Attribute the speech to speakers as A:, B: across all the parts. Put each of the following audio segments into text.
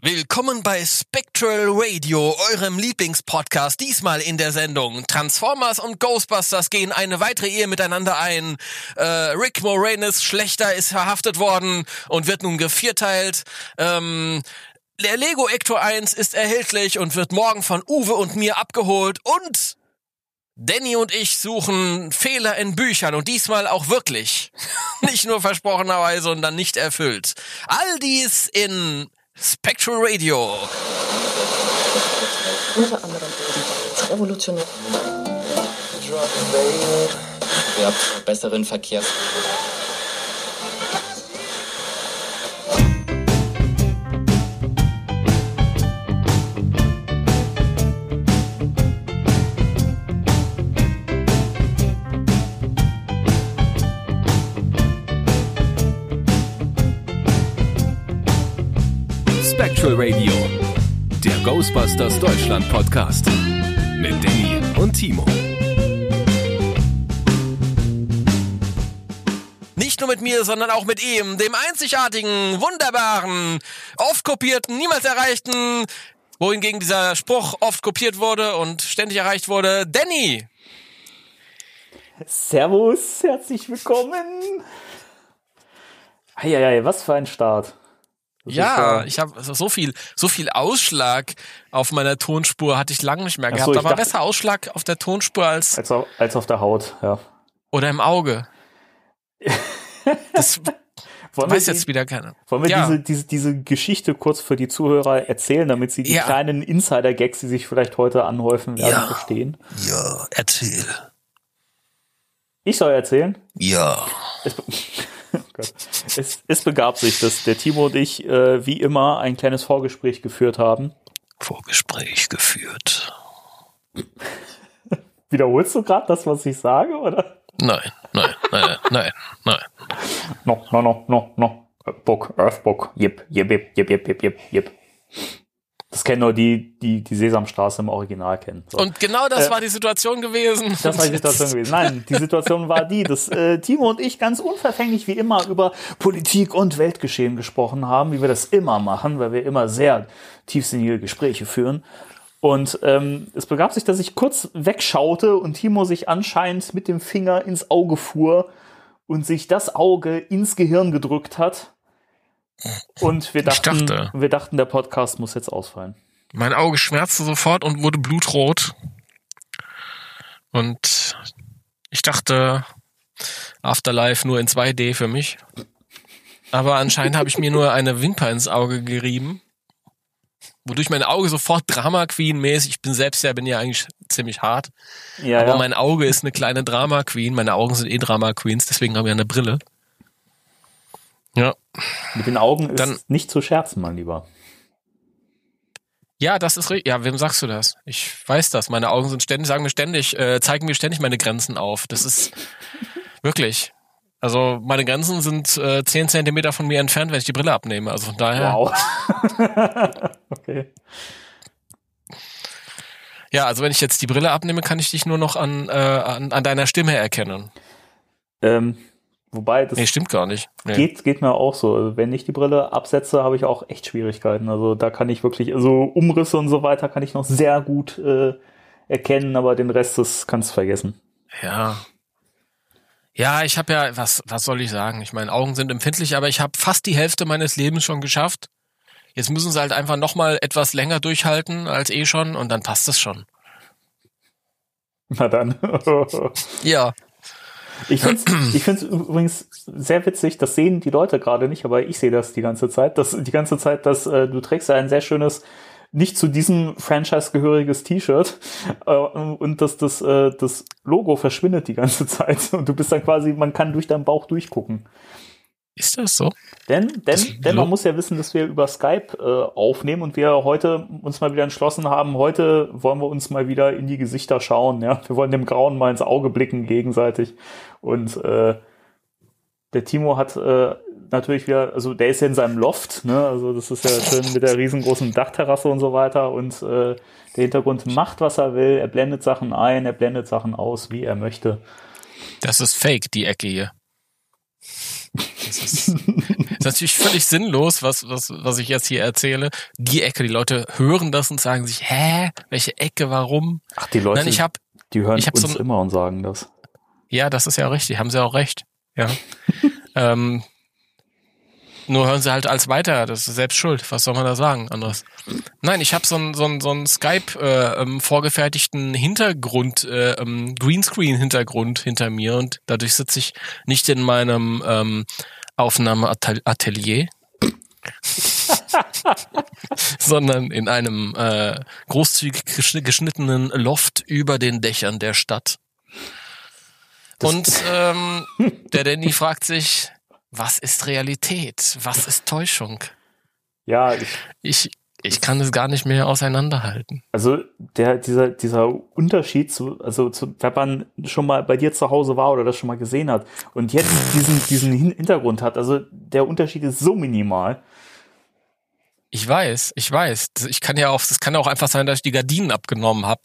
A: Willkommen bei Spectral Radio, eurem Lieblingspodcast. Diesmal in der Sendung Transformers und Ghostbusters gehen eine weitere Ehe miteinander ein. Äh, Rick Moranis Schlechter ist verhaftet worden und wird nun gevierteilt. Ähm, der Lego Ector 1 ist erhältlich und wird morgen von Uwe und mir abgeholt und Danny und ich suchen Fehler in Büchern und diesmal auch wirklich. nicht nur versprochenerweise und dann nicht erfüllt. All dies in Spectral Radio.
B: Unter anderem revolutionär.
C: Ihr habt besseren Verkehrs...
D: Spectral Radio, der Ghostbusters Deutschland Podcast mit Danny und Timo.
A: Nicht nur mit mir, sondern auch mit ihm, dem einzigartigen, wunderbaren, oft kopierten, niemals erreichten, wohingegen dieser Spruch oft kopiert wurde und ständig erreicht wurde, Danny.
E: Servus, herzlich willkommen. Eieiei, was für ein Start. Das
A: Ja,
E: ist
A: ich habe so viel, so viel Ausschlag auf meiner Tonspur hatte ich lange nicht mehr gehabt.
E: so,
A: war
E: dachte-
A: besser Ausschlag auf der Tonspur als
E: als, auf, als auf der Haut, ja.
A: oder im Auge. Das
E: Wollen
A: weiß
E: wir,
A: jetzt
E: die,
A: wieder keiner.
E: wollen wir
A: Ja.
E: diese, diese, diese Geschichte kurz für die Zuhörer erzählen, damit sie die
A: Ja.
E: kleinen Insider-Gags, die sich vielleicht heute anhäufen werden,
A: Ja.
E: verstehen?
A: Ja, erzähl.
E: Ich soll erzählen?
A: Ja.
E: Es, oh es, es, begab sich, dass der Timo und ich äh, wie immer ein kleines Vorgespräch geführt haben.
A: Vorgespräch geführt.
E: Wiederholst du gerade das, was ich sage, oder?
A: Nein, nein, nein, nein, nein.
E: No, no, no, no, no. Äh, Book, Earthbook, yep, yep, yep, yep, yep, yep, yep. Das kennen nur die, die die Sesamstraße im Original kennen. So.
A: Und genau das
E: Äh,
A: war die Situation gewesen.
E: das war die Situation gewesen. Nein, die Situation war die, dass äh, Timo und ich ganz unverfänglich wie immer über Politik und Weltgeschehen gesprochen haben, wie wir das immer machen, weil wir immer sehr tiefsinnige Gespräche führen. Und ähm, es begab sich, dass ich kurz wegschaute und Timo sich anscheinend mit dem Finger ins Auge fuhr und sich das Auge ins Gehirn gedrückt hat. Und wir dachten,
A: dachte.
E: wir dachten, der Podcast muss jetzt ausfallen.
A: Mein Auge schmerzte sofort und wurde blutrot. Und ich dachte, Afterlife nur in 2D für mich. Aber anscheinend habe ich mir nur eine Wimper ins Auge gerieben. Wodurch mein Auge sofort Drama Queen mäßig, ich bin selbst ja, bin ja eigentlich ziemlich hart.
E: Ja,
A: Aber
E: ja.
A: mein Auge ist eine kleine Drama Queen. Meine Augen sind eh Drama Queens, deswegen habe ich eine Brille. Ja.
E: Mit den Augen ist
A: Dann-
E: nicht zu scherzen, mein Lieber.
A: Ja, das ist richtig. Ja, wem sagst du das? Ich weiß das. Meine Augen sind ständig, sagen mir ständig, äh, zeigen mir ständig meine Grenzen auf. Das ist wirklich. Also meine Grenzen sind äh, 10 Zentimeter von mir entfernt, wenn ich die Brille abnehme. Also von daher.
E: Wow. okay.
A: Ja, also wenn ich jetzt die Brille abnehme, kann ich dich nur noch an, äh, an, an deiner Stimme erkennen.
E: Ähm, wobei, das
A: Nee, stimmt gar nicht. Nee.
E: geht, geht mir auch so. Also wenn ich die Brille absetze, habe ich auch echt Schwierigkeiten. Also da kann ich wirklich, also Umrisse und so weiter kann ich noch sehr gut äh, erkennen, aber den Rest, das kannst du vergessen.
A: Ja. Ja, ich habe ja, was, was soll ich sagen? Ich meine, Augen sind empfindlich, aber ich habe fast die Hälfte meines Lebens schon geschafft. Jetzt müssen sie halt einfach nochmal etwas länger durchhalten als eh schon und dann passt es schon.
E: Na dann.
A: Ja.
E: Ich finde es ich find's übrigens sehr witzig, das sehen die Leute gerade nicht, aber ich sehe das die ganze Zeit. Das, die ganze Zeit, dass äh, du trägst ein sehr schönes, nicht zu diesem Franchise gehöriges T-Shirt äh, und dass das, äh, das Logo verschwindet die ganze Zeit und du bist dann quasi, man kann durch deinen Bauch durchgucken.
A: Ist das so?
E: Denn, denn, denn man muss ja wissen, dass wir über Skype äh, aufnehmen und wir heute uns mal wieder entschlossen haben, heute wollen wir uns mal wieder in die Gesichter schauen. Ja, wir wollen dem Grauen mal ins Auge blicken gegenseitig. Und äh, der Timo hat äh, natürlich wieder, also der ist ja in seinem Loft, ne? Also das ist ja schön mit der riesengroßen Dachterrasse und so weiter. Und äh, der Hintergrund macht, was er will. Er blendet Sachen ein, er blendet Sachen aus, wie er möchte.
A: Das ist fake, die Ecke hier. Das ist, ist natürlich völlig sinnlos, was, was, was ich jetzt hier erzähle. Die Ecke, die Leute hören das und sagen sich, hä, welche Ecke, warum?
E: Ach, die Leute,
A: Nein, ich hab,
E: die hören
A: ich
E: uns
A: so ein-
E: immer und sagen das.
A: ja, das ist ja auch richtig, haben sie auch recht. Ja. ähm, nur hören sie halt als weiter, das ist selbst schuld. Was soll man da sagen anderes? Nein, ich habe so einen so einen so einen Skype äh, ähm, vorgefertigten Hintergrund, äh, ähm, Greenscreen-Hintergrund hinter mir und dadurch sitze ich nicht in meinem ähm, Aufnahmeatelier, sondern in einem äh, großzügig geschn- geschnittenen Loft über den Dächern der Stadt. Und ähm, der Danny fragt sich, was ist Realität? Was ist Täuschung?
E: Ja, ich,
A: Ich, ich kann es gar nicht mehr auseinanderhalten.
E: also der, dieser, dieser Unterschied zu, also zu, wenn man schon mal bei dir zu Hause war oder das schon mal gesehen hat und jetzt diesen, diesen Hin- Hintergrund hat, also der Unterschied ist so minimal.
A: Ich weiß, ich weiß. Ich kann ja auch, das kann auch einfach sein, dass ich die Gardinen abgenommen habe.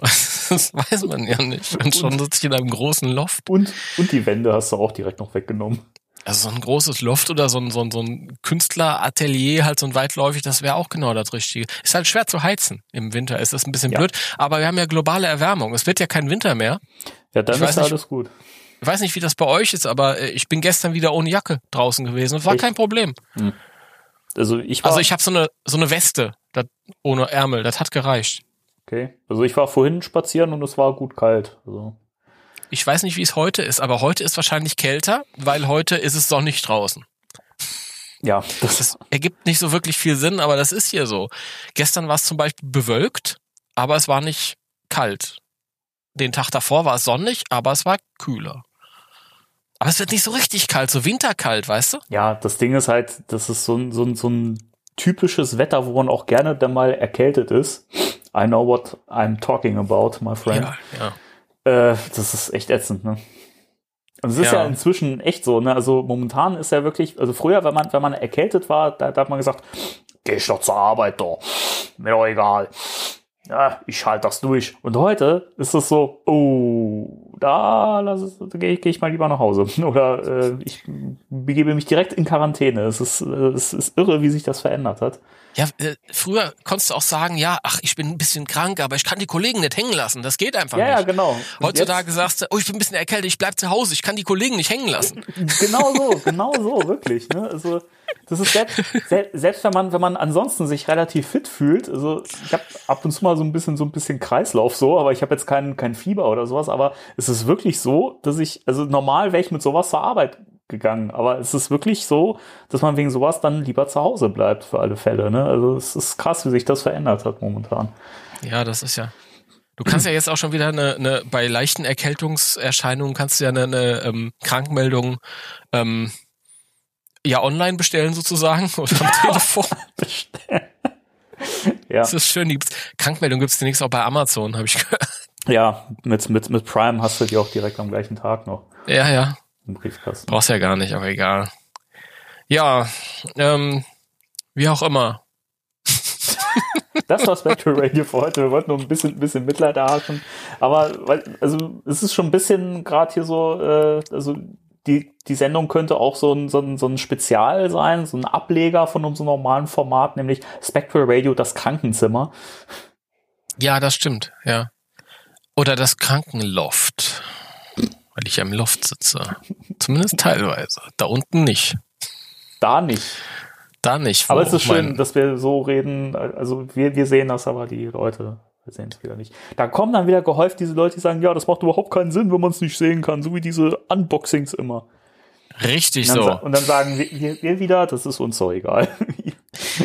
A: Das weiß man ja nicht. Und schon sitze ich in einem großen Loft.
E: Und, und die Wände hast du auch direkt noch weggenommen.
A: Also so ein großes Loft oder so ein, so ein, so ein Künstleratelier, halt so ein weitläufig, das wäre auch genau das Richtige. Ist halt schwer zu heizen im Winter, ist das ein bisschen
E: Ja.
A: blöd. Aber wir haben ja globale Erwärmung. Es wird ja kein Winter mehr.
E: Ja, dann
A: Ich
E: ist ja
A: nicht-
E: alles gut.
A: Ich weiß nicht, wie das bei euch ist, aber äh, ich bin gestern wieder ohne Jacke draußen gewesen. Das war
E: Echt?
A: kein Problem.
E: Also ich war,
A: Also ich habe so eine so eine Weste das, ohne Ärmel. Das hat gereicht.
E: okay. Also ich war vorhin spazieren und es war gut kalt. Also
A: Ich weiß nicht, wie es heute ist, aber heute ist wahrscheinlich kälter, weil heute ist es sonnig draußen.
E: ja, das
A: Das ergibt nicht so wirklich viel Sinn, aber das ist hier so. Gestern war es zum Beispiel bewölkt, aber es war nicht kalt. Den Tag davor war es sonnig, aber es war kühler. Aber es wird nicht so richtig kalt, so winterkalt, weißt du?
E: Ja, das Ding ist halt, das ist so ein, so ein, so ein typisches Wetter, wo man auch gerne dann mal erkältet ist. I know what I'm talking about, my friend.
A: ja.
E: Äh, das ist echt ätzend, ne? Und es ist ja.
A: Ja.
E: inzwischen echt so, ne? Also momentan ist ja wirklich, also früher, wenn man, wenn man erkältet war, da, da hat man gesagt, geh ich doch zur Arbeit, doch. Mir doch egal. Ja, ich halte das durch. Und heute ist es so, oh, da gehe ich, geh ich mal lieber nach Hause. Oder äh, ich begebe mich direkt in Quarantäne. Es ist, äh, es ist irre, wie sich das verändert hat.
A: Ja, äh, früher konntest du auch sagen, ja, ach, ich bin ein bisschen krank, aber ich kann die Kollegen nicht hängen lassen. Das geht einfach
E: Ja, ja,
A: nicht.
E: genau. Und
A: Heutzutage sagst du, oh, ich bin ein bisschen erkältet, ich bleib zu Hause, ich kann die Kollegen nicht hängen lassen.
E: Jetzt, genau so, genau so, wirklich. Ne? Also das ist selbst, sel- selbst wenn man, wenn man ansonsten sich relativ fit fühlt. Also ich habe ab und zu mal so ein bisschen so ein bisschen Kreislauf so, aber ich habe jetzt kein, kein Fieber oder sowas. Aber es ist wirklich so, dass ich, also normal wäre ich mit sowas zur Arbeit gegangen, aber es ist wirklich so, dass man wegen sowas dann lieber zu Hause bleibt für alle Fälle. Ne? Also es ist krass, wie sich das verändert hat momentan.
A: Ja, das ist ja. Du kannst ja jetzt auch schon wieder eine, eine bei leichten Erkältungserscheinungen kannst du ja eine, eine ähm, Krankmeldung ähm, ja online bestellen sozusagen oder am Telefon.
E: Ja,
A: Das ist schön. Die Krankmeldung gibt's demnächst auch bei Amazon, habe ich gehört.
E: ja mit, mit, mit Prime hast du die auch direkt am gleichen Tag noch
A: Ja, ja.
E: Im Briefkasten.
A: Brauchst ja gar nicht, aber egal. Ja, ähm, wie auch immer.
E: Das war Spectral Radio für heute. Wir wollten nur ein bisschen, bisschen Mitleid erhaschen. Aber also es ist schon ein bisschen gerade hier so, äh, also die, die Sendung könnte auch so ein, so, ein, so ein Spezial sein, so ein Ableger von unserem normalen Format, nämlich Spectral Radio, das Krankenzimmer.
A: Ja, das stimmt, ja. Oder das Krankenloft. Weil ich im Loft sitze. Zumindest teilweise. Da unten nicht.
E: Da nicht.
A: Da nicht.
E: Aber es ist schön, dass wir so reden. Also wir, wir sehen das, aber die Leute sehen es wieder nicht. Da kommen dann wieder gehäuft diese Leute, die sagen, ja, das macht überhaupt keinen Sinn, wenn man es nicht sehen kann, so wie diese Unboxings immer.
A: Richtig
E: Und
A: so.
E: und dann sagen wir, wir, wir wieder, das ist uns so egal.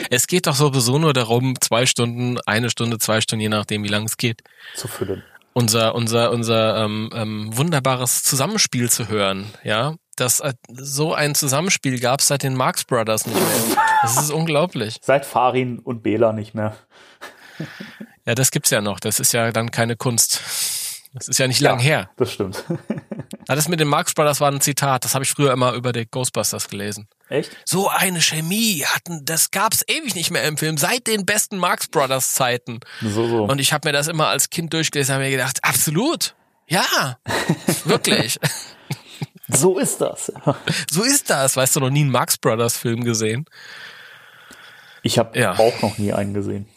A: Es geht doch sowieso nur darum, zwei Stunden, eine Stunde, zwei Stunden, je nachdem, wie lang es geht,
E: zu füllen.
A: Unser, unser, unser ähm, ähm, wunderbares Zusammenspiel zu hören. Ja, das äh, so ein Zusammenspiel gab es seit den Marx Brothers nicht mehr. Das ist unglaublich.
E: Seit Farin und Bela nicht mehr.
A: Ja, das gibt's ja noch. Das ist ja dann keine Kunst. Das ist ja nicht lang
E: Ja.
A: her.
E: Das stimmt.
A: Ah, Das mit den Marx Brothers war ein Zitat. Das habe ich früher immer über die Ghostbusters gelesen.
E: Echt?
A: So eine Chemie hatten, das gab's ewig nicht mehr im Film, seit den besten Marx Brothers Zeiten.
E: So, so.
A: Und ich habe mir das immer als Kind durchgelesen und habe mir gedacht, absolut. Ja, wirklich.
E: So ist das.
A: So ist das. Weißt du, noch nie einen Marx Brothers Film gesehen?
E: Ich habe
A: Ja.
E: auch noch nie einen gesehen.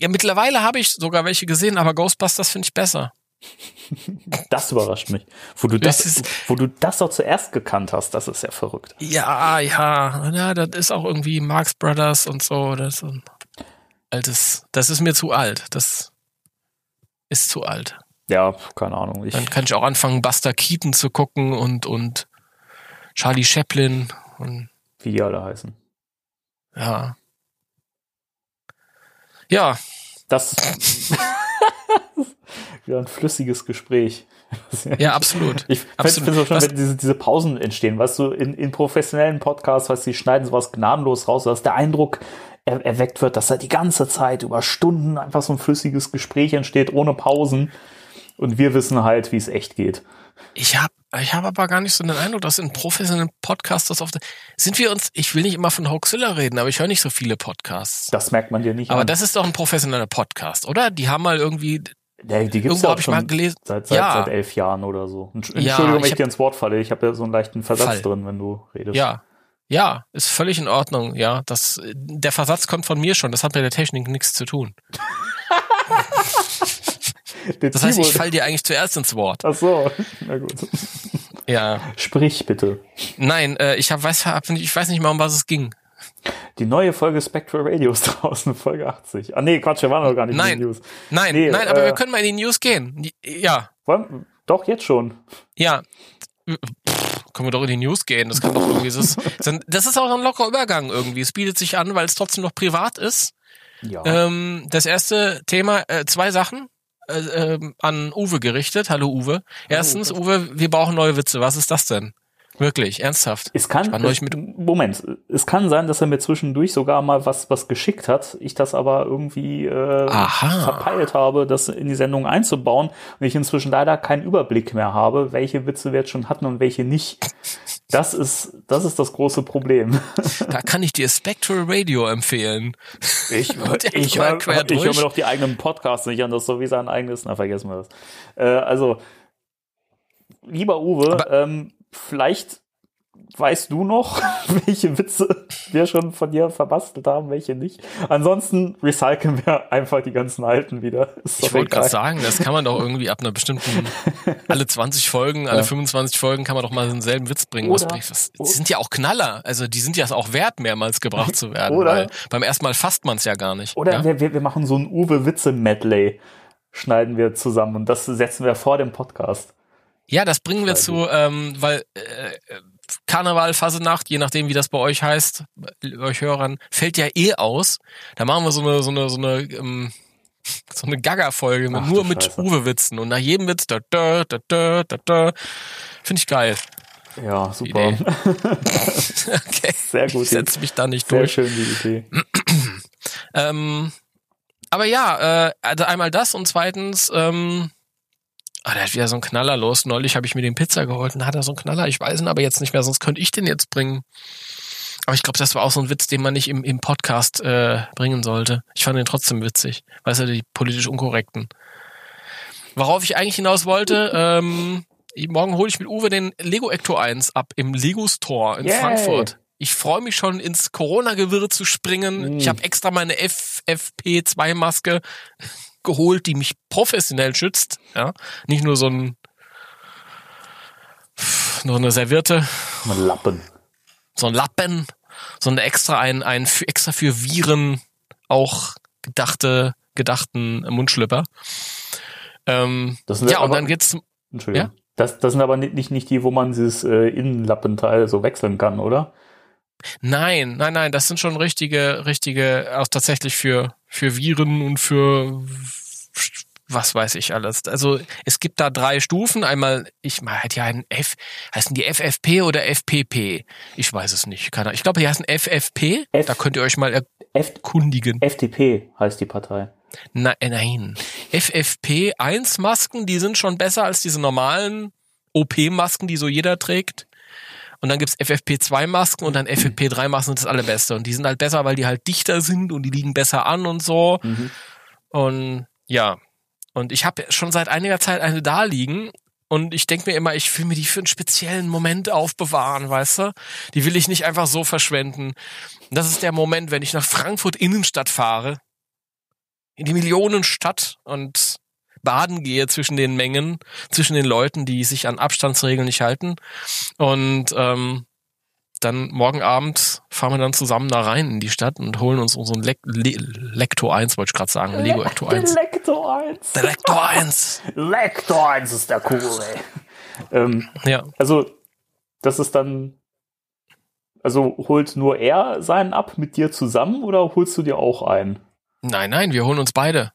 A: Ja, mittlerweile habe ich sogar welche gesehen, aber Ghostbusters finde ich besser.
E: Das überrascht mich. Wo du das,
A: Das ist-
E: wo du das doch zuerst gekannt hast, das ist ja verrückt.
A: Ja, ja, ja, das ist auch irgendwie Marx Brothers und so. Das altes, das ist mir zu alt. Das ist zu alt.
E: Ja, keine Ahnung. Ich,
A: Dann kann ich auch anfangen, Buster Keaton zu gucken und, und Charlie Chaplin und
E: wie die alle heißen.
A: ja. Ja,
E: Das wieder ein flüssiges Gespräch.
A: ja, absolut.
E: Ich finde es auch schon, wenn diese, diese Pausen entstehen, weißt du, in, in professionellen Podcasts, weißt du, die schneiden sowas gnadenlos raus, dass der Eindruck er, erweckt wird, dass da die ganze Zeit über Stunden einfach so ein flüssiges Gespräch entsteht, ohne Pausen. Und wir wissen halt, wie es echt geht.
A: Ich habe ich hab aber gar nicht so den Eindruck, dass in professionellen Podcasts das oft. Sind wir uns, ich will nicht immer von Hoaxilla reden, aber ich höre nicht so viele Podcasts.
E: Das merkt man dir nicht
A: aber
E: an.
A: das ist doch ein professioneller Podcast, oder? Die haben mal irgendwie.
E: Ja, die gibt's
A: Irgendwo
E: ja auch
A: ich
E: schon
A: gelesen-
E: Seit, seit,
A: Ja.
E: seit elf Jahren oder so. Entsch-
A: Ja,
E: Entschuldigung, wenn
A: ich
E: dir ins Wort falle. Ich habe ja so einen leichten Versatz
A: Fall.
E: drin, wenn du redest.
A: Ja. Ja, ist völlig in Ordnung, ja. Das, der Versatz kommt von mir schon, das hat mit der Technik nichts zu tun. Das heißt, ich falle dir eigentlich zuerst ins Wort.
E: Ach so, na gut.
A: Ja.
E: Sprich bitte.
A: Nein, äh, ich hab, weiß, hab, ich weiß nicht mal, um was es ging.
E: Die neue Folge Spectral Radio ist draußen, Folge 80. Ah nee, Quatsch, wir waren noch gar nicht
A: Nein.
E: in den News.
A: Nein,
E: Nee,
A: nein, aber
E: äh,
A: wir können mal in die News gehen. Ja,
E: Wollen, doch, jetzt schon.
A: ja. Pff, können wir doch in die News gehen. Das kann doch irgendwie, das ist, das ist auch ein lockerer Übergang irgendwie. Es bietet sich an, weil es trotzdem noch privat ist.
E: Ja.
A: Ähm, das erste Thema, äh, zwei Sachen äh, ähm, an Uwe gerichtet. Hallo Uwe. Erstens, Uwe, wir brauchen neue Witze. Was ist das denn? Wirklich, ernsthaft.
E: es kann, es, Moment, es kann sein, dass er mir zwischendurch sogar mal was, was geschickt hat, ich das aber irgendwie äh,
A: Aha.
E: verpeilt habe, das in die Sendung einzubauen und ich inzwischen leider keinen Überblick mehr habe, welche Witze wir jetzt schon hatten und welche nicht. Das ist, das ist das große Problem.
A: Da kann ich dir Spectral Radio empfehlen.
E: Ich, ich, höre ich höre mir doch die eigenen Podcasts nicht an, das ist so wie sein eigenes, na vergessen wir das. Äh, also, lieber Uwe,
A: Aber-
E: ähm, vielleicht weißt du noch, welche Witze wir schon von dir verbastelt haben, welche nicht. Ansonsten recyceln wir einfach die ganzen alten wieder. Ist
A: Ich wollte gerade sagen, das kann man doch irgendwie ab einer bestimmten, alle 20 Folgen, alle
E: Ja.
A: 25 Folgen kann man doch mal denselben Witz bringen.
E: Oder-
A: was, die sind ja auch Knaller. Also die sind ja auch wert, mehrmals gebracht zu werden.
E: Oder-
A: Weil beim ersten Mal fasst man es ja gar nicht.
E: Oder
A: ja?
E: wir, wir, wir machen so ein Uwe-Witze-Medley, schneiden wir zusammen und das setzen wir vor dem Podcast.
A: Ja, das bringen wir zu, ähm, weil äh, Karneval, Fasenacht, je nachdem wie das bei euch heißt, bei euch Hörern, fällt ja eh aus. Da machen wir so eine, so eine, so eine, ähm, so eine Gaga-Folge mit,
E: Ach,
A: nur mit. Uwe-Witzen. Und nach jedem Witz, da, da, da, da, da, da. Finde ich geil.
E: Ja, super.
A: Okay.
E: Sehr gut.
A: Ich setze mich da nicht
E: Sehr
A: durch.
E: schön, die Idee.
A: Ähm, aber ja, äh, also einmal das und zweitens, ähm, ah, der hat wieder so einen Knaller los. Neulich habe ich mir den Pizza geholt und hat er so einen Knaller. Ich weiß ihn aber jetzt nicht mehr, sonst könnte ich den jetzt bringen. Aber ich glaube, das war auch so ein Witz, den man nicht im, im Podcast äh, bringen sollte. Ich fand den trotzdem witzig. Weißt du, die politisch Unkorrekten. Worauf ich eigentlich hinaus wollte, ähm, morgen hole ich mit Uwe den Lego Ecto 1 ab im Lego Store in
E: Yay.
A: Frankfurt. Ich freue mich schon ins Corona-Gewirr zu springen.
E: Mm.
A: Ich habe extra meine FFP2-Maske geholt, die mich professionell schützt. Ja, nicht nur so ein nur eine Serviette,
E: Mit Lappen.
A: so ein Lappen, sondern extra ein, ein extra für Viren auch gedachte, gedachten Mundschlipper. Ähm,
E: Das sind
A: ja, und
E: aber-
A: dann geht's
E: Entschuldigung. Das, das sind aber nicht, nicht, nicht die, wo man dieses äh, Innenlappenteil so wechseln kann, oder?
A: Nein, nein, nein, das sind schon richtige, richtige, auch tatsächlich für, für Viren und für was weiß ich alles. Also es gibt da drei Stufen. Einmal, ich mal hat ja ein F, heißen die FFP oder FPP? Ich weiß es nicht. Keine Ahnung. Ich glaube, die heißen FFP.
E: F-
A: da könnt ihr euch mal erkundigen.
E: FDP heißt die Partei.
A: Na, äh, nein. FFP1-Masken, die sind schon besser als diese normalen OP-Masken, die so jeder trägt. Und dann gibt's FFP2-Masken und dann FFP3-Masken sind das allerbeste. Und die sind halt besser, weil die halt dichter sind und die liegen besser an und so. Und ja. Und ich habe schon seit einiger Zeit eine da liegen und ich denke mir immer, ich will mir die für einen speziellen Moment aufbewahren, weißt du? Die will ich nicht einfach so verschwenden. Und das ist der Moment, wenn ich nach Frankfurt Innenstadt fahre, in die Millionenstadt und baden gehe zwischen den Mengen, zwischen den Leuten, die sich an Abstandsregeln nicht halten. Und ähm, dann morgen Abend fahren wir dann zusammen da rein in die Stadt und holen uns unseren Le Le Lecto 1, wollte ich gerade sagen. Lego Ecto 1.
E: Lecto 1.
A: Der Lecto 1.
E: Lecto 1 ist der cool, ey. Ähm,
A: Ja.
E: also, das ist dann. Also holt nur er seinen ab mit dir zusammen oder holst du dir auch einen?
A: Nein, nein, wir holen uns beide.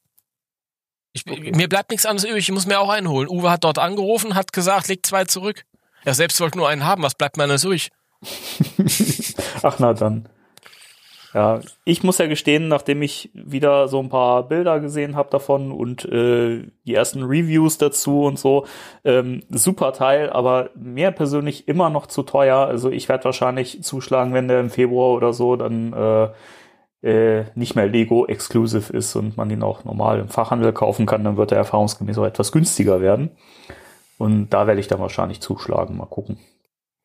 A: Ich, Mir bleibt nichts anderes übrig, ich muss mir auch einen holen. Uwe hat dort angerufen, hat gesagt, leg zwei zurück. Er selbst wollte nur einen haben, was bleibt mir alles übrig?
E: Ach na dann. Ja, ich muss ja gestehen, nachdem ich wieder so ein paar Bilder gesehen habe davon und äh, die ersten Reviews dazu und so, ähm, super Teil, aber mir persönlich immer noch zu teuer. Also ich werde wahrscheinlich zuschlagen, wenn der im Februar oder so dann äh, äh, nicht mehr Lego Exclusive ist und man ihn auch normal im Fachhandel kaufen kann, dann wird er erfahrungsgemäß auch etwas günstiger werden. Und da werde ich dann wahrscheinlich zuschlagen. Mal gucken.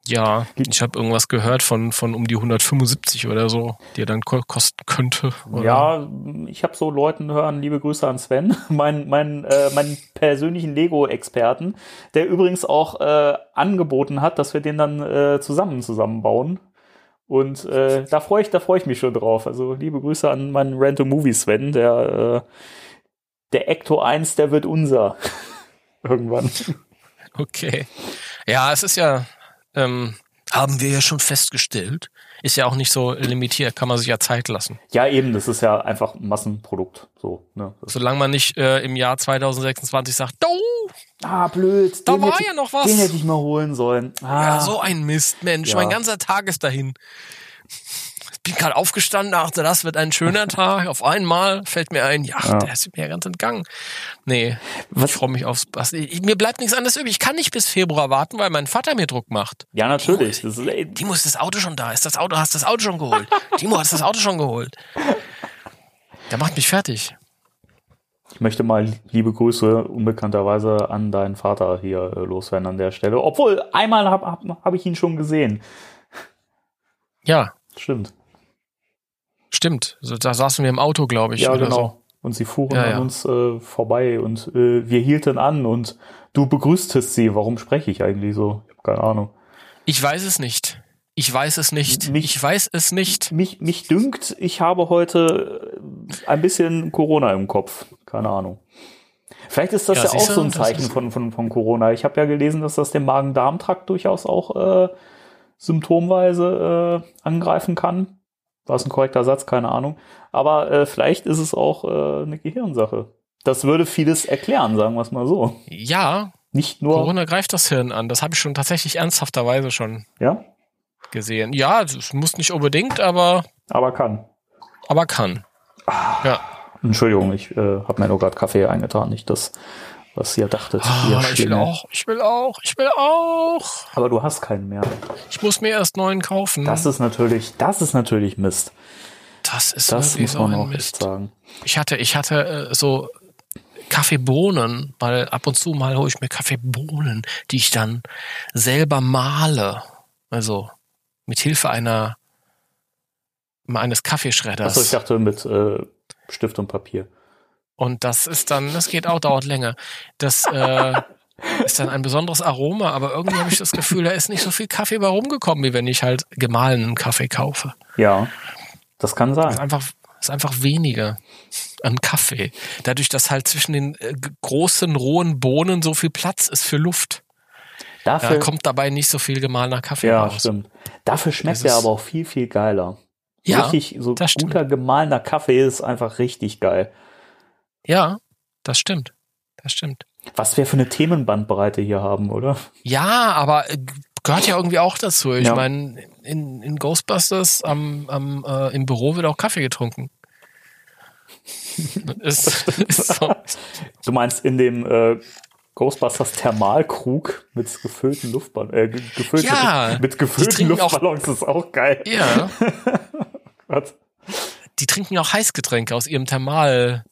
A: Ja, ich habe irgendwas gehört von, von um die 175 oder so, die er dann ko kosten könnte. Oder?
E: Ja, ich habe so Leuten hören, liebe Grüße an Sven, mein, mein, äh, meinen persönlichen Lego-Experten, der übrigens auch äh, angeboten hat, dass wir den dann äh, zusammen zusammenbauen. Und äh, da freue ich, da freue ich mich schon drauf. Also liebe Grüße an meinen Random Movie Sven, der äh, der Ecto 1, der wird unser irgendwann.
A: Okay. Ja, es ist ja, ähm, haben wir ja schon festgestellt, ist ja auch nicht so limitiert, kann man sich ja Zeit lassen.
E: Ja, eben, das ist ja einfach ein Massenprodukt. So, ne?
A: Solange man nicht äh, im Jahr 2026 sagt, oh,
E: ah, blöd.
A: Da
E: den
A: war ja noch was.
E: Den hätte ich mal holen sollen. Ah,
A: ja, so ein Mist, Mensch,
E: Ja.
A: mein ganzer Tag ist dahin. Ich bin gerade aufgestanden, dachte, das wird ein schöner Tag. Auf einmal fällt mir ein, ja,
E: Ja.
A: der ist mir ganz entgangen. Nee,
E: Was-
A: ich freue mich aufs Basti. Ich- Mir bleibt nichts anderes übrig. Ich kann nicht bis Februar warten, weil mein Vater mir Druck macht.
E: ja, natürlich. Das ist, ey,
A: Timo, ist das Auto schon da? Ist das Auto, hast du das Auto schon geholt? Timo, hast du das Auto schon geholt? Der macht mich fertig.
E: Ich möchte mal liebe Grüße unbekannterweise an deinen Vater hier äh, loswerden an der Stelle. Obwohl, einmal habe hab, hab ich ihn schon gesehen.
A: Ja,
E: Stimmt.
A: stimmt. Da saßen wir im Auto, glaube ich.
E: ja, genau.
A: So.
E: Und sie fuhren
A: Ja,
E: an
A: ja.
E: uns äh, vorbei und äh, wir hielten an und du begrüßtest sie. Warum spreche ich eigentlich so? Ich habe keine Ahnung.
A: Ich weiß es nicht. Ich weiß es nicht.
E: Mich-
A: Ich weiß es nicht.
E: Mich, mich dünkt, ich habe heute äh, ein bisschen Corona im Kopf. Keine Ahnung. Vielleicht ist das
A: Ja,
E: ja, auch so ein Zeichen von, von, von Corona. Ich habe ja gelesen, dass das den Magen-Darm-Trakt durchaus auch äh, symptomweise äh, angreifen kann. War es ein korrekter Satz? Keine Ahnung. Aber äh, vielleicht ist es auch äh, eine Gehirnsache. Das würde vieles erklären, sagen wir es mal so.
A: Ja,
E: Nicht nur,
A: Corona greift das Hirn an. Das habe ich schon tatsächlich ernsthafterweise schon
E: ja,
A: gesehen. Ja, das muss nicht unbedingt, aber,
E: aber kann.
A: aber kann. Ja.
E: Entschuldigung, ich äh, habe mir nur gerade Kaffee eingetan, nicht das, was ihr dachtet.
A: Ah, ich will auch, ich will auch, ich will auch.
E: Aber du hast keinen mehr.
A: Ich muss mir erst neuen kaufen.
E: Das ist natürlich, das ist natürlich Mist.
A: das ist
E: Das
A: wirklich
E: muss man auch
A: Mist.
E: sagen.
A: Ich hatte, ich hatte äh, so Kaffeebohnen, weil ab und zu mal hole ich mir Kaffeebohnen, die ich dann selber male. Also mit Hilfe einer eines Kaffeeschredders.
E: Achso, ich dachte mit äh, Stift und Papier.
A: Und das ist dann, das geht auch, dauert länger. Das äh, ist dann ein besonderes Aroma, aber irgendwie habe ich das Gefühl, da ist nicht so viel Kaffee bei rumgekommen, wie wenn ich halt gemahlenen Kaffee kaufe.
E: Ja, das kann
A: Das ist
E: sein.
A: einfach, ist einfach weniger an Kaffee. Dadurch, dass halt zwischen den äh, großen, rohen Bohnen so viel Platz ist für Luft. Da
E: Dafür,
A: kommt dabei nicht so viel gemahlener Kaffee
E: ja,
A: raus.
E: stimmt. Dafür schmeckt er aber auch viel, viel geiler.
A: Ja,
E: richtig, so
A: das stimmt.
E: guter gemahlener Kaffee ist einfach richtig geil.
A: Ja, das stimmt. Das stimmt.
E: Was wir für eine Themenbandbreite hier haben, oder?
A: Ja, aber äh, gehört ja irgendwie auch dazu. Ich
E: Ja.
A: meine, in, in Ghostbusters am, am, äh, im Büro wird auch Kaffee getrunken. ist, ist so.
E: Du meinst in dem äh, Ghostbusters Thermalkrug mit gefüllten Luftballons, äh, ge- gefüllte,
A: Ja,
E: mit gefüllten
A: trinken auch-
E: Luftballons ist auch geil.
A: Ja,
E: Gott.
A: die trinken auch Heißgetränke aus ihrem Thermal.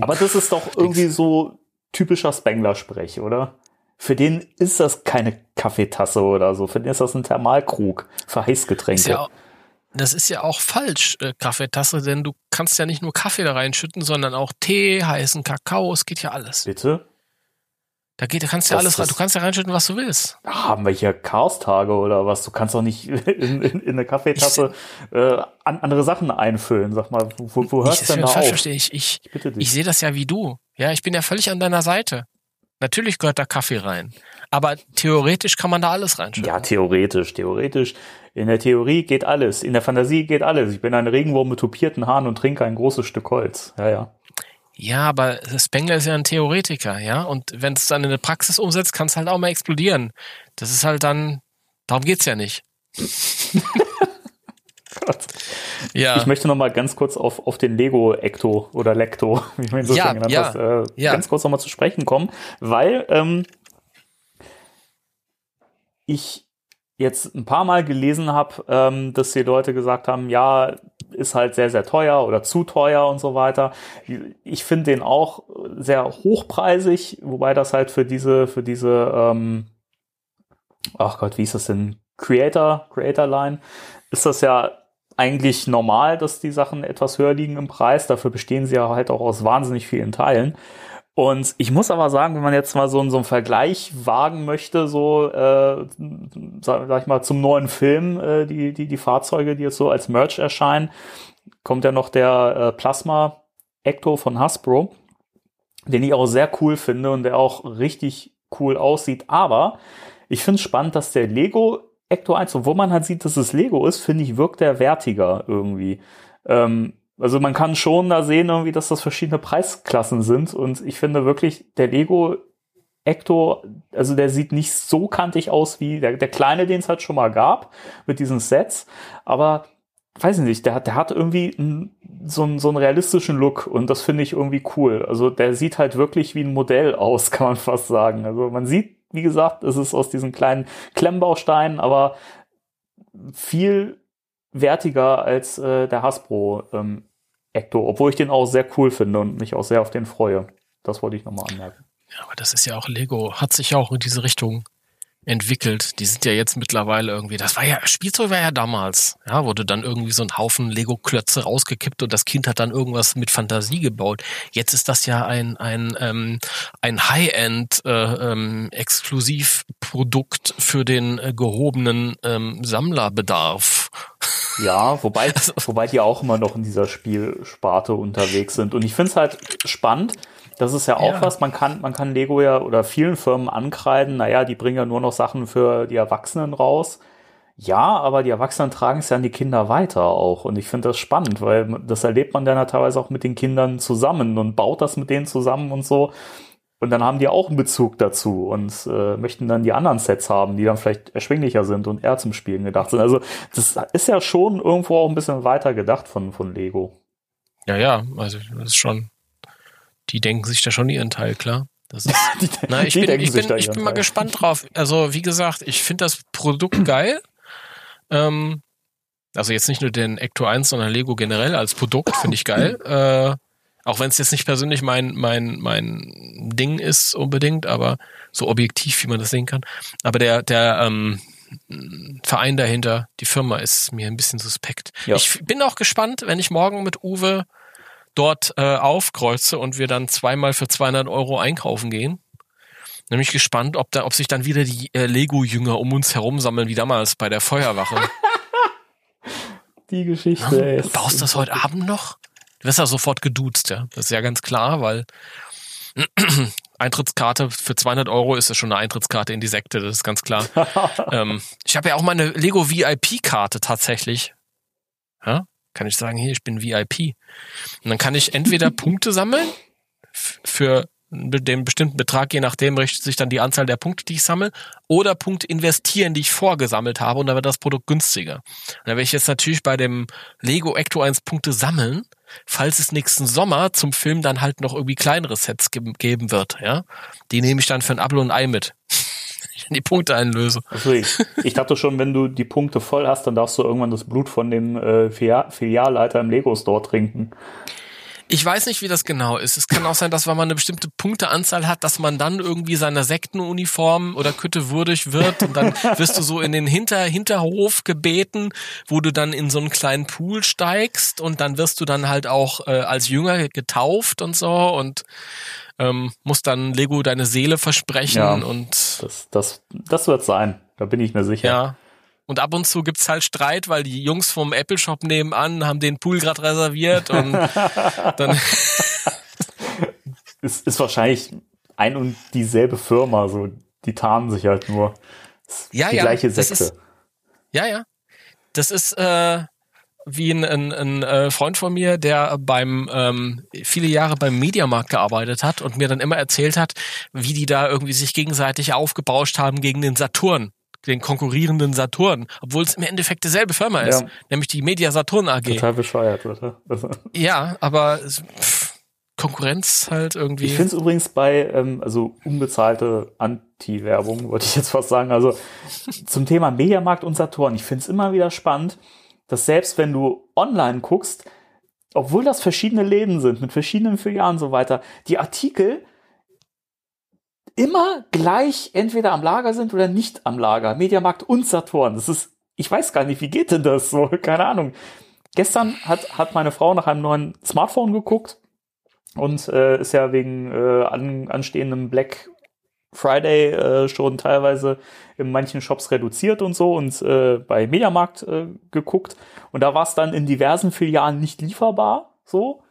E: Aber das ist doch irgendwie so typischer Spengler-Sprech, oder? für den ist das keine Kaffeetasse oder so. Für den ist das ein Thermalkrug für Heißgetränke.
A: Ist ja auch, das ist ja auch falsch, äh, Kaffeetasse, denn du kannst ja nicht nur Kaffee da reinschütten, sondern auch Tee, heißen Kakao, es geht ja alles.
E: Bitte?
A: Da geht, da kannst du ja alles rein, du kannst ja reinschütten, was du willst.
E: Haben wir hier Chaostage oder was? Du kannst doch nicht in, in, in eine Kaffeetasse äh, an, andere Sachen einfüllen. Sag mal, wo, wo hörst
A: ich,
E: du denn da
A: falsch
E: auf?
A: verstehe ich, ich,
E: dich.
A: ich sehe das ja wie du. Ja, ich bin ja völlig an deiner Seite. Natürlich gehört da Kaffee rein. Aber theoretisch kann man da alles reinschütten.
E: Ja, theoretisch, theoretisch. In der Theorie geht alles. In der Fantasie geht alles. Ich bin ein Regenwurm mit tupierten Haaren und trinke ein großes Stück Holz. Ja, ja.
A: Ja, aber Spengler ist ja ein Theoretiker, ja. Und wenn es dann in der Praxis umsetzt, kann es halt auch mal explodieren. Das ist halt dann, darum geht's ja nicht. Ja.
E: Ich möchte noch mal ganz kurz auf, auf den Lego Ecto oder Lecto, wie man ihn so
A: Ja,
E: genannt
A: ja,
E: hast, äh,
A: ja.
E: ganz kurz noch mal zu sprechen kommen, weil ähm, ich jetzt ein paar Mal gelesen habe, ähm, dass die Leute gesagt haben, ja, ist halt sehr, sehr teuer oder zu teuer und so weiter. Ich finde den auch sehr hochpreisig, wobei das halt für diese, für diese, ähm, ach Gott, wie ist das denn? Creator, Creator Line, ist das ja eigentlich normal, dass die Sachen etwas höher liegen im Preis. Dafür bestehen sie ja halt auch aus wahnsinnig vielen Teilen. Und ich muss aber sagen, wenn man jetzt mal so, so einen Vergleich wagen möchte, so, äh, sag, sag ich mal, zum neuen Film, äh, die, die, die Fahrzeuge, die jetzt so als Merch erscheinen, kommt ja noch der äh, Plasma Ecto von Hasbro, den ich auch sehr cool finde und der auch richtig cool aussieht. Aber ich finde es spannend, dass der Lego Ecto 1, obwohl man halt sieht, dass es Lego ist, finde ich, wirkt der wertiger irgendwie. Ähm, also man kann schon da sehen, irgendwie, dass das verschiedene Preisklassen sind. Und ich finde wirklich, der Lego Ecto, also der sieht nicht so kantig aus wie der, der kleine, den es halt schon mal gab, mit diesen Sets. Aber weiß ich nicht, der hat, der hat irgendwie n- so, einen- so einen realistischen Look und das finde ich irgendwie cool. Also der sieht halt wirklich wie ein Modell aus, kann man fast sagen. Also man sieht, wie gesagt, es ist aus diesen kleinen Klemmbausteinen, aber viel wertiger als äh, der Hasbro ähm, Ecto, obwohl ich den auch sehr cool finde und mich auch sehr auf den freue. Das wollte ich nochmal anmerken.
A: Ja, aber das ist ja auch Lego, hat sich ja auch in diese Richtung entwickelt. Die sind ja jetzt mittlerweile irgendwie, das war ja, Spielzeug war ja damals, ja, wurde dann irgendwie so ein Haufen Lego-Klötze rausgekippt und das Kind hat dann irgendwas mit Fantasie gebaut. Jetzt ist das ja ein, ein, ähm, ein High-End äh, ähm, Exklusivprodukt für den äh, gehobenen ähm, Sammlerbedarf.
E: Ja, wobei, wobei die auch immer noch in dieser Spielsparte unterwegs sind. Und ich finde es halt spannend. Das ist ja auch
A: Ja.
E: was, man kann, man kann Lego ja oder vielen Firmen ankreiden, naja, die bringen ja nur noch Sachen für die Erwachsenen raus. Ja, aber die Erwachsenen tragen es ja an die Kinder weiter auch. Und ich finde das spannend, weil das erlebt man dann ja teilweise auch mit den Kindern zusammen und baut das mit denen zusammen und so. Und dann haben die auch einen Bezug dazu und äh, möchten dann die anderen Sets haben, die dann vielleicht erschwinglicher sind und eher zum Spielen gedacht sind. Also das ist ja schon irgendwo auch ein bisschen weiter gedacht von, von Lego.
A: Ja, ja, also das ist schon, die denken sich da schon ihren Teil, klar. Das ist,
E: Die,
A: Na, ich bin, ich bin, ich bin mal gespannt drauf. Also, wie gesagt, ich finde das Produkt geil. Ähm, also jetzt nicht nur den Ecto 1, sondern Lego generell als Produkt finde ich geil. Äh, auch wenn es jetzt nicht persönlich mein, mein, mein Ding ist unbedingt, aber so objektiv, wie man das sehen kann. Aber der, der ähm, Verein dahinter, die Firma ist mir ein bisschen suspekt.
E: Ja.
A: Ich bin auch gespannt, wenn ich morgen mit Uwe dort äh, aufkreuze und wir dann zweimal für 200 Euro einkaufen gehen. Nämlich gespannt, ob da, ob sich dann wieder die äh, Lego-Jünger um uns herum sammeln, wie damals bei der Feuerwache.
E: Die Geschichte.
A: Du baust das heute Abend noch? Du wirst ja sofort geduzt, ja. Das ist ja ganz klar, weil Eintrittskarte für 200 Euro ist ja schon eine Eintrittskarte in die Sekte, das ist ganz klar. ähm, ich habe ja auch mal eine Lego VIP-Karte tatsächlich. Ja? Kann ich sagen, hier, ich bin VIP. Und dann kann ich entweder Punkte sammeln für den bestimmten Betrag, je nachdem richtet sich dann die Anzahl der Punkte, die ich sammle, oder Punkte investieren, die ich vorgesammelt habe, und dann wird das Produkt günstiger. Und da werde ich jetzt natürlich bei dem Lego Ecto 1 Punkte sammeln, falls es nächsten Sommer zum Film dann halt noch irgendwie kleinere Sets ge geben wird, ja. Die nehme ich dann für ein Apfel und ein Ei mit. Ich die Punkte einlöse.
E: Also ich, ich dachte schon, wenn du die Punkte voll hast, dann darfst du irgendwann das Blut von dem äh, Filia- Filialleiter im Lego Store trinken.
A: Ich weiß nicht, wie das genau ist. Es kann auch sein, dass wenn man eine bestimmte Punkteanzahl hat, dass man dann irgendwie seiner Sektenuniform oder Kütte würdig wird und dann wirst du so in den Hinter Hinterhof gebeten, wo du dann in so einen kleinen Pool steigst und dann wirst du dann halt auch äh, als Jünger getauft und so und ähm, musst dann Lego deine Seele versprechen
E: Ja.
A: und
E: Das, das, das wird sein. Da bin ich mir sicher.
A: ja. Und ab und zu gibt's halt Streit, weil die Jungs vom Apple Shop nebenan haben den Pool gerade reserviert und dann
E: Ist, ist wahrscheinlich ein und dieselbe Firma, so. Die tarnen sich halt nur.
A: Ja,
E: die
A: ja,
E: gleiche
A: das
E: Sekte.
A: ist- Ja, ja. Das ist äh, wie ein, ein, ein äh, Freund von mir, der beim ähm, viele Jahre beim Mediamarkt gearbeitet hat und mir dann immer erzählt hat, wie die da irgendwie sich gegenseitig aufgebauscht haben gegen den Saturn, den konkurrierenden Saturn, obwohl es im Endeffekt dieselbe Firma ist,
E: Ja.
A: nämlich die Media Saturn AG.
E: Total bescheuert, oder?
A: Ja, aber pff, Konkurrenz halt irgendwie.
E: Ich finde es übrigens bei, ähm, also unbezahlte Anti-Werbung, wollte ich jetzt fast sagen, also zum Thema Mediamarkt und Saturn, ich finde es immer wieder spannend, dass selbst wenn du online guckst, obwohl das verschiedene Läden sind, mit verschiedenen Filialen und so weiter, die Artikel immer gleich entweder am Lager sind oder nicht am Lager. Mediamarkt und Saturn. Das ist, ich weiß gar nicht, wie geht denn das so? Keine Ahnung. Gestern hat, hat meine Frau nach einem neuen Smartphone geguckt und äh, ist ja wegen äh, an, anstehendem Black Friday äh, schon teilweise in manchen Shops reduziert und so und äh, bei Mediamarkt äh, geguckt und da war es dann in diversen Filialen nicht lieferbar so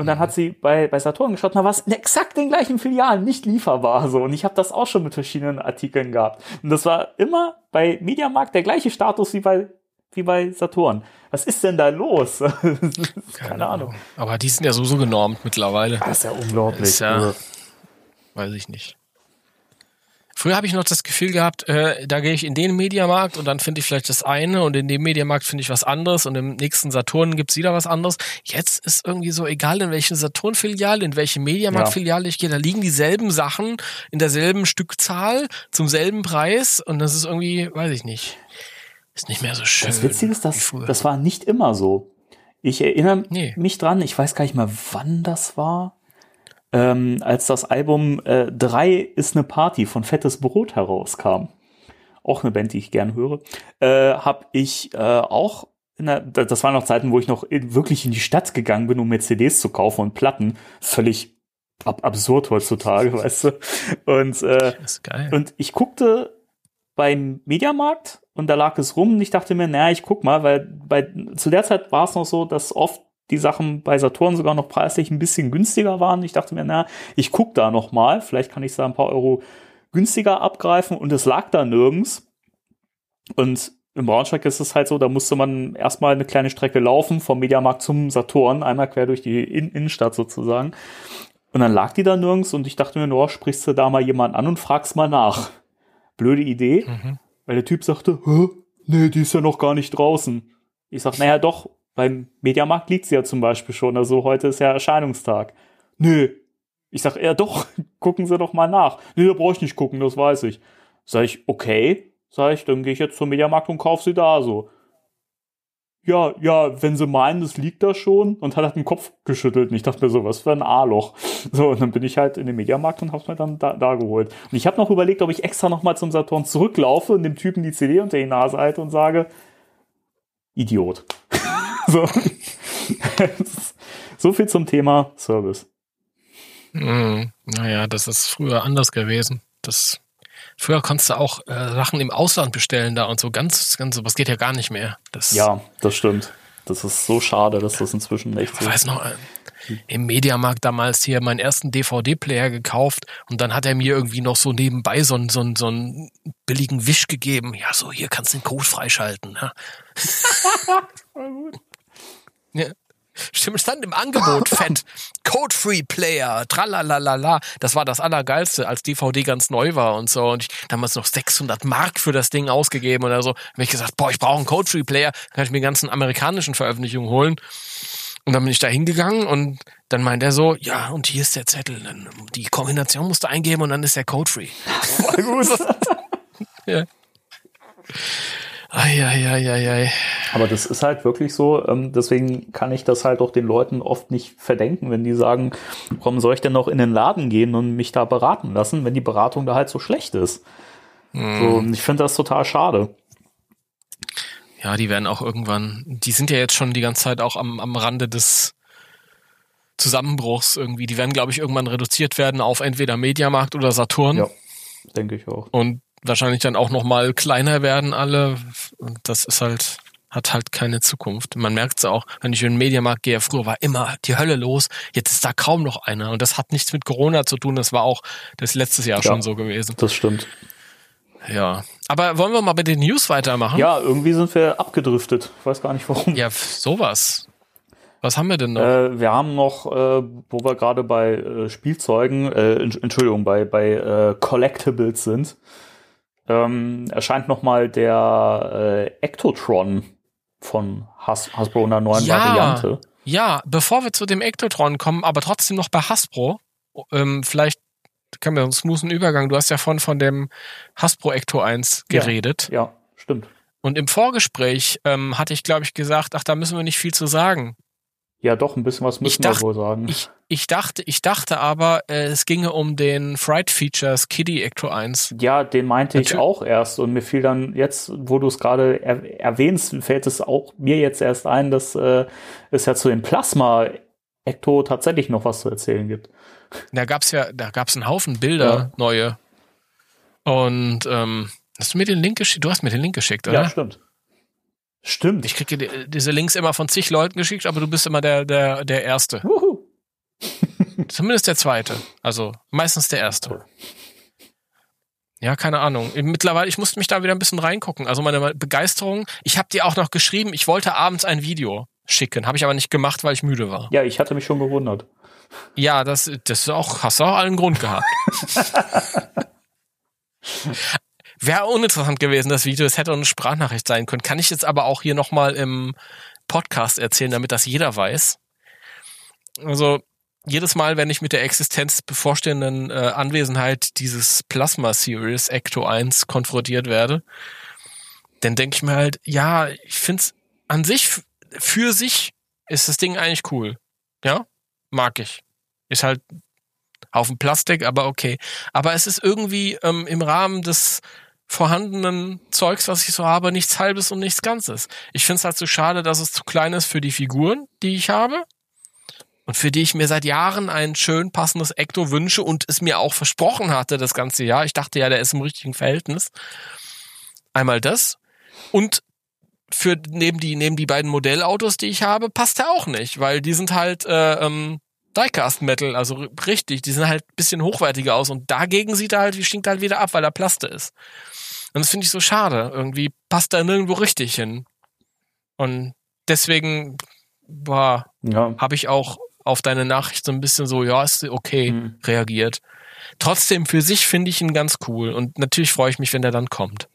E: und dann hat sie bei, bei Saturn geschaut, na was in exakt den gleichen Filialen nicht lieferbar so und ich habe das auch schon mit verschiedenen Artikeln gehabt und das war immer bei Mediamarkt der gleiche Status wie bei wie bei Saturn. Was ist denn da los? Keine, Ahnung.
A: Aber die sind ja sowieso genormt mittlerweile.
E: Das ist ja unglaublich.
A: Ist ja-
E: Also,
A: Weiß ich nicht. Früher habe ich noch das Gefühl gehabt, äh, da gehe ich in den Mediamarkt und dann finde ich vielleicht das eine und in dem Mediamarkt finde ich was anderes und im nächsten Saturn gibt's wieder was anderes. Jetzt ist irgendwie so, egal in welche Saturn-Filiale, in welche Mediamarkt-Filiale ich gehe, da liegen dieselben Sachen in derselben Stückzahl zum selben Preis und das ist irgendwie, weiß ich nicht, ist nicht mehr so schön.
E: Das Witzige ist,
A: früher.
E: das war nicht immer so. Ich erinnere
A: Nee.
E: mich dran, ich weiß gar nicht mehr, wann das war, ähm, als das Album äh, 3 ist eine Party von Fettes Brot herauskam. Auch eine Band, die ich gern höre. Äh, habe ich äh, auch, in der, das waren noch Zeiten, wo ich noch in, wirklich in die Stadt gegangen bin, um mir CDs zu kaufen und Platten. Völlig ab absurd heutzutage, weißt du. Und äh, und ich guckte beim Mediamarkt und da lag es rum und ich dachte mir, naja, ich guck mal, weil bei, zu der Zeit war es noch so, dass oft die Sachen bei Saturn sogar noch preislich ein bisschen günstiger waren. Ich dachte mir, na, ich guck da noch mal, vielleicht kann ich da ein paar Euro günstiger abgreifen und es lag da nirgends. Und im Braunschweig ist es halt so, da musste man erstmal eine kleine Strecke laufen vom Mediamarkt zum Saturn, einmal quer durch die In Innenstadt sozusagen. Und dann lag die da nirgends und ich dachte mir, nur sprichst du da mal jemanden an und fragst mal nach. Blöde Idee, weil der Typ sagte, nee, die ist ja noch gar nicht draußen. Ich sag, naja, doch, beim Mediamarkt liegt sie ja zum Beispiel schon, also heute ist ja Erscheinungstag. Nee. Ich sag, ja doch, gucken Sie doch mal nach. Nee, da brauche ich nicht gucken, das weiß ich. Sag ich, okay, sag ich, dann gehe ich jetzt zum Mediamarkt und kauf sie da so. Ja, ja, wenn sie meinen, es liegt da schon und hat halt den Kopf geschüttelt und ich dachte mir so, was für ein A-Loch. So, und dann bin ich halt in den Mediamarkt und hab's mir dann da, da geholt. Und ich habe noch überlegt, ob ich extra noch mal zum Saturn zurücklaufe und dem Typen die CD unter die Nase halte und sage, Idiot. so. so viel zum Thema Service.
A: Mhm. Naja, das ist früher anders gewesen. Das früher konntest du auch äh, Sachen im Ausland bestellen da und so ganz, ganz, sowas geht ja gar nicht mehr. Das,
E: Ja, das stimmt. Das ist so schade, dass das inzwischen echt so
A: Ich weiß noch, äh, im Mediamarkt damals hier meinen ersten DVD-Player gekauft und dann hat er mir irgendwie noch so nebenbei so einen, so einen, so einen billigen Wisch gegeben. Ja, so, hier kannst du den Code freischalten. Ja. Ja. Stimmt, stand im Angebot fett. Code-Free Player, tralalala. Das war das Allergeilste, als DVD ganz neu war und so. Und ich damals noch 600 Mark für das Ding ausgegeben oder so. Hab ich gesagt, boah, ich brauche einen Code-Free Player, kann ich mir ganzen amerikanischen Veröffentlichungen holen. Und dann bin ich da hingegangen und dann meint er so, ja, und hier ist der Zettel. Dann die Kombination musst du eingeben und dann ist der Code free.
E: Voll gut.
A: ja. Eieieiei.
E: Aber das ist halt wirklich so, ähm, deswegen kann ich das halt auch den Leuten oft nicht verdenken, wenn die sagen, warum soll ich denn noch in den Laden gehen und mich da beraten lassen, wenn die Beratung da halt so schlecht ist. So, und ich finde das total schade.
A: Ja, die werden auch irgendwann, die sind ja jetzt schon die ganze Zeit auch am, am Rande des Zusammenbruchs irgendwie. Die werden, glaube ich, irgendwann reduziert werden auf entweder Mediamarkt oder Saturn.
E: Ja, denke ich auch.
A: Und wahrscheinlich dann auch noch mal kleiner werden alle. Und das ist halt, hat halt keine Zukunft. Man merkt es auch, wenn ich in den Mediamarkt gehe. Früher war immer die Hölle los. Jetzt ist da kaum noch einer. Und das hat nichts mit Corona zu tun. Das war auch das letztes Jahr
E: Ja.
A: schon so gewesen.
E: Das stimmt.
A: Ja. Aber wollen wir mal mit den News weitermachen?
E: Ja, irgendwie sind wir abgedriftet. Ich weiß gar nicht warum.
A: Ja, sowas. Was haben wir denn noch?
E: Äh, wir haben noch, äh, wo wir gerade bei äh, Spielzeugen, äh, Entsch- Entschuldigung, bei, bei äh, Collectibles sind, ähm, erscheint noch mal der äh, Ectotron von Has Hasbro in einer neuen
A: Ja.
E: Variante.
A: Ja, bevor wir zu dem Ektotron kommen, aber trotzdem noch bei Hasbro, ähm, vielleicht können wir einen smoothen Übergang. Du hast ja von, von dem Hasbro Ecto 1
E: Ja.
A: geredet.
E: Ja, stimmt.
A: Und im Vorgespräch ähm, hatte ich, glaube ich, gesagt, ach, da müssen wir nicht viel zu sagen.
E: Ja, doch, ein bisschen was müssen
A: dacht-
E: wir wohl sagen.
A: Ich, ich dachte, ich dachte aber, äh, es ginge um den Fright Features Kiddie Ecto 1.
E: ja, den meinte ich
A: Natürlich.
E: auch erst und mir fiel dann jetzt, wo du es gerade er erwähnst, fällt es auch mir jetzt erst ein, dass äh, es ja zu dem Plasma Ecto tatsächlich noch was zu erzählen gibt.
A: Da gab's ja, da gab's einen Haufen Bilder,
E: Ja.
A: neue. Und ähm, hast du mir den Link geschickt? Du hast mir den Link geschickt, oder?
E: Ja, stimmt. Stimmt.
A: Ich kriege die- diese Links immer von zig Leuten geschickt, aber du bist immer der, der, der Erste.
E: Wuhu.
A: Zumindest der Zweite. Also meistens der Erste. Ja, keine Ahnung. Mittlerweile, ich musste mich da wieder ein bisschen reingucken. Also meine Begeisterung. Ich habe dir auch noch geschrieben, ich wollte abends ein Video schicken. Habe ich aber nicht gemacht, weil ich müde war.
E: Ja, ich hatte mich schon gewundert.
A: Ja, das, das ist auch, hast du auch allen Grund gehabt. Wäre uninteressant gewesen, das Video. Es hätte auch eine Sprachnachricht sein können. Kann ich jetzt aber auch hier nochmal im Podcast erzählen, damit das jeder weiß. Also, jedes Mal, wenn ich mit der Existenz bevorstehenden äh, Anwesenheit dieses Plasma Series Ecto 1 konfrontiert werde, dann denke ich mir halt, ja, ich find's an sich, für sich ist das Ding eigentlich cool. Ja, mag ich. Ist halt Haufen Plastik, aber okay. Aber es ist irgendwie ähm, im Rahmen des vorhandenen Zeugs, was ich so habe, nichts Halbes und nichts Ganzes. Ich finde es halt so schade, dass es zu klein ist für die Figuren, die ich habe. Und für die ich mir seit Jahren ein schön passendes Ecto wünsche und es mir auch versprochen hatte das ganze Jahr. Ich dachte ja, der ist im richtigen Verhältnis. Einmal das. Und für neben die, neben die beiden Modellautos, die ich habe, passt er auch nicht, weil die sind halt äh, ähm, Diecast Metal, also richtig, die sind halt ein bisschen hochwertiger aus und dagegen sieht er halt, stinkt er halt wieder ab, weil er Plaste ist. Und das finde ich so schade. Irgendwie passt er nirgendwo richtig hin. Und deswegen
E: Ja.
A: habe ich auch auf deine Nachricht so ein bisschen so, ja, ist okay,
E: Mhm.
A: reagiert. Trotzdem für sich finde ich ihn ganz cool und natürlich freue ich mich, wenn der dann kommt.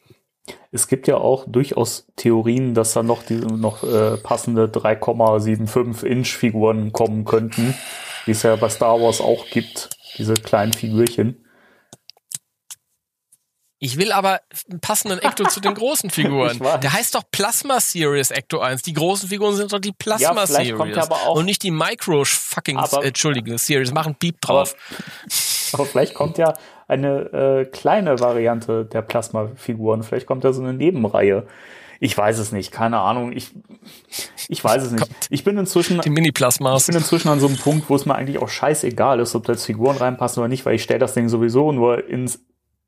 E: Es gibt ja auch durchaus Theorien, dass da noch die noch äh, passende 3,75 Inch Figuren kommen könnten, wie es ja bei Star Wars auch gibt, diese kleinen Figürchen.
A: Ich will aber einen passenden Ecto zu den großen Figuren. Der heißt doch Plasma Series Ecto 1. Die großen Figuren sind doch die Plasma
E: vielleicht
A: Series.
E: kommt er aber auch-
A: und nicht die Micro fucking
E: Aber-
A: äh, Entschuldige Series. Machen Piep
E: Aber,
A: drauf.
E: aber vielleicht kommt ja eine äh, kleine Variante der Plasma-Figuren. Vielleicht kommt da so eine Nebenreihe. Ich weiß es nicht, keine Ahnung. Ich, ich weiß es nicht. Ich bin inzwischen
A: die Mini-Plasmas.
E: Ich bin inzwischen an so einem Punkt, wo es mir eigentlich auch scheißegal ist, ob da jetzt Figuren reinpassen oder nicht, weil ich stelle das Ding sowieso nur ins,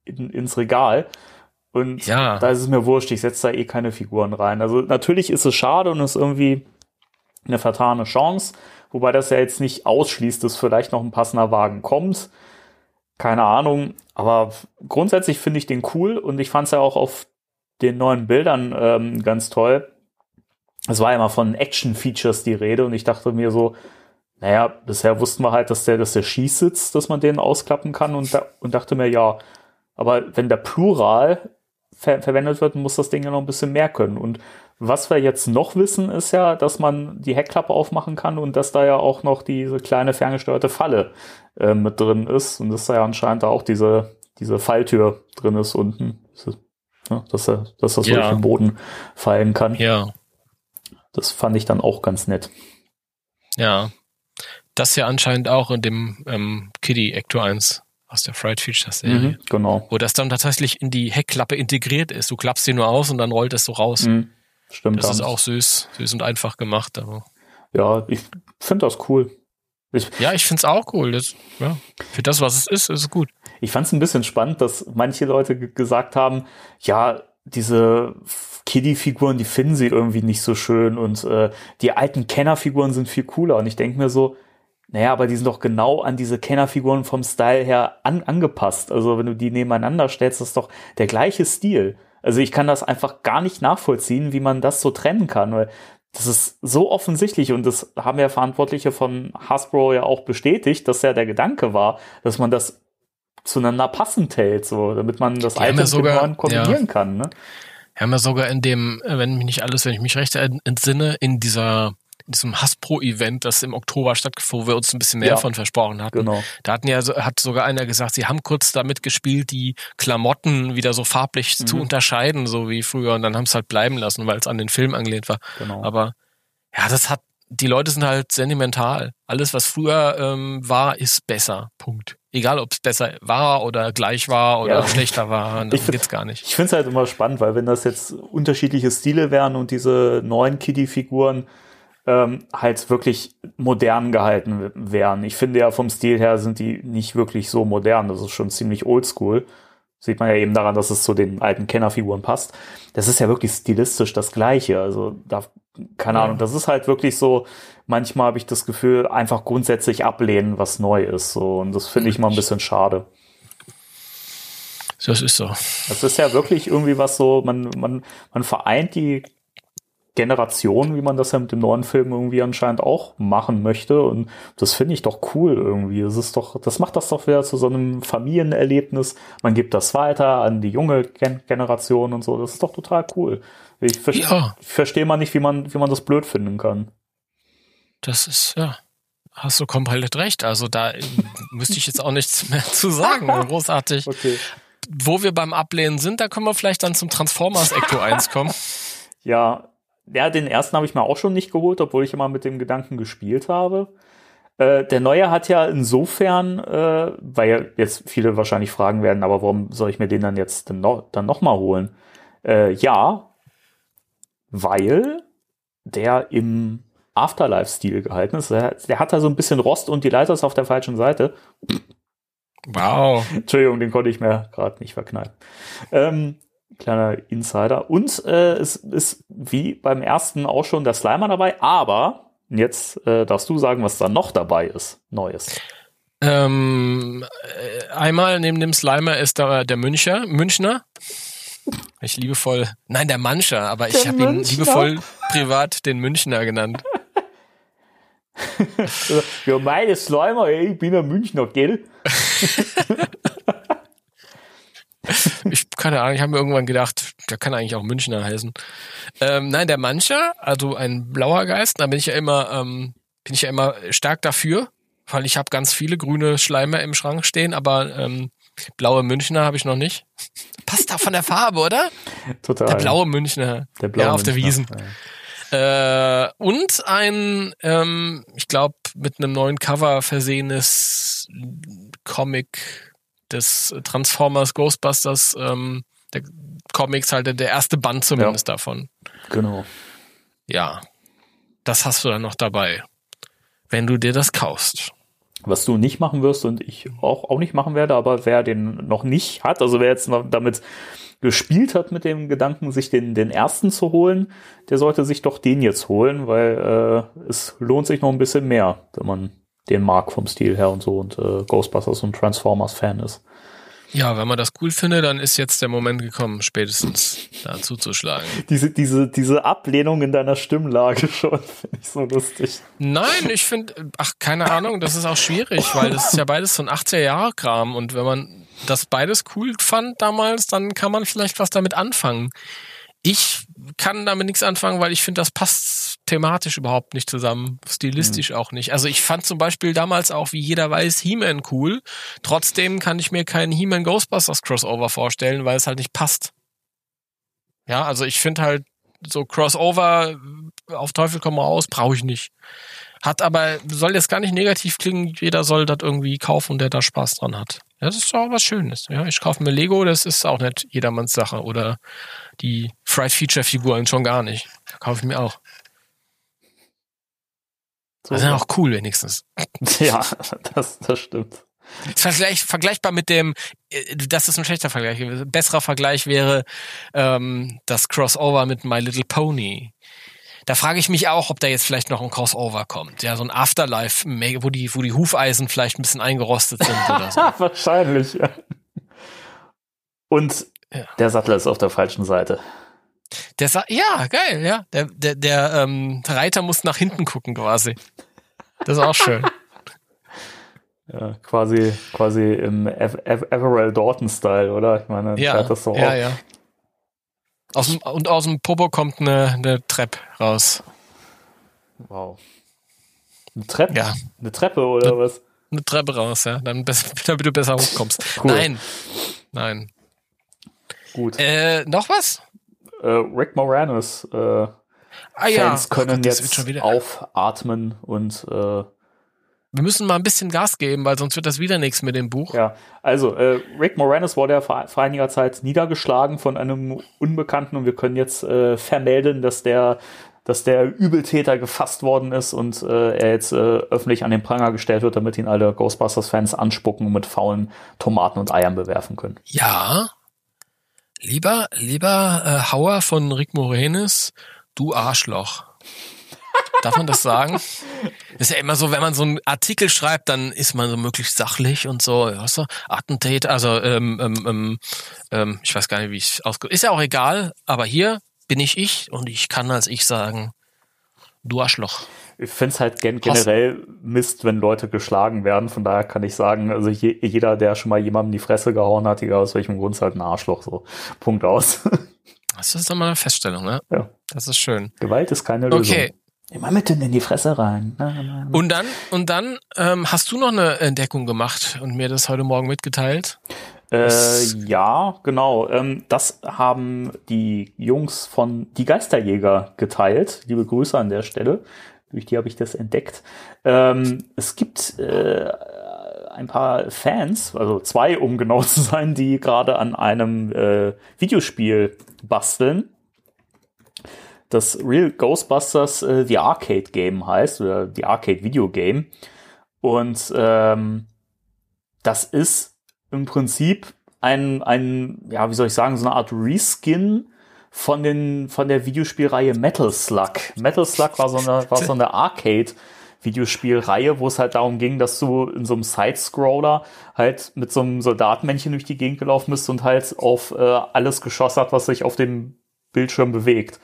E: in, ins Regal. Und
A: Ja.
E: da ist es mir wurscht, ich setze da eh keine Figuren rein. Also natürlich ist es schade und ist irgendwie eine vertane Chance, wobei das ja jetzt nicht ausschließt, dass vielleicht noch ein passender Wagen kommt. Keine Ahnung, aber grundsätzlich finde ich den cool und ich fand es ja auch auf den neuen Bildern ähm, ganz toll. Es war ja mal von Action-Features die Rede und ich dachte mir so, naja, bisher wussten wir halt, dass der, dass der Schieß sitzt, dass man den ausklappen kann und, da, und dachte mir, ja, aber wenn der Plural ver verwendet wird, muss das Ding ja noch ein bisschen mehr können. Und was wir jetzt noch wissen, ist ja, dass man die Heckklappe aufmachen kann und dass da ja auch noch diese kleine ferngesteuerte Falle äh, mit drin ist und dass da ja anscheinend da auch diese, diese Falltür drin ist unten. Ne? dass er, dass so
A: Ja.
E: durch den Boden fallen kann.
A: Ja,
E: Das fand ich dann auch ganz nett.
A: ja. Das ja anscheinend auch in dem ähm, Kiddie Ecto 1 aus der Fried Features Serie.
E: Mhm, genau.
A: Wo das dann tatsächlich in die Heckklappe integriert ist. Du klappst sie nur aus und dann rollt es so raus.
E: Mhm, stimmt.
A: Das ist
E: haben-
A: auch süß, süß und einfach gemacht. Aber
E: Ja, ich finde das cool. Ich,
A: ja, ich find's auch cool. Das, ja, für das, was es ist, ist es gut.
E: ich fand es ein bisschen spannend, dass manche Leute ge- gesagt haben, ja, diese Kiddie-Figuren, die finden sie irgendwie nicht so schön und äh, die alten Kenner-Figuren sind viel cooler. Und ich denke mir so, naja, aber die sind doch genau an diese Kenner-Figuren vom Style her an, angepasst. Also wenn du die nebeneinander stellst, das ist doch der gleiche Stil. Also ich kann das einfach gar nicht nachvollziehen, wie man das so trennen kann, weil das ist so offensichtlich und das haben ja Verantwortliche von Hasbro ja auch bestätigt, dass ja der Gedanke war, dass man das zueinander passend hält, so, damit man das
A: ja
E: dem
A: sogar-
E: kombinieren
A: ja.
E: kann. Ne?
A: Wir haben ja sogar in dem, äh, wenn mich nicht alles, wenn ich mich recht en- entsinne, in dieser in diesem Hasbro-Event, das im Oktober stattgefunden, wo wir uns ein bisschen mehr
E: Ja.
A: von versprochen hatten.
E: Genau.
A: Da hatten ja, so- hat sogar einer gesagt, sie haben kurz damit gespielt, die Klamotten wieder so farblich zu
E: Mhm.
A: unterscheiden, so wie früher, und dann haben sie es halt bleiben lassen, weil es an den Film angelehnt war.
E: Genau.
A: Aber ja, das hat, die Leute sind halt sentimental. Alles, was früher ähm, war, ist besser. Punkt. Egal, ob es besser war oder gleich war oder
E: Ja.
A: schlechter war,
E: Ich
A: das
E: find-
A: geht's gar nicht.
E: Ich finde es halt immer spannend, weil wenn das jetzt unterschiedliche Stile wären und diese neuen Kiddie-Figuren ähm, halt wirklich modern gehalten w- wären. Ich finde ja vom Stil her sind die nicht wirklich so modern. Das ist schon ziemlich oldschool. Sieht man ja eben daran, dass es zu den alten Kennerfiguren passt. Das ist ja wirklich stilistisch das Gleiche. Also da, keine. Ahnung, das ist halt wirklich so, manchmal habe ich das Gefühl, einfach grundsätzlich ablehnen, was neu ist. So, und das finde ich mal ein bisschen schade.
A: Das ist so.
E: Das ist ja wirklich irgendwie was so, man, man, man vereint die Generation, wie man das ja mit dem neuen Film irgendwie anscheinend auch machen möchte. Und das finde ich doch cool irgendwie. Das ist doch, das macht das doch wieder zu so einem Familienerlebnis. Man gibt das weiter an die junge Gen Generation und so. Das ist doch total cool. Ich, ver
A: Ja.
E: ich verstehe mal nicht, wie man, wie man das blöd finden kann.
A: Das ist, ja, hast du komplett recht. Also da müsste ich jetzt auch nichts mehr zu sagen. Großartig.
E: Okay.
A: Wo wir beim Ablehnen sind, da können wir vielleicht dann zum Transformers Ecto 1 kommen.
E: Ja, ja, den ersten habe ich mir auch schon nicht geholt, obwohl ich immer mit dem Gedanken gespielt habe. Äh, der neue hat ja insofern, äh, weil jetzt viele wahrscheinlich fragen werden, aber warum soll ich mir den dann jetzt dann noch, dann noch mal holen? Äh, ja, weil der im Afterlife-Stil gehalten ist. Der, der hat da so ein bisschen Rost und die Leiter ist auf der falschen Seite.
A: Wow.
E: Entschuldigung, den konnte ich mir gerade nicht verkneifen. Ähm, kleiner Insider. Und äh, es ist wie beim ersten auch schon der Slimer dabei, aber jetzt äh, darfst du sagen, was da noch dabei ist. Neues.
A: Ähm, äh, einmal neben dem Slimer ist da der Müncher, Münchner. Ich liebevoll, nein, der Mancher, aber ich habe ihn liebevoll privat den Münchner genannt.
E: Ja, meine Slimer, ey, ich bin ein Münchner, gell?
A: Ich keine Ahnung, ich habe mir irgendwann gedacht, der kann eigentlich auch Münchner heißen. Ähm, nein, der Mancher, also ein blauer Geist, da bin ich ja immer, ähm, bin ich ja immer stark dafür, weil ich habe ganz viele grüne Schleimer im Schrank stehen, aber ähm, blaue Münchner habe ich noch nicht. Passt auch von der Farbe, oder?
E: Total.
A: Der blaue Münchner.
E: Der blaue
A: ja, auf der
E: Münchner,
A: Wiesen.
E: ja.
A: Äh, und ein, ähm, ich glaube, mit einem neuen Cover versehenes Comic des Transformers Ghostbusters, ähm, der Comics halt der erste Band zumindest davon.
E: Genau.
A: Ja, das hast du dann noch dabei, wenn du dir das kaufst.
E: Was du nicht machen wirst und ich auch, auch nicht machen werde, aber wer den noch nicht hat, also wer jetzt noch damit gespielt hat mit dem Gedanken, sich den, den ersten zu holen, der sollte sich doch den jetzt holen, weil äh, es lohnt sich noch ein bisschen mehr, wenn man den mag vom Stil her und so und äh, Ghostbusters und Transformers Fan ist.
A: Ja, wenn man das cool findet, dann ist jetzt der Moment gekommen, spätestens da zuzuschlagen.
E: Diese, diese, diese Ablehnung in deiner Stimmlage schon, finde ich so lustig.
A: Nein, ich finde, ach, keine Ahnung, das ist auch schwierig, weil das ist ja beides so ein 80er-Jahre-Kram und wenn man das beides cool fand damals, dann kann man vielleicht was damit anfangen. Ich kann damit nichts anfangen, weil ich finde, das passt thematisch überhaupt nicht zusammen, stilistisch auch nicht. Also ich fand zum Beispiel damals auch, wie jeder weiß, He-Man cool. Trotzdem kann ich mir keinen He-Man Ghostbusters Crossover vorstellen, weil es halt nicht passt. Ja, also ich finde halt so Crossover auf Teufel komm raus, brauche ich nicht. Hat aber, soll jetzt gar nicht negativ klingen, jeder soll das irgendwie kaufen, der da Spaß dran hat. Ja, das ist doch was Schönes. Ja, ich kaufe mir Lego, das ist auch nicht jedermanns Sache. Oder die Fried Feature Figuren schon gar nicht. Kaufe ich mir auch.
E: So,
A: Das ist ja auch cool wenigstens.
E: ja, das, das stimmt.
A: Vergleich, vergleichbar mit dem, äh, das ist ein schlechter Vergleich. Ein besserer Vergleich wäre ähm, das Crossover mit My Little Pony. Da frage ich mich auch, ob da jetzt vielleicht noch ein Crossover kommt. Ja, so ein Afterlife, wo die, wo die Hufeisen vielleicht ein bisschen eingerostet sind oder so.
E: Wahrscheinlich, ja. Und
A: Ja.
E: der Sattel ist auf der falschen Seite.
A: Der sa ja, geil, ja. Der, der, der ähm, Reiter muss nach hinten gucken quasi. Das ist auch schön.
E: Ja, quasi, quasi im Ev Ev Everell Dorton-Style, oder? Ich meine,
A: Ja,
E: das so
A: ja, ja. Aus dem, und aus dem Popo kommt eine, eine Treppe raus.
E: Wow. Eine Treppe?
A: Ja.
E: Eine Treppe oder was?
A: Eine Treppe raus, ja. Dann damit du besser hochkommst.
E: Cool.
A: Nein. Nein.
E: Gut.
A: Äh, noch was?
E: Äh, Rick Moranis, äh,
A: Ah
E: Fans
A: Oh
E: können
A: Gott,
E: jetzt
A: schon wieder.
E: aufatmen und äh,
A: Wir müssen mal ein bisschen Gas geben, weil sonst wird das wieder nichts mit dem Buch.
E: Ja, also äh, Rick Moranis wurde ja vor, vor einiger Zeit niedergeschlagen von einem Unbekannten und wir können jetzt äh, vermelden, dass der, dass der Übeltäter gefasst worden ist und äh, er jetzt äh, öffentlich an den Pranger gestellt wird, damit ihn alle Ghostbusters-Fans anspucken und mit faulen Tomaten und Eiern bewerfen können.
A: Ja. Lieber, lieber äh, Hauer von Rick Moranis, du Arschloch. Darf man das sagen? Das ist ja immer so, wenn man so einen Artikel schreibt, dann ist man so möglichst sachlich und so, ja, so Attentat, also ähm, ähm, ähm, ähm, ich weiß gar nicht, wie ich ausge... Ist ja auch egal, aber hier bin ich ich und ich kann als ich sagen, du Arschloch.
E: Ich finde es halt gen generell Mist, wenn Leute geschlagen werden. Von daher kann ich sagen, also je, jeder, der schon mal jemandem die Fresse gehauen hat, egal aus welchem Grund, ist halt ein Arschloch. So, Punkt aus.
A: Das ist doch mal eine Feststellung, ne?
E: ja.
A: Das ist schön.
E: Gewalt ist keine Lösung.
A: Okay.
E: Immer mitten in die Fresse rein. Na, na, na.
A: Und dann, und dann ähm, hast du noch eine Entdeckung gemacht und mir das heute Morgen mitgeteilt.
E: Äh, ja, genau. Ähm, das haben die Jungs von Die Geisterjäger geteilt. Liebe Grüße an der Stelle. Durch die habe ich das entdeckt. Ähm, es gibt äh, ein paar Fans, also zwei, um genau zu sein, die gerade an einem äh, Videospiel basteln. Das Real Ghostbusters äh, The Arcade Game heißt, oder The Arcade Video Game. Und ähm, das ist im Prinzip ein, ein, ja, wie soll ich sagen, so eine Art Reskin von den, von der Videospielreihe Metal Slug. Metal Slug war so eine, war so eine Arcade Videospielreihe, wo es halt darum ging, dass du in so einem Side-Scroller halt mit so einem Soldatenmännchen durch die Gegend gelaufen bist und halt auf äh, alles geschossen hat, was sich auf dem Bildschirm bewegt.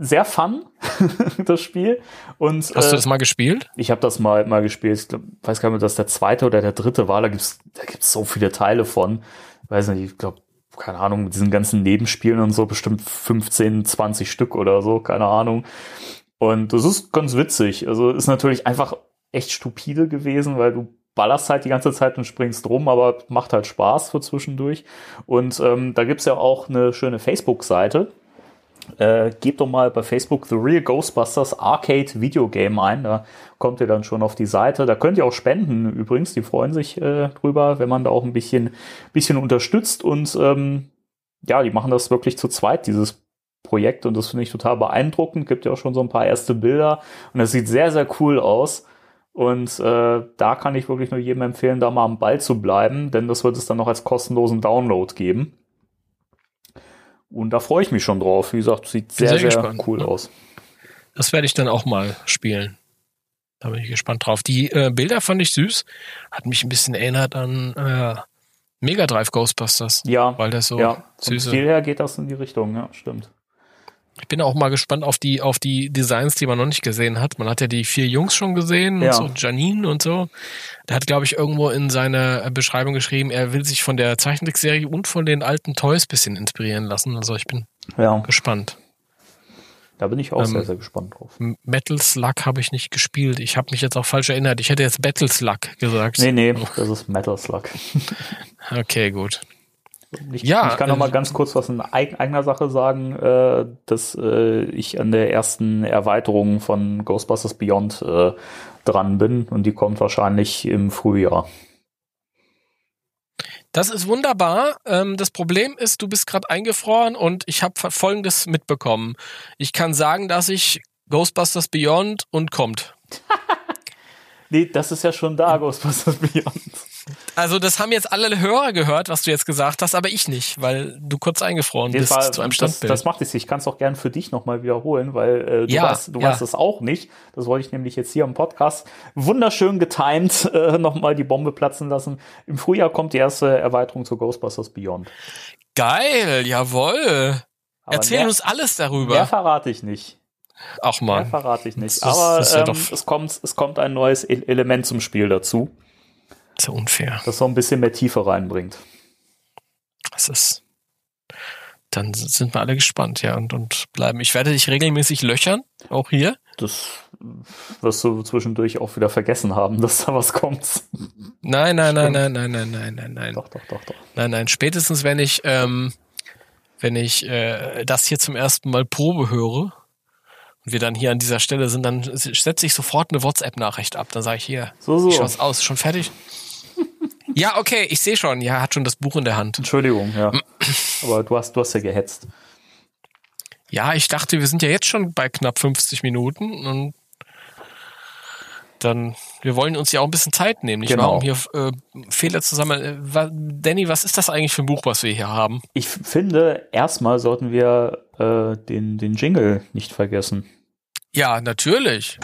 E: Sehr fun, das Spiel. Und,
A: Hast
E: äh,
A: du das mal gespielt?
E: ich habe das mal, mal gespielt. Ich glaub, weiß gar nicht, ob das der zweite oder der dritte war. Da gibt's da gibt's so viele Teile von. Weiß nicht, ich glaube, keine Ahnung, mit diesen ganzen Nebenspielen und so, bestimmt 15, 20 Stück oder so, keine Ahnung. Und das ist ganz witzig. Also ist natürlich einfach echt stupide gewesen, weil du ballerst halt die ganze Zeit und springst rum, aber macht halt Spaß für zwischendurch. Und ähm, da gibt's ja auch eine schöne Facebook-Seite. Äh, gebt doch mal bei Facebook The Real Ghostbusters Arcade Video Game ein. Da kommt ihr dann schon auf die Seite. Da könnt ihr auch spenden übrigens. Die freuen sich äh, drüber, wenn man da auch ein bisschen, bisschen unterstützt. Und ähm, ja, die machen das wirklich zu zweit, dieses Projekt. Und das finde ich total beeindruckend. Gibt ja auch schon so ein paar erste Bilder. Und das sieht sehr, sehr cool aus. Und äh, da kann ich wirklich nur jedem empfehlen, da mal am Ball zu bleiben, denn das wird es dann noch als kostenlosen Download geben. Und da freue ich mich schon drauf. Wie gesagt, sieht sehr,
A: sehr
E: sehr,
A: gespannt.
E: cool aus.
A: Das werde ich dann auch mal spielen. Da bin ich gespannt drauf. Die äh, Bilder fand ich süß. Hat mich ein bisschen erinnert an äh, Mega Drive Ghostbusters.
E: Ja,
A: Weil das so
E: ja. Vom
A: süße.
E: Stil her geht das in die Richtung, ja, stimmt.
A: Ich bin auch mal gespannt auf die, auf die Designs, die man noch nicht gesehen hat. Man hat ja die vier Jungs schon gesehen
E: Ja.
A: und so, Janine und so. Der hat, glaube ich, irgendwo in seiner Beschreibung geschrieben, er will sich von der Zeichentrickserie und von den alten Toys bisschen inspirieren lassen. Also ich bin
E: Ja,
A: gespannt.
E: da bin ich auch
A: Ähm,
E: sehr, sehr gespannt drauf.
A: Metal Slug habe ich nicht gespielt. Ich habe mich jetzt auch falsch erinnert. Ich hätte jetzt Battle Slug gesagt.
E: Nee, nee, das ist Metal Slug.
A: Okay, gut.
E: Ich,
A: Ja,
E: ich kann noch mal
A: äh,
E: ganz kurz was in eig eigener Sache sagen, äh, dass äh, ich an der ersten Erweiterung von Ghostbusters Beyond äh, dran bin und die kommt wahrscheinlich im Frühjahr.
A: Das ist wunderbar. Ähm, das Problem ist, du bist gerade eingefroren und ich habe Folgendes mitbekommen. Ich kann sagen, dass ich Ghostbusters Beyond und kommt.
E: Nee, das ist ja schon da, Ghostbusters Beyond.
A: Also das haben jetzt alle Hörer gehört, was du jetzt gesagt hast, aber ich nicht, weil du kurz eingefroren
E: Das,
A: bist
E: war,
A: zu einem
E: das,
A: Standbild.
E: das macht es. Ich kann es auch gern für dich nochmal wiederholen, weil äh, du,
A: Ja,
E: weißt, du
A: ja.
E: weißt es auch nicht. Das wollte ich nämlich jetzt hier im Podcast wunderschön getimed äh, nochmal die Bombe platzen lassen. Im Frühjahr kommt die erste Erweiterung zu Ghostbusters Beyond.
A: Geil, jawohl.
E: Aber
A: Erzähl
E: mehr,
A: uns alles
E: Mehr
A: darüber.
E: verrate ich nicht.
A: Ach
E: Mehr
A: man,
E: verrate ich nicht.
A: Das
E: Aber
A: das ja
E: ähm, es, kommt, es kommt ein neues E- Element zum Spiel dazu,
A: ja unfair.
E: das so ein bisschen mehr Tiefe reinbringt.
A: Das ist. Dann sind wir alle gespannt, ja, und, und bleiben. Ich werde dich regelmäßig löchern, auch hier.
E: Das wirst du zwischendurch auch wieder vergessen haben, dass da was kommt.
A: Nein, nein, nein, nein, nein, nein, nein, nein, nein.
E: Doch, doch, doch, doch.
A: Nein, nein, spätestens wenn ich, ähm, wenn ich äh, das hier zum ersten Mal Probe höre und wir dann hier an dieser Stelle sind, dann setze ich sofort eine WhatsApp-Nachricht ab. Dann sage ich hier,
E: So, so.
A: schaut's aus? Schon fertig? Ja, okay, ich sehe schon. Ja, hat schon das Buch in der Hand.
E: Entschuldigung, ja. Aber du hast, du hast ja gehetzt.
A: Ja, ich dachte, wir sind ja jetzt schon bei knapp 50 Minuten und dann, wir wollen uns ja auch ein bisschen Zeit nehmen, nicht
E: Genau.
A: wahr? Um hier äh, Fehler zu sammeln. Äh, Danny, was ist das eigentlich für ein Buch, was wir hier haben?
E: Ich finde, erstmal sollten wir äh, den, den Jingle nicht vergessen.
A: Ja, natürlich.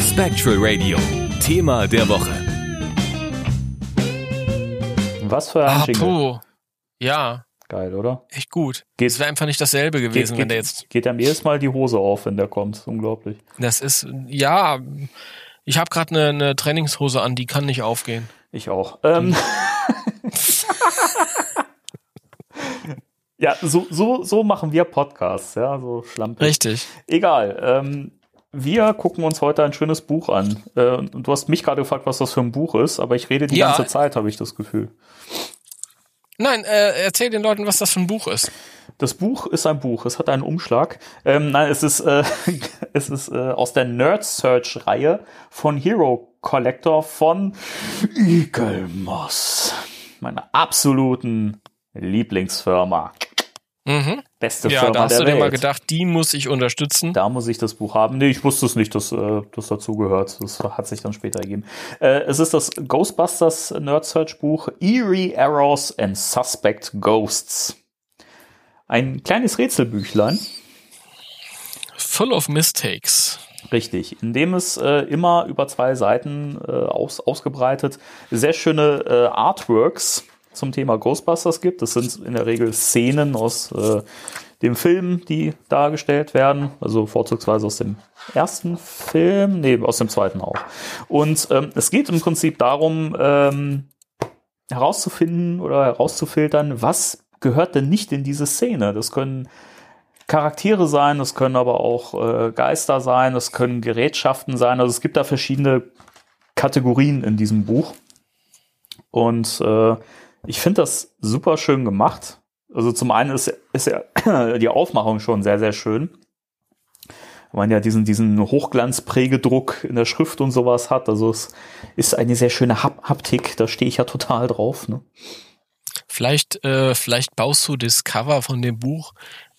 D: Spectral Radio, Thema der Woche.
E: Was für ein
A: Ah,
E: Jingle.
A: puh. Ja,
E: Geil, oder?
A: echt gut.
E: Geht-
A: Es wäre einfach nicht dasselbe gewesen, wenn der jetzt.
E: geht einem jedes Mal die Hose auf, wenn der kommt. Unglaublich.
A: Das ist, ja, ich habe gerade eine, eine Trainingshose an, die kann nicht aufgehen.
E: Ich auch. Ähm. ja, so, so, so machen wir Podcasts, ja, so schlampig.
A: Richtig.
E: Egal. Ähm, wir gucken uns heute ein schönes Buch an. Äh, und du hast mich gerade gefragt, was das für ein Buch ist, aber ich rede die
A: Ja.
E: ganze Zeit, habe ich das Gefühl.
A: Nein, äh, erzähl den Leuten, was das für ein Buch ist.
E: Das Buch ist ein Buch, es hat einen Umschlag. Ähm, nein, es ist, äh, es ist äh, aus der Nerd Search Reihe von Hero Collector von Eaglemoss. Meiner absoluten Lieblingsfirma.
A: Mhm.
E: Beste
A: Ja,
E: Firma
A: da hast
E: der
A: du dir
E: Welt.
A: mal gedacht, die muss ich unterstützen.
E: Da muss ich das Buch haben. Nee, ich wusste es nicht, dass äh, das dazugehört. Das hat sich dann später ergeben. Äh, es ist das Ghostbusters Nerd Search Buch Eerie Errors and Suspect Ghosts. Ein kleines Rätselbüchlein.
A: Full of Mistakes.
E: Richtig, in dem es äh, immer über zwei Seiten äh, aus, ausgebreitet sehr schöne Artworks zum Thema Ghostbusters gibt. Das sind in der Regel Szenen aus äh, dem Film, die dargestellt werden. Also vorzugsweise aus dem ersten Film, nee, aus dem zweiten auch. Und ähm, es geht im Prinzip darum, ähm, herauszufinden oder herauszufiltern, was gehört denn nicht in diese Szene. Das können Charaktere sein, das können aber auch äh, Geister sein, das können Gerätschaften sein. Also es gibt da verschiedene Kategorien in diesem Buch. Und äh, ich finde das super schön gemacht. Also zum einen ist, ist ja die Aufmachung schon sehr, sehr schön. Weil man ja diesen, diesen Hochglanzprägedruck in der Schrift und sowas hat. Also es ist eine sehr schöne Hap Haptik, da stehe ich ja total drauf. Ne?
A: Vielleicht, äh, vielleicht baust du das Cover von dem Buch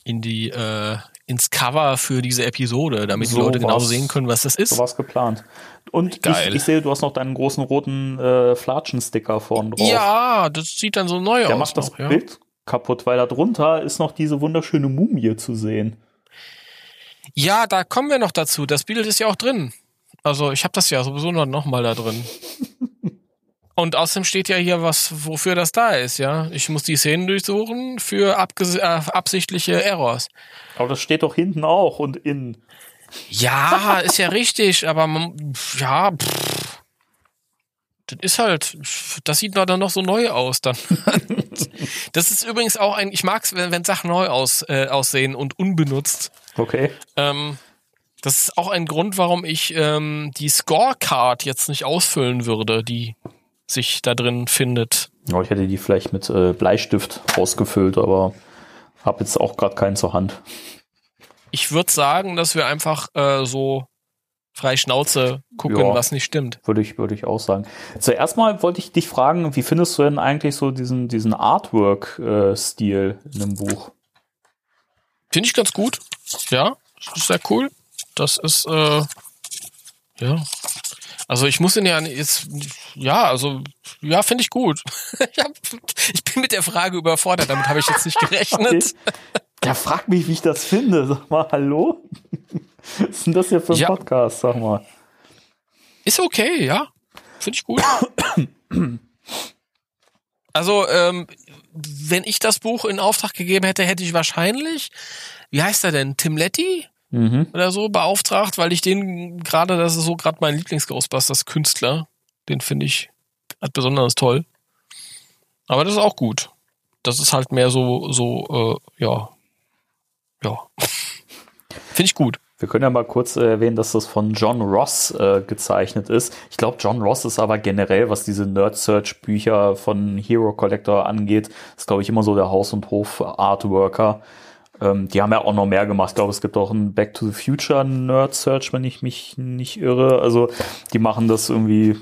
A: in die, äh, ins Cover für diese Episode, damit die
E: So
A: Leute genau sehen können, was das ist.
E: So was geplant. Und ich,
A: Geil.
E: ich sehe, du hast noch deinen großen roten äh, Flatschen-Sticker vorn drauf.
A: Ja, das sieht dann so neu
E: Der
A: aus.
E: macht das
A: noch, ja.
E: Bild kaputt, weil da drunter ist noch diese wunderschöne Mumie zu sehen.
A: Ja, da kommen wir noch dazu. Das Bild ist ja auch drin. Also ich habe das ja sowieso noch, noch mal da drin. Und außerdem steht ja hier was, wofür das da ist, ja. Ich muss die Szenen durchsuchen für äh, absichtliche Errors.
E: Aber das steht doch hinten auch und innen.
A: Ja, ist ja richtig, aber man, ja, pff, das ist halt, das sieht dann noch so neu aus dann. Das ist übrigens auch ein, ich mag's, wenn, wenn Sachen neu aus, äh, aussehen und unbenutzt.
E: Okay.
A: Ähm, das ist auch ein Grund, warum ich ähm, die Scorecard jetzt nicht ausfüllen würde, die sich da drin findet.
E: Ja, ich hätte die vielleicht mit äh, Bleistift ausgefüllt, aber habe jetzt auch gerade keinen zur Hand.
A: Ich würde sagen, dass wir einfach äh, so frei Schnauze gucken,
E: Ja.
A: was nicht stimmt.
E: Würde ich, würde ich auch sagen. Zuerst mal wollte ich dich fragen, wie findest du denn eigentlich so diesen, diesen Artwork-Stil in einem Buch?
A: Finde ich ganz gut. Ja, das ist sehr cool. Das ist, äh, ja. Also ich muss ihn ja jetzt, ja, also, ja, finde ich gut. ich, hab, ich bin mit der Frage überfordert, damit habe ich jetzt nicht gerechnet.
E: Okay. Ja, frag mich, wie ich das finde. Sag mal, hallo? Was ist denn das hier für ein
A: Ja.
E: Podcast? Sag mal.
A: Ist okay, ja. Finde ich gut. Also, ähm, wenn ich das Buch in Auftrag gegeben hätte, hätte ich wahrscheinlich, wie heißt er denn, Tim Letty
E: Mhm.
A: oder so beauftragt, weil ich den gerade, das ist so gerade mein Lieblings-Ghostbusters-Künstler, den finde ich grad besonders toll. Aber das ist auch gut. Das ist halt mehr so, so, äh, ja, ja. finde ich gut.
E: Wir können ja mal kurz äh, erwähnen, dass das von John Ross äh, gezeichnet ist. Ich glaube, John Ross ist aber generell, was diese Nerd-Search-Bücher von Hero Collector angeht, ist, glaube ich, immer so der Haus- und Hof-Artworker. Ähm, die haben ja auch noch mehr gemacht. Ich glaube, es gibt auch einen Back to the Future Nerd-Search, wenn ich mich nicht irre. Also, die machen das irgendwie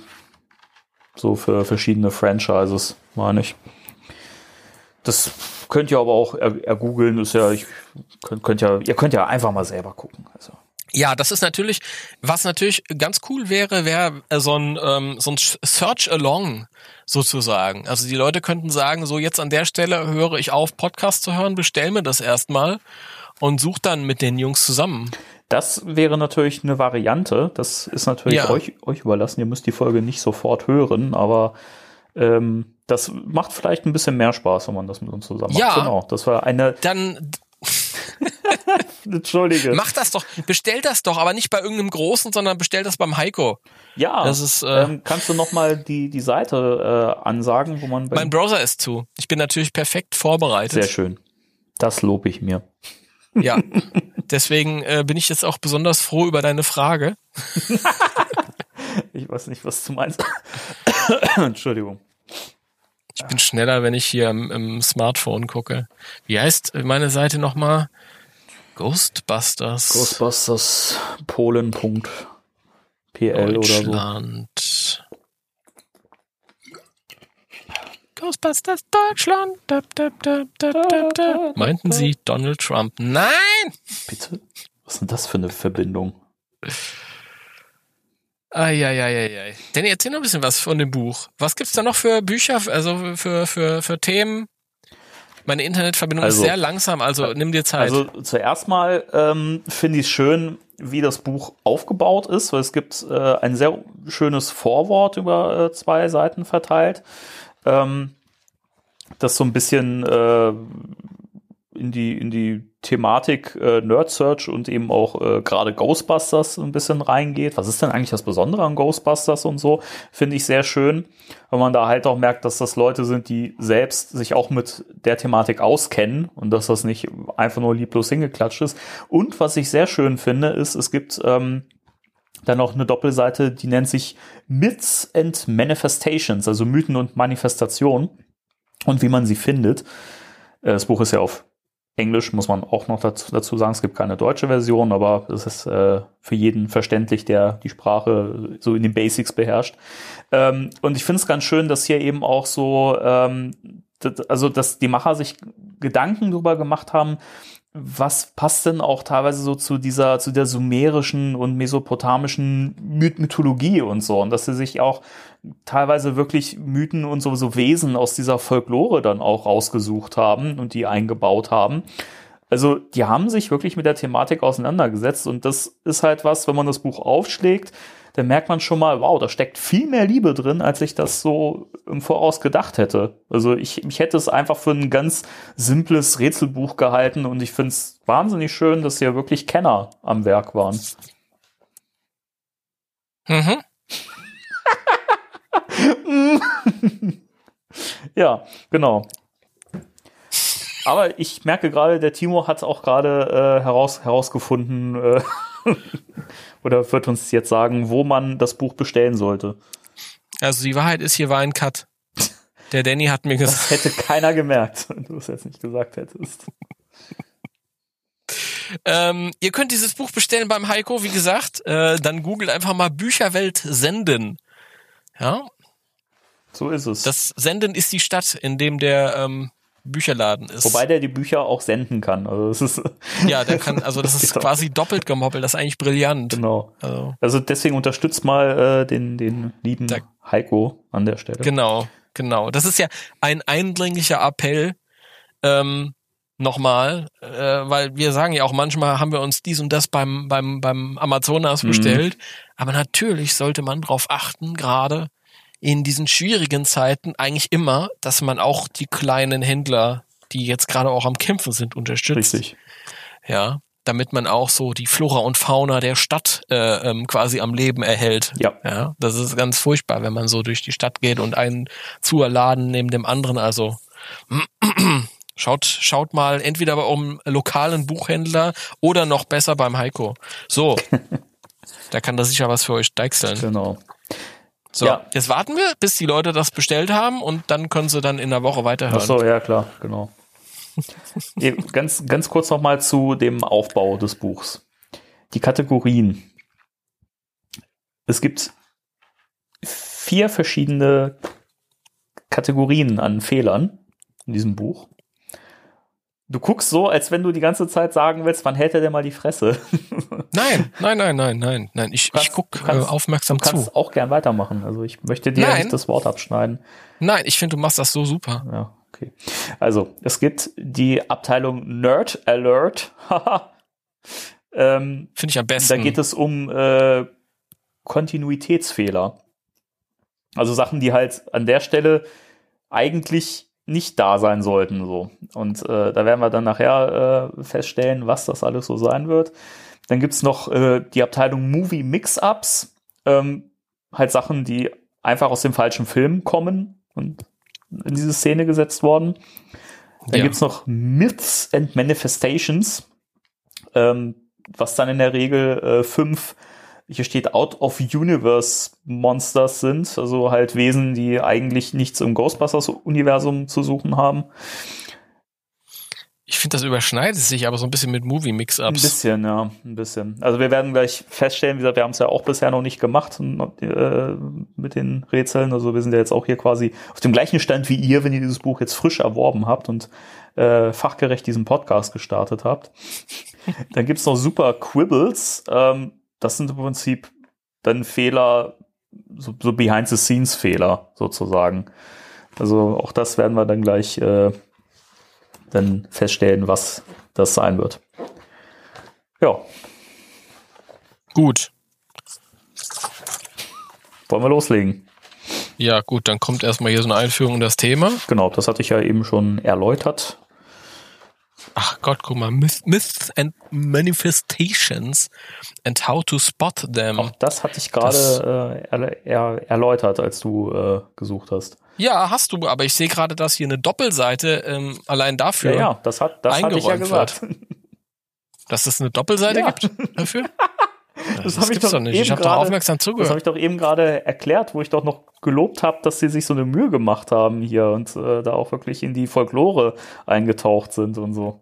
E: so für verschiedene Franchises, meine ich. Das könnt ihr aber auch er- ergoogeln, ist ja, ich könnt, könnt ja, ihr könnt ja einfach mal selber gucken. Also.
A: Ja, das ist natürlich, was natürlich ganz cool wäre, wäre äh, so ein, ähm, so ein Search Along sozusagen. Also die Leute könnten sagen, so jetzt an der Stelle höre ich auf, Podcast zu hören, bestell mir das erstmal und such dann mit den Jungs zusammen.
E: Das wäre natürlich eine Variante. Das ist natürlich
A: Ja.
E: euch, euch überlassen. Ihr müsst die Folge nicht sofort hören, aber ähm, das macht vielleicht ein bisschen mehr Spaß, wenn man das mit uns zusammen
A: Ja.
E: macht. Genau. Das war eine.
A: Dann
E: Entschuldige.
A: mach das doch, bestell das doch, aber nicht bei irgendeinem Großen, sondern bestell das beim Heiko.
E: ja.
A: Das ist, äh,
E: ähm, kannst du noch mal die die Seite äh, ansagen, wo man
A: Mein Browser ist zu. Ich bin natürlich perfekt vorbereitet.
E: sehr schön. Das lobe ich mir.
A: Ja. Deswegen äh, bin ich jetzt auch besonders froh über deine Frage.
E: Ich weiß nicht, was du meinst. Entschuldigung.
A: Ich bin schneller, wenn ich hier im, im Smartphone gucke. Wie heißt meine Seite nochmal? Ghostbusters.
E: Ghostbusters Polen.pl oder so.
A: Deutschland. Ghostbusters Deutschland. Dab, dab, dab. Meinten Sie Donald Trump? Nein!
E: Bitte? Was ist denn das für eine Verbindung?
A: Eieieiei. Danny, erzähl noch ein bisschen was von dem Buch. Was gibt's da noch für Bücher, also für, für, für Themen? Meine Internetverbindung
E: Also-
A: ist sehr langsam, also nimm dir Zeit.
E: Also zuerst mal ähm, finde ich es schön, wie das Buch aufgebaut ist, weil es gibt äh, ein sehr schönes Vorwort über äh, zwei Seiten verteilt, ähm, das so ein bisschen äh, in die in die Thematik äh, Nerd Search und eben auch äh, gerade Ghostbusters ein bisschen reingeht. Was ist denn eigentlich das Besondere an Ghostbusters und so? Finde ich sehr schön, weil man da halt auch merkt, dass das Leute sind, die selbst sich auch mit der Thematik auskennen und dass das nicht einfach nur lieblos hingeklatscht ist. Und was ich sehr schön finde, ist, es gibt ähm, dann noch eine Doppelseite, die nennt sich Myths and Manifestations, also Mythen und Manifestationen und wie man sie findet. Äh, Das Buch ist ja auf Englisch, muss man auch noch dazu, dazu sagen. Es gibt keine deutsche Version, aber es ist äh, für jeden verständlich, der die Sprache so in den Basics beherrscht. Ähm, und ich finde es ganz schön, dass hier eben auch so, ähm, das, also dass die Macher sich Gedanken darüber gemacht haben, was passt denn auch teilweise so zu dieser, zu der sumerischen und mesopotamischen Myth Mythologie und so. Und dass sie sich auch teilweise wirklich Mythen und so, so Wesen aus dieser Folklore dann auch rausgesucht haben und die eingebaut haben. Also die haben sich wirklich mit der Thematik auseinandergesetzt und das ist halt was, wenn man das Buch aufschlägt, dann merkt man schon mal, wow, da steckt viel mehr Liebe drin, als ich das so im Voraus gedacht hätte. Also ich, ich hätte es einfach für ein ganz simples Rätselbuch gehalten und ich finde es wahnsinnig schön, dass hier wirklich Kenner am Werk waren.
A: Mhm.
E: Ja, genau. Aber ich merke gerade, der Timo hat auch gerade äh, heraus, herausgefunden äh, oder wird uns jetzt sagen, wo man das Buch bestellen sollte.
A: Also die Wahrheit ist, hier war ein Cut. Der Danny hat mir gesagt,
E: Das hätte keiner gemerkt, wenn du es jetzt nicht gesagt hättest.
A: ähm, ihr könnt dieses Buch bestellen beim Heiko, wie gesagt. Äh, dann googelt einfach mal Bücherwelt senden. Ja,
E: So ist es.
A: das Senden ist die Stadt, in dem der ähm, Bücherladen ist.
E: Wobei der die Bücher auch senden kann. Also es ist
A: ja, der kann, also das ist quasi doppelt gemoppelt. Das ist eigentlich brillant.
E: genau.
A: Also,
E: Also deswegen unterstützt mal äh, den, den lieben
A: Da-
E: Heiko an der Stelle.
A: Genau, genau. Das ist ja ein eindringlicher Appell. Ähm, Nochmal, äh, weil wir sagen ja auch manchmal haben wir uns dies und das beim beim beim Amazonas
E: Mhm.
A: bestellt, aber natürlich sollte man darauf achten, gerade in diesen schwierigen Zeiten eigentlich immer, dass man auch die kleinen Händler, die jetzt gerade auch am Kämpfen sind, unterstützt.
E: Richtig.
A: Ja, damit man auch so die Flora und Fauna der Stadt äh, ähm, quasi am Leben erhält.
E: Ja.
A: Ja, das ist ganz furchtbar, wenn man so durch die Stadt geht und einen Zuerladen neben dem anderen. Also schaut, schaut mal entweder bei einem lokalen Buchhändler oder noch besser beim Heiko. So. Da kann da sicher was für euch deichseln.
E: Genau.
A: So,
E: Ja.
A: jetzt warten wir, bis die Leute das bestellt haben und dann können sie dann in der Woche
E: Ach
A: weiterhören.
E: so, ja klar, genau. Ganz, ganz kurz noch mal zu dem Aufbau des Buchs. Die Kategorien. Es gibt vier verschiedene Kategorien an Fehlern in diesem Buch. Du guckst so, als wenn du die ganze Zeit sagen willst, wann hält er denn mal die Fresse?
A: Nein, nein, nein, nein, nein, nein. Ich,
E: kannst-
A: ich guck
E: du
A: äh,
E: kannst-
A: aufmerksam
E: Du kannst
A: zu.
E: auch gern weitermachen. Also ich möchte dir
A: Nein.
E: nicht das Wort abschneiden.
A: Nein, ich finde, du machst das so super.
E: Ja, okay. Also, es gibt die Abteilung Nerd Alert. Ähm,
A: Finde ich am besten.
E: da geht es um äh, Kontinuitätsfehler. Also Sachen, die halt an der Stelle eigentlich nicht da sein sollten. So. Und äh, da werden wir dann nachher äh, feststellen, was das alles so sein wird. Dann gibt's noch äh, die Abteilung Movie Mix-Ups. Ähm, halt Sachen, die einfach aus dem falschen Film kommen und in diese Szene gesetzt worden. Dann
A: Ja.
E: gibt's noch Myths and Manifestations, ähm, was dann in der Regel äh, fünf, hier steht Out of Universe Monsters sind, also halt Wesen, die eigentlich nichts im Ghostbusters-Universum zu suchen haben.
A: Ich finde, das überschneidet sich aber so ein bisschen mit
E: Ein
A: Movie-Mix-Ups.
E: bisschen, ja, ein bisschen. Also wir werden gleich feststellen, wie gesagt, wir haben es ja auch bisher noch nicht gemacht äh, mit den Rätseln. Also wir sind ja jetzt auch hier quasi auf dem gleichen Stand wie ihr, wenn ihr dieses Buch jetzt frisch erworben habt und äh, fachgerecht diesen Podcast gestartet habt. Dann gibt's noch super Quibbles. Ähm, das sind im Prinzip dann Fehler, so, so Behind-the-Scenes-Fehler sozusagen. Also auch das werden wir dann gleich äh, dann feststellen, was das sein wird. Ja,
A: Gut.
E: wollen wir loslegen?
A: Ja, gut, dann kommt erstmal hier so eine Einführung in das Thema.
E: Genau, das hatte ich ja eben schon erläutert.
A: Ach Gott, guck mal. Myth, Myths and Manifestations and how to spot them.
E: Auch das hatte ich gerade äh, er, er, erläutert, als du äh, gesucht hast.
A: Ja, hast du, aber ich sehe gerade, dass hier eine Doppelseite ähm, allein dafür,
E: Ja, ja, das hat das hatte ich ja gesagt.
A: dass es eine Doppelseite
E: Ja.
A: gibt dafür.
E: Das
A: das
E: hab ich
A: gibt's
E: doch
A: doch nicht. Ich habe doch aufmerksam
E: Das habe
A: zugehört.
E: ich doch eben gerade erklärt, wo ich doch noch gelobt habe, dass sie sich so eine Mühe gemacht haben hier und äh, da auch wirklich in die Folklore eingetaucht sind und so.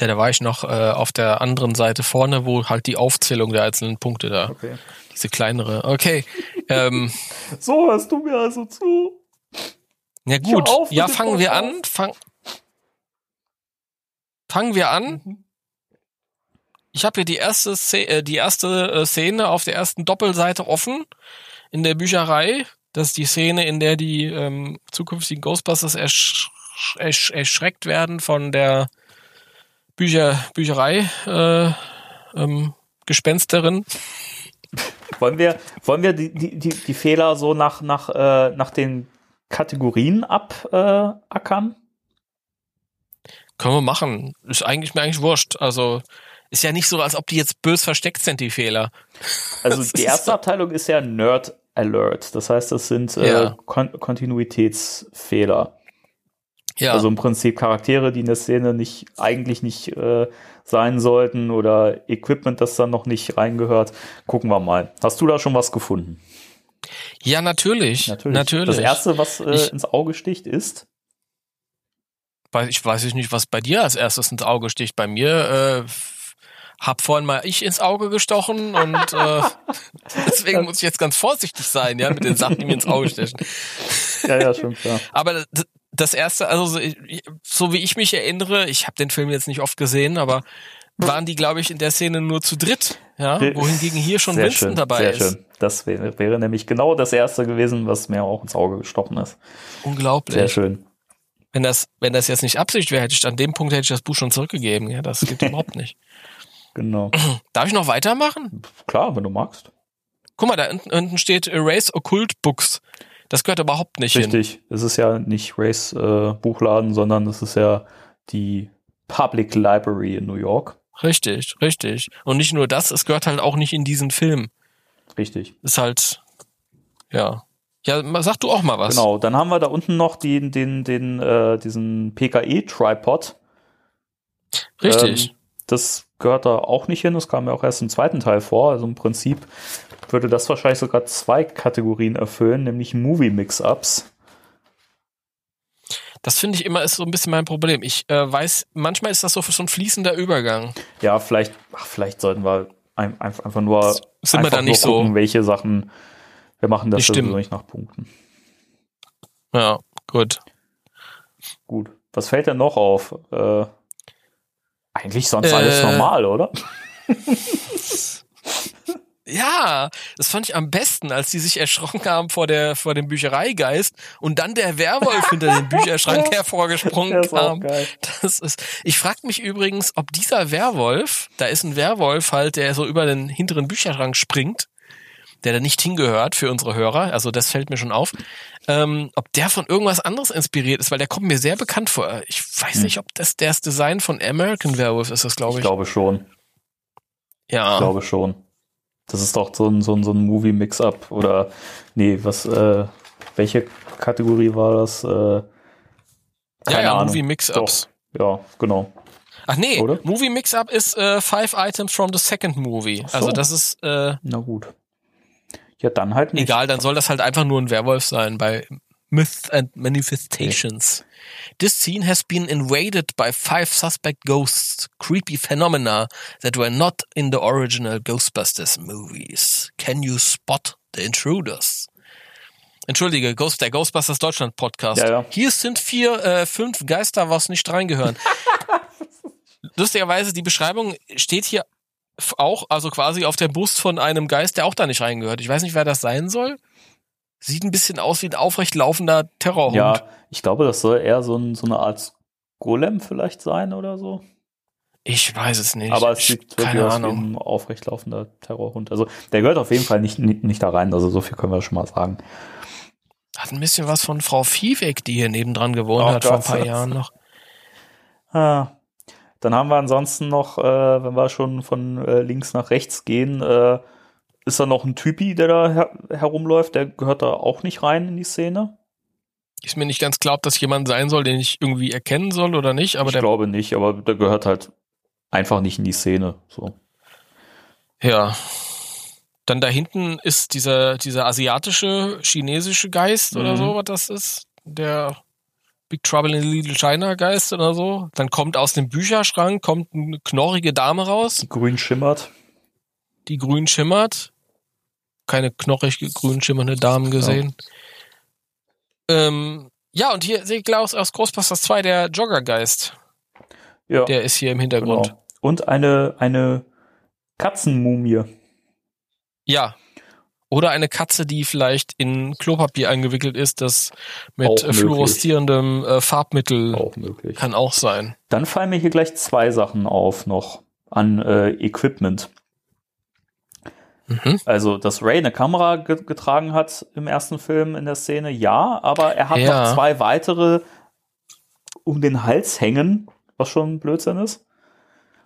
A: Ja, da war ich noch äh, auf der anderen Seite vorne, wo halt die Aufzählung der einzelnen Punkte da,
E: Okay.
A: diese kleinere. Okay, ähm,
E: So hörst du mir also zu.
A: ja gut.
E: auf
A: Ja, fangen wir an. Fang, fangen wir an.
E: Mhm.
A: Ich habe hier die erste, Szene, äh, die erste äh, Szene auf der ersten Doppelseite offen in der Bücherei. Das ist die Szene, in der die ähm, zukünftigen Ghostbusters ersch ersch erschreckt werden von der Bücher Bücherei äh, ähm, Gespensterin.
E: Wollen wir, wollen wir die, die, die, Fehler so nach, nach, äh, nach den Kategorien abackern? Äh?
A: Können wir machen. Ist eigentlich mir eigentlich wurscht. Also ist ja nicht so, als ob die jetzt bös versteckt sind, die Fehler.
E: also die erste. Abteilung ist ja Nerd Alert. Das heißt, das sind äh,
A: Ja.
E: Kon Kontinuitätsfehler.
A: Ja.
E: Also im Prinzip Charaktere, die in der Szene nicht eigentlich nicht äh, sein sollten oder Equipment, das dann noch nicht reingehört. Gucken wir mal. Hast du da schon was gefunden?
A: Ja, natürlich.
E: Natürlich.
A: Natürlich.
E: Das erste, was äh,
A: Ich-
E: ins Auge sticht, ist.
A: Ich weiß ich nicht, was bei dir als erstes ins Auge sticht. Bei mir äh, hab vorhin mal ich ins Auge gestochen und äh, deswegen muss ich jetzt ganz vorsichtig sein, ja, mit den Sachen, die mir ins Auge stechen.
E: Ja, ja, schon klar.
A: Aber das erste, also so, so wie ich mich erinnere, ich habe den Film jetzt nicht oft gesehen, aber waren die, glaube ich, in der Szene nur zu dritt, ja, wohingegen hier schon
E: sehr
A: Winston
E: schön,
A: dabei
E: sehr
A: ist.
E: Schön. Das wäre, wäre nämlich genau das erste gewesen, was mir auch ins Auge gestochen ist.
A: Unglaublich.
E: Sehr schön.
A: Wenn das, wenn das jetzt nicht Absicht wäre, hätte ich an dem Punkt hätte ich das Buch schon zurückgegeben. Ja, das geht überhaupt nicht.
E: Genau.
A: Darf ich noch weitermachen?
E: Klar, wenn du magst.
A: Guck mal, da unten, steht Erase Occult Books. Das gehört überhaupt nicht hin.
E: Richtig. Es ist ja nicht Race äh, Buchladen, sondern es ist ja die Public Library in New York.
A: Richtig, richtig. Und nicht nur das, es gehört halt auch nicht in diesen Film.
E: Richtig.
A: Ist halt, ja. Ja, sag du auch mal was.
E: Genau. Dann haben wir da unten noch den, den, den, äh, diesen PKE-Tripod.
A: Richtig.
E: Ähm, das gehört da auch nicht hin. Das kam ja auch erst im zweiten Teil vor. Also im Prinzip würde das wahrscheinlich sogar zwei Kategorien erfüllen, nämlich Movie-Mix-Ups.
A: Das finde ich immer ist so ein bisschen mein Problem. Ich äh, weiß, manchmal ist das so so ein fließender Übergang.
E: Ja, vielleicht, ach, vielleicht sollten wir ein, einfach, einfach nur,
A: Sind wir
E: einfach
A: da nicht
E: nur
A: so-
E: gucken, welche Sachen. Wir machen das
A: Die
E: sowieso nicht nach Punkten.
A: Ja, gut.
E: Gut. Was fällt denn noch auf? Äh, eigentlich sonst
A: Äh,
E: alles normal, oder?
A: Ja, das fand ich am besten, als die sich erschrocken haben vor der vor dem Büchereigeist und dann der Werwolf hinter dem Bücherschrank hervorgesprungen kam. Das ist. Ich frage mich übrigens, ob dieser Werwolf, da ist ein Werwolf halt, der so über den hinteren Bücherschrank springt, der da nicht hingehört für unsere Hörer. Also das fällt mir schon auf. Ähm, ob der von irgendwas anderes inspiriert ist, weil der kommt mir sehr bekannt vor. Ich weiß nicht, ob das das Design von American Werewolf ist, das glaube
E: Ich
A: ich.
E: glaube schon.
A: ja.
E: Ich glaube schon. Das ist doch so ein, so ein, so ein Movie-Mix-Up. Oder, nee, was, äh, welche Kategorie war das? Äh,
A: ja,
E: keine
A: ja,
E: Ahnung.
A: Movie Mix-Ups.
E: Doch. Ja, genau.
A: Ach nee,
E: Oder?
A: Movie Mix-Up ist äh, Five Items from the Second Movie.
E: so.
A: Also das ist äh,
E: Na gut. Ja, dann halt nicht.
A: egal, dann soll das halt einfach nur ein Werwolf sein bei Myths and Manifestations. This scene has been invaded by five suspect ghosts, creepy phenomena that were not in the original Ghostbusters movies. Can you spot the intruders? Entschuldige, Ghost, der Ghostbusters Deutschland Podcast.
E: Ja, ja.
A: Hier sind vier, äh, fünf Geister, was nicht reingehören. Lustigerweise, die Beschreibung steht hier auch, also quasi auf der Brust von einem Geist, der auch da nicht reingehört. Ich weiß nicht, wer das sein soll. Sieht ein bisschen aus wie ein aufrecht laufender Terrorhund.
E: Ja, ich glaube, das soll eher so, ein, so eine Art Golem vielleicht sein oder so.
A: Ich weiß es nicht.
E: Aber es
A: Ich-
E: sieht wirklich
A: keine
E: aus wie
A: Ahnung.
E: ein aufrecht laufender Terrorhund. Also der gehört auf jeden Fall nicht, nicht, nicht da rein. Also so viel können wir schon mal sagen.
A: Hat ein bisschen was von Frau Viehweg, die hier nebendran gewohnt
E: Oh
A: hat vor ein paar Jahren noch.
E: Ah. Dann haben wir ansonsten noch, äh, wenn wir schon von äh, links nach rechts gehen, äh, ist da noch ein Typi, der da her herumläuft. Der gehört da auch nicht rein in die Szene.
A: Ist mir nicht ganz klar, ob das jemand sein soll, den ich irgendwie erkennen soll oder nicht, aber
E: ich
A: der,
E: glaube nicht, aber der gehört halt einfach nicht in die Szene. So.
A: ja. Dann da hinten ist dieser, dieser asiatische, chinesische Geist oder
E: Mhm.
A: so, was das ist. Der Big Trouble in Little China Geist oder so. Dann kommt aus dem Bücherschrank, kommt eine knorrige Dame raus,
E: Grün schimmert.
A: die grün schimmert. Keine knorrig grün schimmernde Damen gesehen. Ähm, ja, und hier sehe ich Klaus aus Ghostbusters 2, der Joggergeist.
E: Ja,
A: Der ist hier im Hintergrund.
E: genau. Und eine, eine Katzenmumie.
A: Ja. Oder eine Katze, die vielleicht in Klopapier eingewickelt ist, das mit
E: Auch
A: fluoreszierendem äh, Farbmittel
E: Auch möglich.
A: kann auch sein.
E: Dann fallen mir hier gleich zwei Sachen auf noch an äh, Equipment.
A: Mhm.
E: Also, dass Ray eine Kamera ge getragen hat im ersten Film in der Szene, ja, aber er hat
A: Ja.
E: noch zwei weitere um den Hals hängen, was schon Blödsinn ist.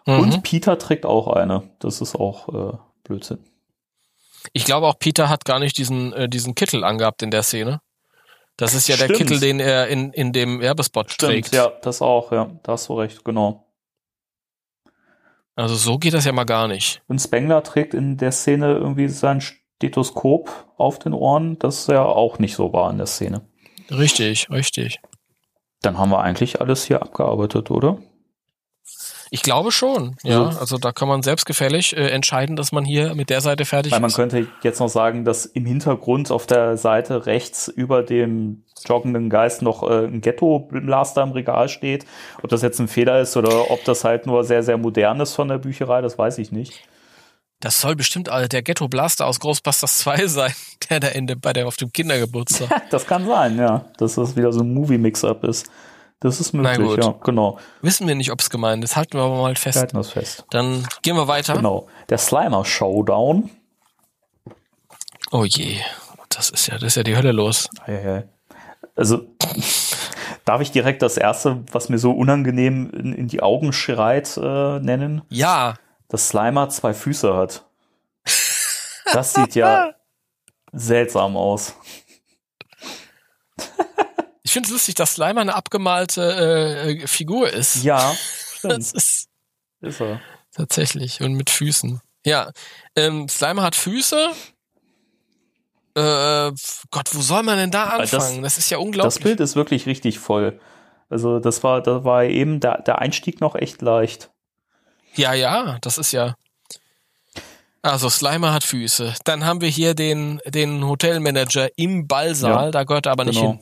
A: Mhm.
E: Und Peter trägt auch eine. Das ist auch äh, Blödsinn.
A: Ich glaube auch Peter hat gar nicht diesen, äh, diesen Kittel angehabt in der Szene. Das ist ja der
E: Stimmt.
A: Kittel, den er in, in dem Werbespot trägt.
E: ja, das auch, ja, da hast du recht, genau.
A: Also so geht das ja mal gar nicht.
E: Und Spengler trägt in der Szene irgendwie sein Stethoskop auf den Ohren, das ja auch nicht so war in der Szene.
A: Richtig, richtig.
E: Dann haben wir eigentlich alles hier abgearbeitet, oder?
A: Ich glaube schon, ja.
E: Also-
A: Also da kann man selbstgefällig äh, entscheiden, dass man hier mit der Seite fertig
E: Weil man
A: ist.
E: könnte jetzt noch sagen, dass im Hintergrund auf der Seite rechts über dem joggenden Geist noch äh, ein Ghetto-Blaster im Regal steht. Ob das jetzt ein Fehler ist oder ob das halt nur sehr, sehr modern ist von der Bücherei, das weiß ich nicht.
A: Das soll bestimmt der Ghetto Blaster aus Ghostbusters 2 sein, der da Ende bei der auf dem Kindergeburtstag.
E: Das kann sein, ja. Dass das wieder so ein Movie-Mix-Up ist. Das ist möglich,
A: gut.
E: ja, genau.
A: Wissen wir nicht, ob es gemeint ist. Halten wir aber mal
E: Wir
A: fest.
E: halten das fest.
A: Dann gehen wir weiter.
E: Genau. Der Slimer Showdown.
A: Oh je, das ist ja, das ist ja die Hölle los.
E: Also, darf ich direkt das erste, was mir so unangenehm in, in die Augen schreit, äh, nennen?
A: Ja,
E: dass Slimer zwei Füße hat. Das sieht ja seltsam aus.
A: Ich finde es lustig, dass Slimer eine abgemalte äh, Figur ist.
E: Ja,
A: das
E: stimmt.
A: ist
E: Ist er.
A: tatsächlich und mit Füßen. Ja, ähm, Slimer hat Füße. Äh, Gott, wo soll man denn da
E: das-
A: anfangen? Das, ist ja
E: Das
A: unglaublich.
E: Bild ist wirklich richtig voll. Also das war, da war eben der, der Einstieg noch echt leicht.
A: Ja, ja, das ist ja. Also Slimer hat Füße. Dann haben wir hier den, den Hotelmanager im Ballsaal,
E: Ja,
A: da gehört er aber nicht
E: genau.
A: hin.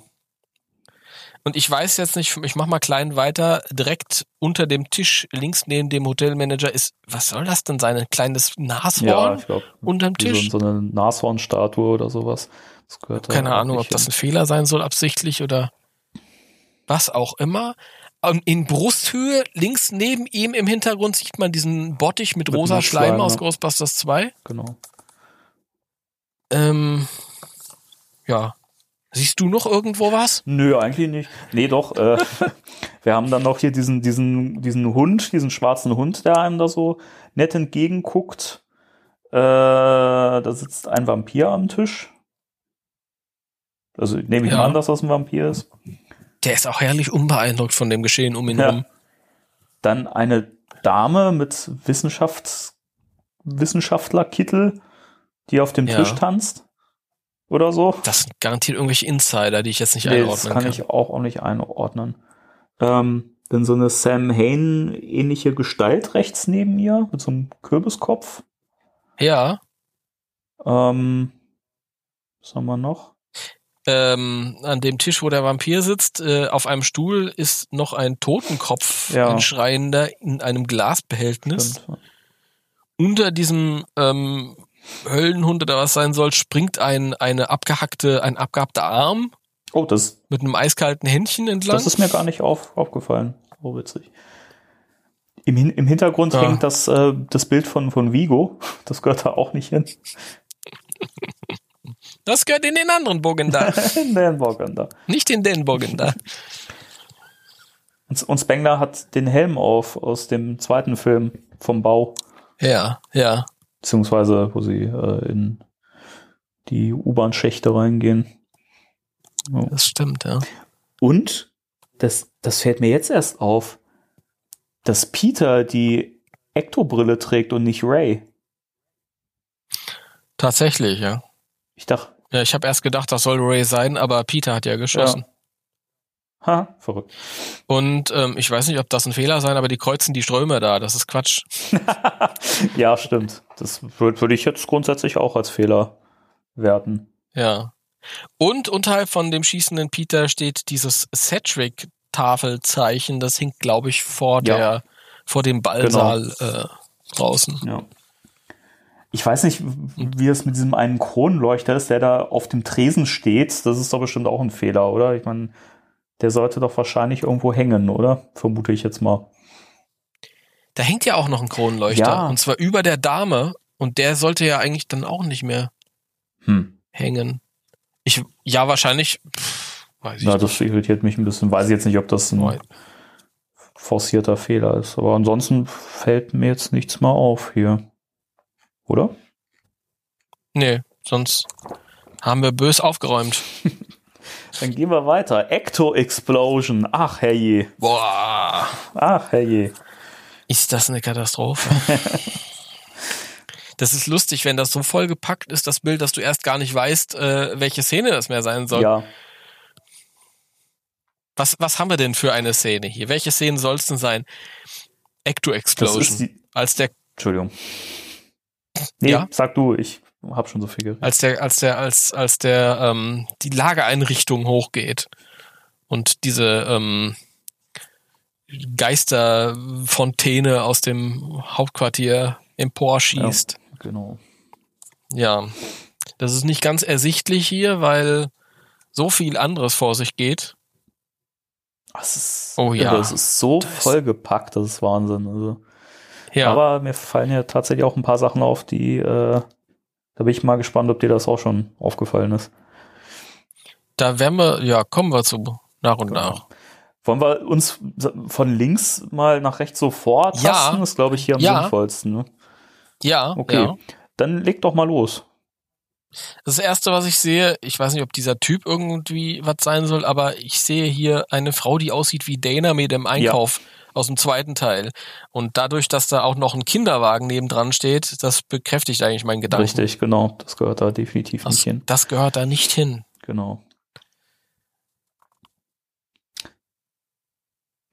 A: Und ich weiß jetzt nicht, ich mach mal klein weiter, direkt unter dem Tisch, links neben dem Hotelmanager ist, was soll das denn sein? Ein kleines Nashorn
E: Ja, ich glaube,
A: unterm Tisch?
E: so, so eine Nashornstatue oder sowas. Das gehört da
A: Keine Ahnung, ob das ein Fehler sein soll, absichtlich oder was auch immer. In Brusthöhe, links neben ihm im Hintergrund sieht man diesen Bottich mit
E: Mit
A: rosa Schleim
E: Schleim,
A: aus. Ghostbusters 2.
E: Genau.
A: Ähm, ja. Siehst du noch irgendwo was?
E: Nö, eigentlich nicht. Nee, doch. Äh, wir haben dann noch hier diesen, diesen, diesen Hund, diesen schwarzen Hund, der einem da so nett entgegenguckt. Äh, da sitzt ein Vampir am Tisch. Also nehme ich
A: Ja.
E: mal an, dass das ein Vampir ist.
A: Der ist auch herrlich unbeeindruckt von dem Geschehen um ihn
E: Ja.
A: herum.
E: Dann eine Dame mit Wissenschafts Wissenschaftlerkittel, die auf dem
A: Ja.
E: Tisch tanzt. Oder so.
A: Das sind garantiert irgendwelche Insider, die ich jetzt nicht
E: Nee,
A: einordnen
E: das kann,
A: kann.
E: ich auch, auch nicht einordnen. Ähm, dann so eine Sam Hain ähnliche Gestalt rechts neben ihr mit so einem Kürbiskopf.
A: Ja.
E: Ähm, was haben wir noch?
A: Ähm, an dem Tisch, wo der Vampir sitzt, äh, auf einem Stuhl ist noch ein Totenkopf,
E: Ja.
A: ein Schreiender in einem Glasbehältnis.
E: Stimmt.
A: Unter diesem ähm, Höllenhund oder was sein soll, springt ein eine abgehackte, ein abgehackter Arm
E: Oh, das,
A: mit einem eiskalten Händchen entlang.
E: das ist mir gar nicht auf, aufgefallen. Oh, witzig. Im, im Hintergrund
A: Ja.
E: hängt das, äh, das Bild von, von Vigo. Das gehört da auch nicht hin.
A: das gehört in den anderen Bogen da,
E: In den Bogen da.
A: nicht in den.
E: Und, und Spengler hat den Helm auf aus dem zweiten Film vom Bau.
A: Ja, ja.
E: Beziehungsweise wo sie äh, in die U-Bahn-Schächte reingehen.
A: Das stimmt, ja.
E: Und das, das fällt mir jetzt erst auf, dass Peter die Ektobrille trägt und nicht Ray.
A: Tatsächlich, ja.
E: Ich dachte,
A: Ja, ich habe erst gedacht, das soll Ray sein, aber Peter hat ja geschossen.
E: Ha, verrückt.
A: Und ähm, ich weiß nicht, ob das ein Fehler sein, aber die kreuzen die Ströme da. Das ist Quatsch.
E: Ja, stimmt. Das würde würd ich jetzt grundsätzlich auch als Fehler werten.
A: Ja. Und unterhalb von dem schießenden Peter steht dieses Cedric-Tafelzeichen. Das hinkt, glaube ich, vor
E: Ja.
A: der vor dem Ballsaal äh, draußen.
E: Ja. Ich weiß nicht, wie es mit diesem einen Kronleuchter ist, der da auf dem Tresen steht. Das ist doch bestimmt auch ein Fehler, oder? Ich meine, der sollte doch wahrscheinlich irgendwo hängen, oder? Vermute ich jetzt mal.
A: Da hängt ja auch noch ein Kronleuchter.
E: Ja.
A: Und zwar über der Dame. Und der sollte ja eigentlich dann auch nicht mehr
E: Hm.
A: hängen. Ich, ja, wahrscheinlich. Pff, weiß ich
E: Ja,
A: nicht.
E: das irritiert mich ein bisschen. Weiß ich jetzt nicht, ob das ein forcierter Fehler ist. Aber ansonsten fällt mir jetzt nichts mehr auf hier. Oder?
A: Nee, sonst haben wir bös aufgeräumt.
E: Dann gehen wir weiter. Ecto Explosion. Ach, herrje.
A: Boah,
E: Ach, herrje.
A: ist das eine Katastrophe. Das ist lustig, wenn das so vollgepackt ist, das Bild, dass du erst gar nicht weißt, äh, welche Szene das mehr sein soll.
E: Ja,
A: Was, was haben wir denn für eine Szene hier? Welche Szene soll es denn sein? Ecto Explosion. Als der,
E: Entschuldigung. Nee,
A: Ja?
E: sag du, ich hab schon so viel geredet.
A: als der, als der, als, als der, ähm, die Lagereinrichtung hochgeht und diese, ähm, Geisterfontäne aus dem Hauptquartier emporschießt.
E: Genau.
A: Ja. Das ist nicht ganz ersichtlich hier, weil so viel anderes vor sich geht.
E: Das ist,
A: Oh ja.
E: Das ist so
A: Da ist-
E: vollgepackt, das ist Wahnsinn. Also.
A: Ja.
E: Aber mir fallen ja tatsächlich auch ein paar Sachen auf, die, äh, da bin ich mal gespannt, ob dir das auch schon aufgefallen ist.
A: da werden wir, ja, kommen wir zu nach und nach.
E: Wollen wir uns von links mal nach rechts so vortasten?
A: Ja.
E: Das ist, glaube ich, hier am
A: Ja.
E: sinnvollsten. Ne?
A: Ja,
E: Okay,
A: ja.
E: dann leg doch mal los.
A: Das erste, was ich sehe, ich weiß nicht, ob dieser Typ irgendwie was sein soll, aber ich sehe hier eine Frau, die aussieht wie Dana mit dem Einkauf aus dem zweiten Teil. Und dadurch, dass da auch noch ein Kinderwagen nebendran steht, das bekräftigt eigentlich meinen Gedanken.
E: Richtig, genau. Das gehört da definitiv nicht
A: Das,
E: hin.
A: das gehört da nicht hin.
E: Genau.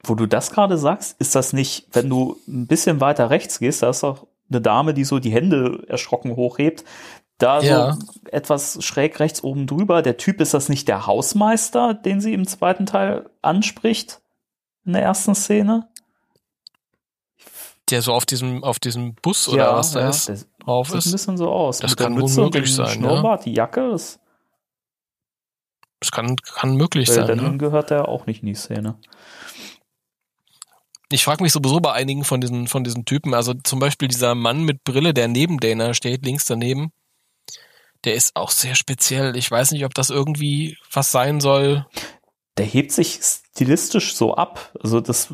E: Wo du das gerade sagst, ist das nicht, wenn du ein bisschen weiter rechts gehst, da ist doch eine Dame, die so die Hände erschrocken hochhebt. Da
A: Ja.
E: so etwas schräg rechts oben drüber. Der Typ, ist das nicht der Hausmeister, den sie im zweiten Teil anspricht? In der ersten Szene?
A: Der so auf diesem, auf diesem Bus oder was da ist,
E: Das
A: drauf
E: sieht ein
A: ist.
E: bisschen so aus.
A: Das
E: Mit
A: kann unmöglich
E: dem
A: sein, ja.
E: Schnurrbart, die Jacke, das,
A: Das kann, kann möglich
E: weil
A: sein.
E: dann
A: Ne?
E: gehört der auch nicht in die Szene.
A: Ich frage mich sowieso bei einigen von diesen, von diesen Typen, also zum Beispiel dieser Mann mit Brille, der neben Dana steht, links daneben, der ist auch sehr speziell. Ich weiß nicht, ob das irgendwie was sein soll.
E: der hebt sich stilistisch so ab. Also das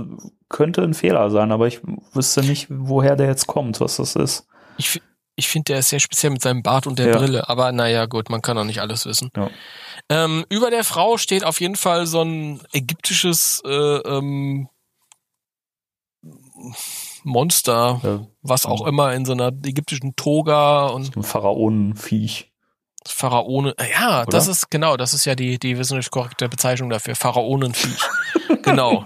E: könnte ein Fehler sein, aber ich wüsste nicht, woher der jetzt kommt, was das ist.
A: Ich, ich finde, der ist sehr speziell mit seinem Bart und der
E: Ja.
A: Brille. Aber naja, gut, man kann auch nicht alles wissen.
E: Ja.
A: Ähm, über der Frau steht auf jeden Fall so ein ägyptisches äh, ähm, Monster,
E: Ja,
A: was auch immer in so einer ägyptischen Toga und
E: ein Pharaonenviech.
A: Pharaone. Ja, das
E: Oder?
A: ist genau, das ist ja die, die wissenschaftlich korrekte Bezeichnung dafür. Pharaonenviech. genau.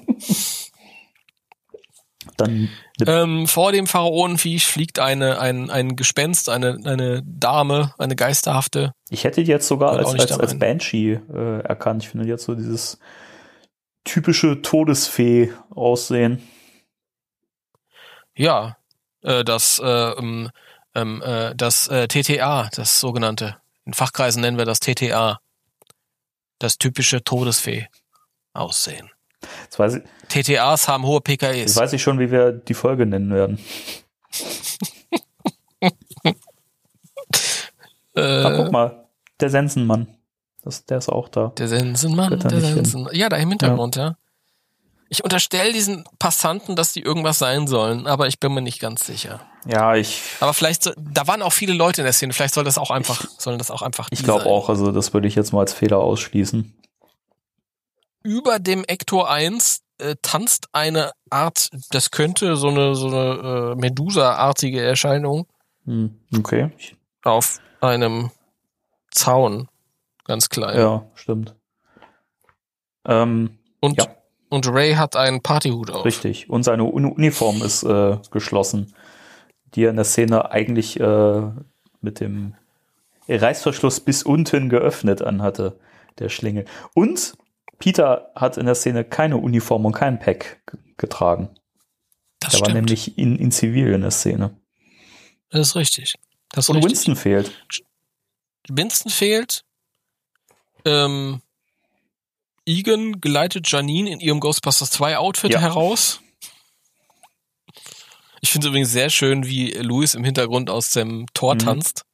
E: Dann
A: Ähm, vor dem Pharaonenviech fliegt eine, ein, ein Gespenst, eine, eine Dame, eine geisterhafte.
E: ich hätte die jetzt sogar als, als, als. Banshee äh, erkannt. Ich finde jetzt so dieses typische Todesfee aussehen.
A: Ja, äh, das, äh, ähm, ähm, äh, das äh, TTA, das sogenannte. In Fachkreisen nennen wir das TTA. Das typische Todesfee aussehen.
E: Jetzt weiß ich,
A: TTAs haben hohe
E: jetzt
A: PKEs.
E: weiß ich schon, wie wir die Folge nennen werden.
A: Äh,
E: Ah, guck mal, der Sensenmann. Das, der ist auch da.
A: Der Sensenmann, der
E: hin.
A: Sensen. Ja, da im Hintergrund, ja. Ich unterstelle diesen Passanten, dass die irgendwas sein sollen, aber ich bin mir nicht ganz sicher.
E: Ja, ich,
A: Aber vielleicht, so, da waren auch viele Leute in der Szene, vielleicht soll das auch einfach, sollen das auch einfach
E: ich glaube auch, also das würde ich jetzt mal als Fehler ausschließen.
A: Über dem Ector 1 äh, tanzt eine Art, das könnte so eine, so eine äh, Medusa-artige Erscheinung
E: Hm, okay.
A: Auf einem Zaun. Ganz klein.
E: ja, stimmt. Ähm,
A: Und,
E: ja.
A: und Ray hat einen Partyhut auf.
E: Richtig. Und seine Uni Uniform ist äh, geschlossen, die er in der Szene eigentlich äh, mit dem Reißverschluss bis unten geöffnet anhatte, der Schlingel. Und Peter hat in der Szene keine Uniform und kein Pack getragen.
A: Das
E: Er war
A: stimmt.
E: nämlich in, in Zivil in der Szene.
A: das ist richtig. Das ist
E: Und
A: richtig.
E: Winston fehlt.
A: Winston fehlt. Ähm, Egan geleitet Janine in ihrem Ghostbusters 2 Outfit
E: Ja.
A: heraus. Ich finde es übrigens sehr schön, wie Louis im Hintergrund aus dem Tor
E: Mhm.
A: tanzt.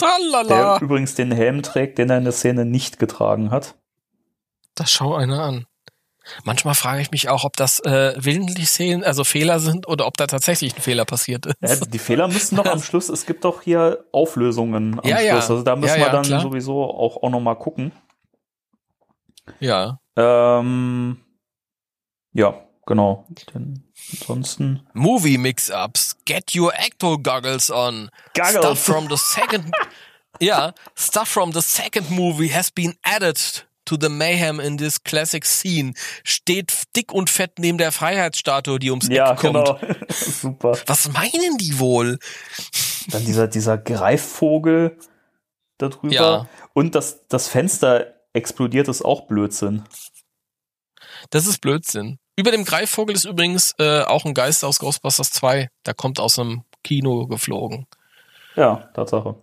E: Der
A: Tralala!
E: übrigens den Helm trägt, den er in der Szene nicht getragen hat.
A: Das schau einer an. Manchmal frage ich mich auch, ob das äh, willentlich Szenen, also Fehler sind oder ob da tatsächlich ein Fehler passiert ist.
E: Ja, die Fehler müssen doch am Schluss, es gibt doch hier Auflösungen am
A: Ja,
E: Schluss.
A: ja.
E: Also da müssen wir dann
A: klar.
E: sowieso auch, auch nochmal gucken.
A: Ja.
E: Ähm, ja, genau. Den, ansonsten.
A: Movie Mix-Ups. Get your Ecto Goggles on.
E: Goggles.
A: Stuff from the second, ja, stuff from the second movie has been added to the mayhem in this classic scene. Steht dick und fett neben der Freiheitsstatue, die ums
E: Ja,
A: Eck kommt.
E: genau. Super.
A: Was meinen die wohl?
E: Dann dieser, dieser Greifvogel da drüber.
A: Ja.
E: Und das, das Fenster explodiert ist auch Blödsinn.
A: Das ist Blödsinn. Über dem Greifvogel ist übrigens äh, auch ein Geist aus Ghostbusters 2. Der kommt aus einem Kino geflogen.
E: Ja, Tatsache.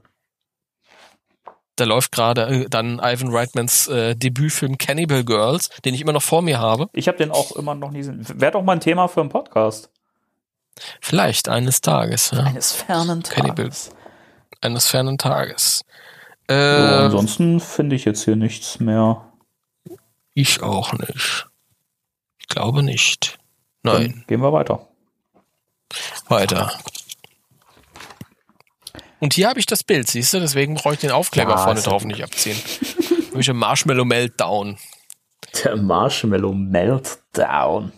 A: Da läuft gerade äh, dann Ivan Reitmans äh, Debütfilm Cannibal Girls, den ich immer noch vor mir habe.
E: Ich habe den auch immer noch nie gesehen. Wäre doch mal ein Thema für einen Podcast.
A: Vielleicht eines Tages. Ja.
E: Eines fernen
A: Cannibal.
E: Tages.
A: Eines fernen Tages. Äh,
E: ansonsten finde ich jetzt hier nichts mehr.
A: ich auch nicht. Ich glaube nicht. Nein,
E: Dann gehen wir weiter.
A: weiter. Und hier habe ich das Bild, siehst du? Deswegen brauche ich den Aufkleber
E: Ja,
A: vorne
E: ja
A: drauf nicht abziehen. Habe ich ein Marshmallow Meltdown.
E: Der Marshmallow Meltdown.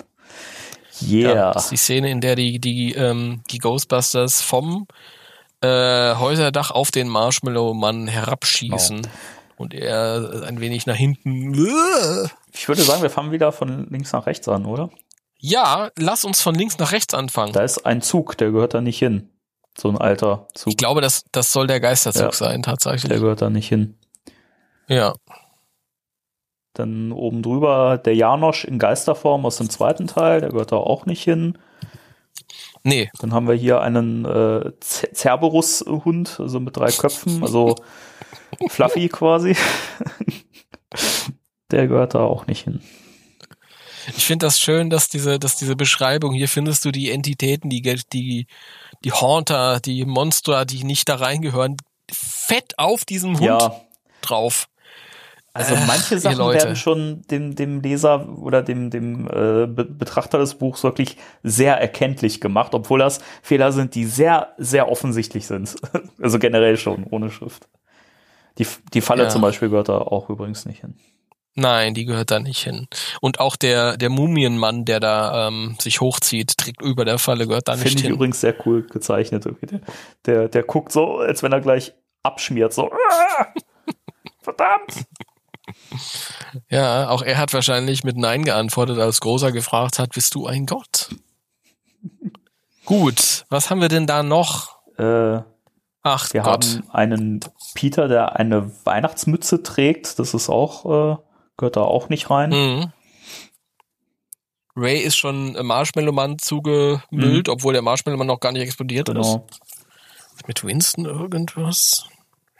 A: Ja,
E: Yeah.
A: das ist die Szene, in der die, die, ähm, die Ghostbusters vom äh, Häuserdach auf den Marshmallow-Mann herabschießen. Und er ein wenig nach hinten.
E: Ich würde sagen, wir fangen wieder von links nach rechts an, oder?
A: Ja, lass uns von links nach rechts anfangen.
E: Da ist ein Zug, der gehört da nicht hin. So ein alter Zug,
A: Ich glaube, das, das soll der Geisterzug
E: Ja.
A: sein,
E: der
A: tatsächlich.
E: gehört da nicht hin.
A: Ja.
E: Dann oben drüber der Janosch in Geisterform aus dem zweiten Teil, der gehört da auch nicht hin.
A: Nee,
E: Dann haben wir hier einen äh, Cerberus-Hund, also mit drei Köpfen, also Fluffy quasi. Der gehört da auch nicht hin.
A: ich finde das schön, dass diese, dass diese Beschreibung, hier findest du die Entitäten, die, die, die Haunter, die Monster, die nicht da reingehören, fett auf diesem Hund
E: Ja,
A: drauf.
E: also
A: Ach,
E: manche
A: ihr
E: Sachen werden schon dem, dem Leser oder dem, dem äh, Be Betrachter des Buchs wirklich sehr erkenntlich gemacht, obwohl das Fehler sind, die sehr, sehr offensichtlich sind. Also generell schon, ohne Schrift. Die, die Falle
A: Ja.
E: zum Beispiel gehört da auch übrigens nicht hin.
A: Nein, die gehört da nicht hin. Und auch der, der Mumienmann, der da ähm, sich hochzieht, trägt über der Falle, gehört da nicht
E: Finde ich
A: hin.
E: übrigens sehr cool gezeichnet. Der, der, der guckt so, als wenn er gleich abschmiert. So, "Ah, verdammt!
A: Ja, auch er hat wahrscheinlich mit Nein geantwortet, als Großer gefragt hat, bist du ein Gott? Gut, was haben wir denn da noch?
E: Äh,
A: Ach
E: wir
A: Gott.
E: haben einen Peter, der eine Weihnachtsmütze trägt. Das ist auch, äh, gehört da auch nicht rein.
A: Mhm. Ray ist schon Marshmallow-Mann zugemüllt, obwohl der Marshmallow-Mann noch gar nicht explodiert ist.
E: Mhm. Genau.
A: Mit Winston irgendwas?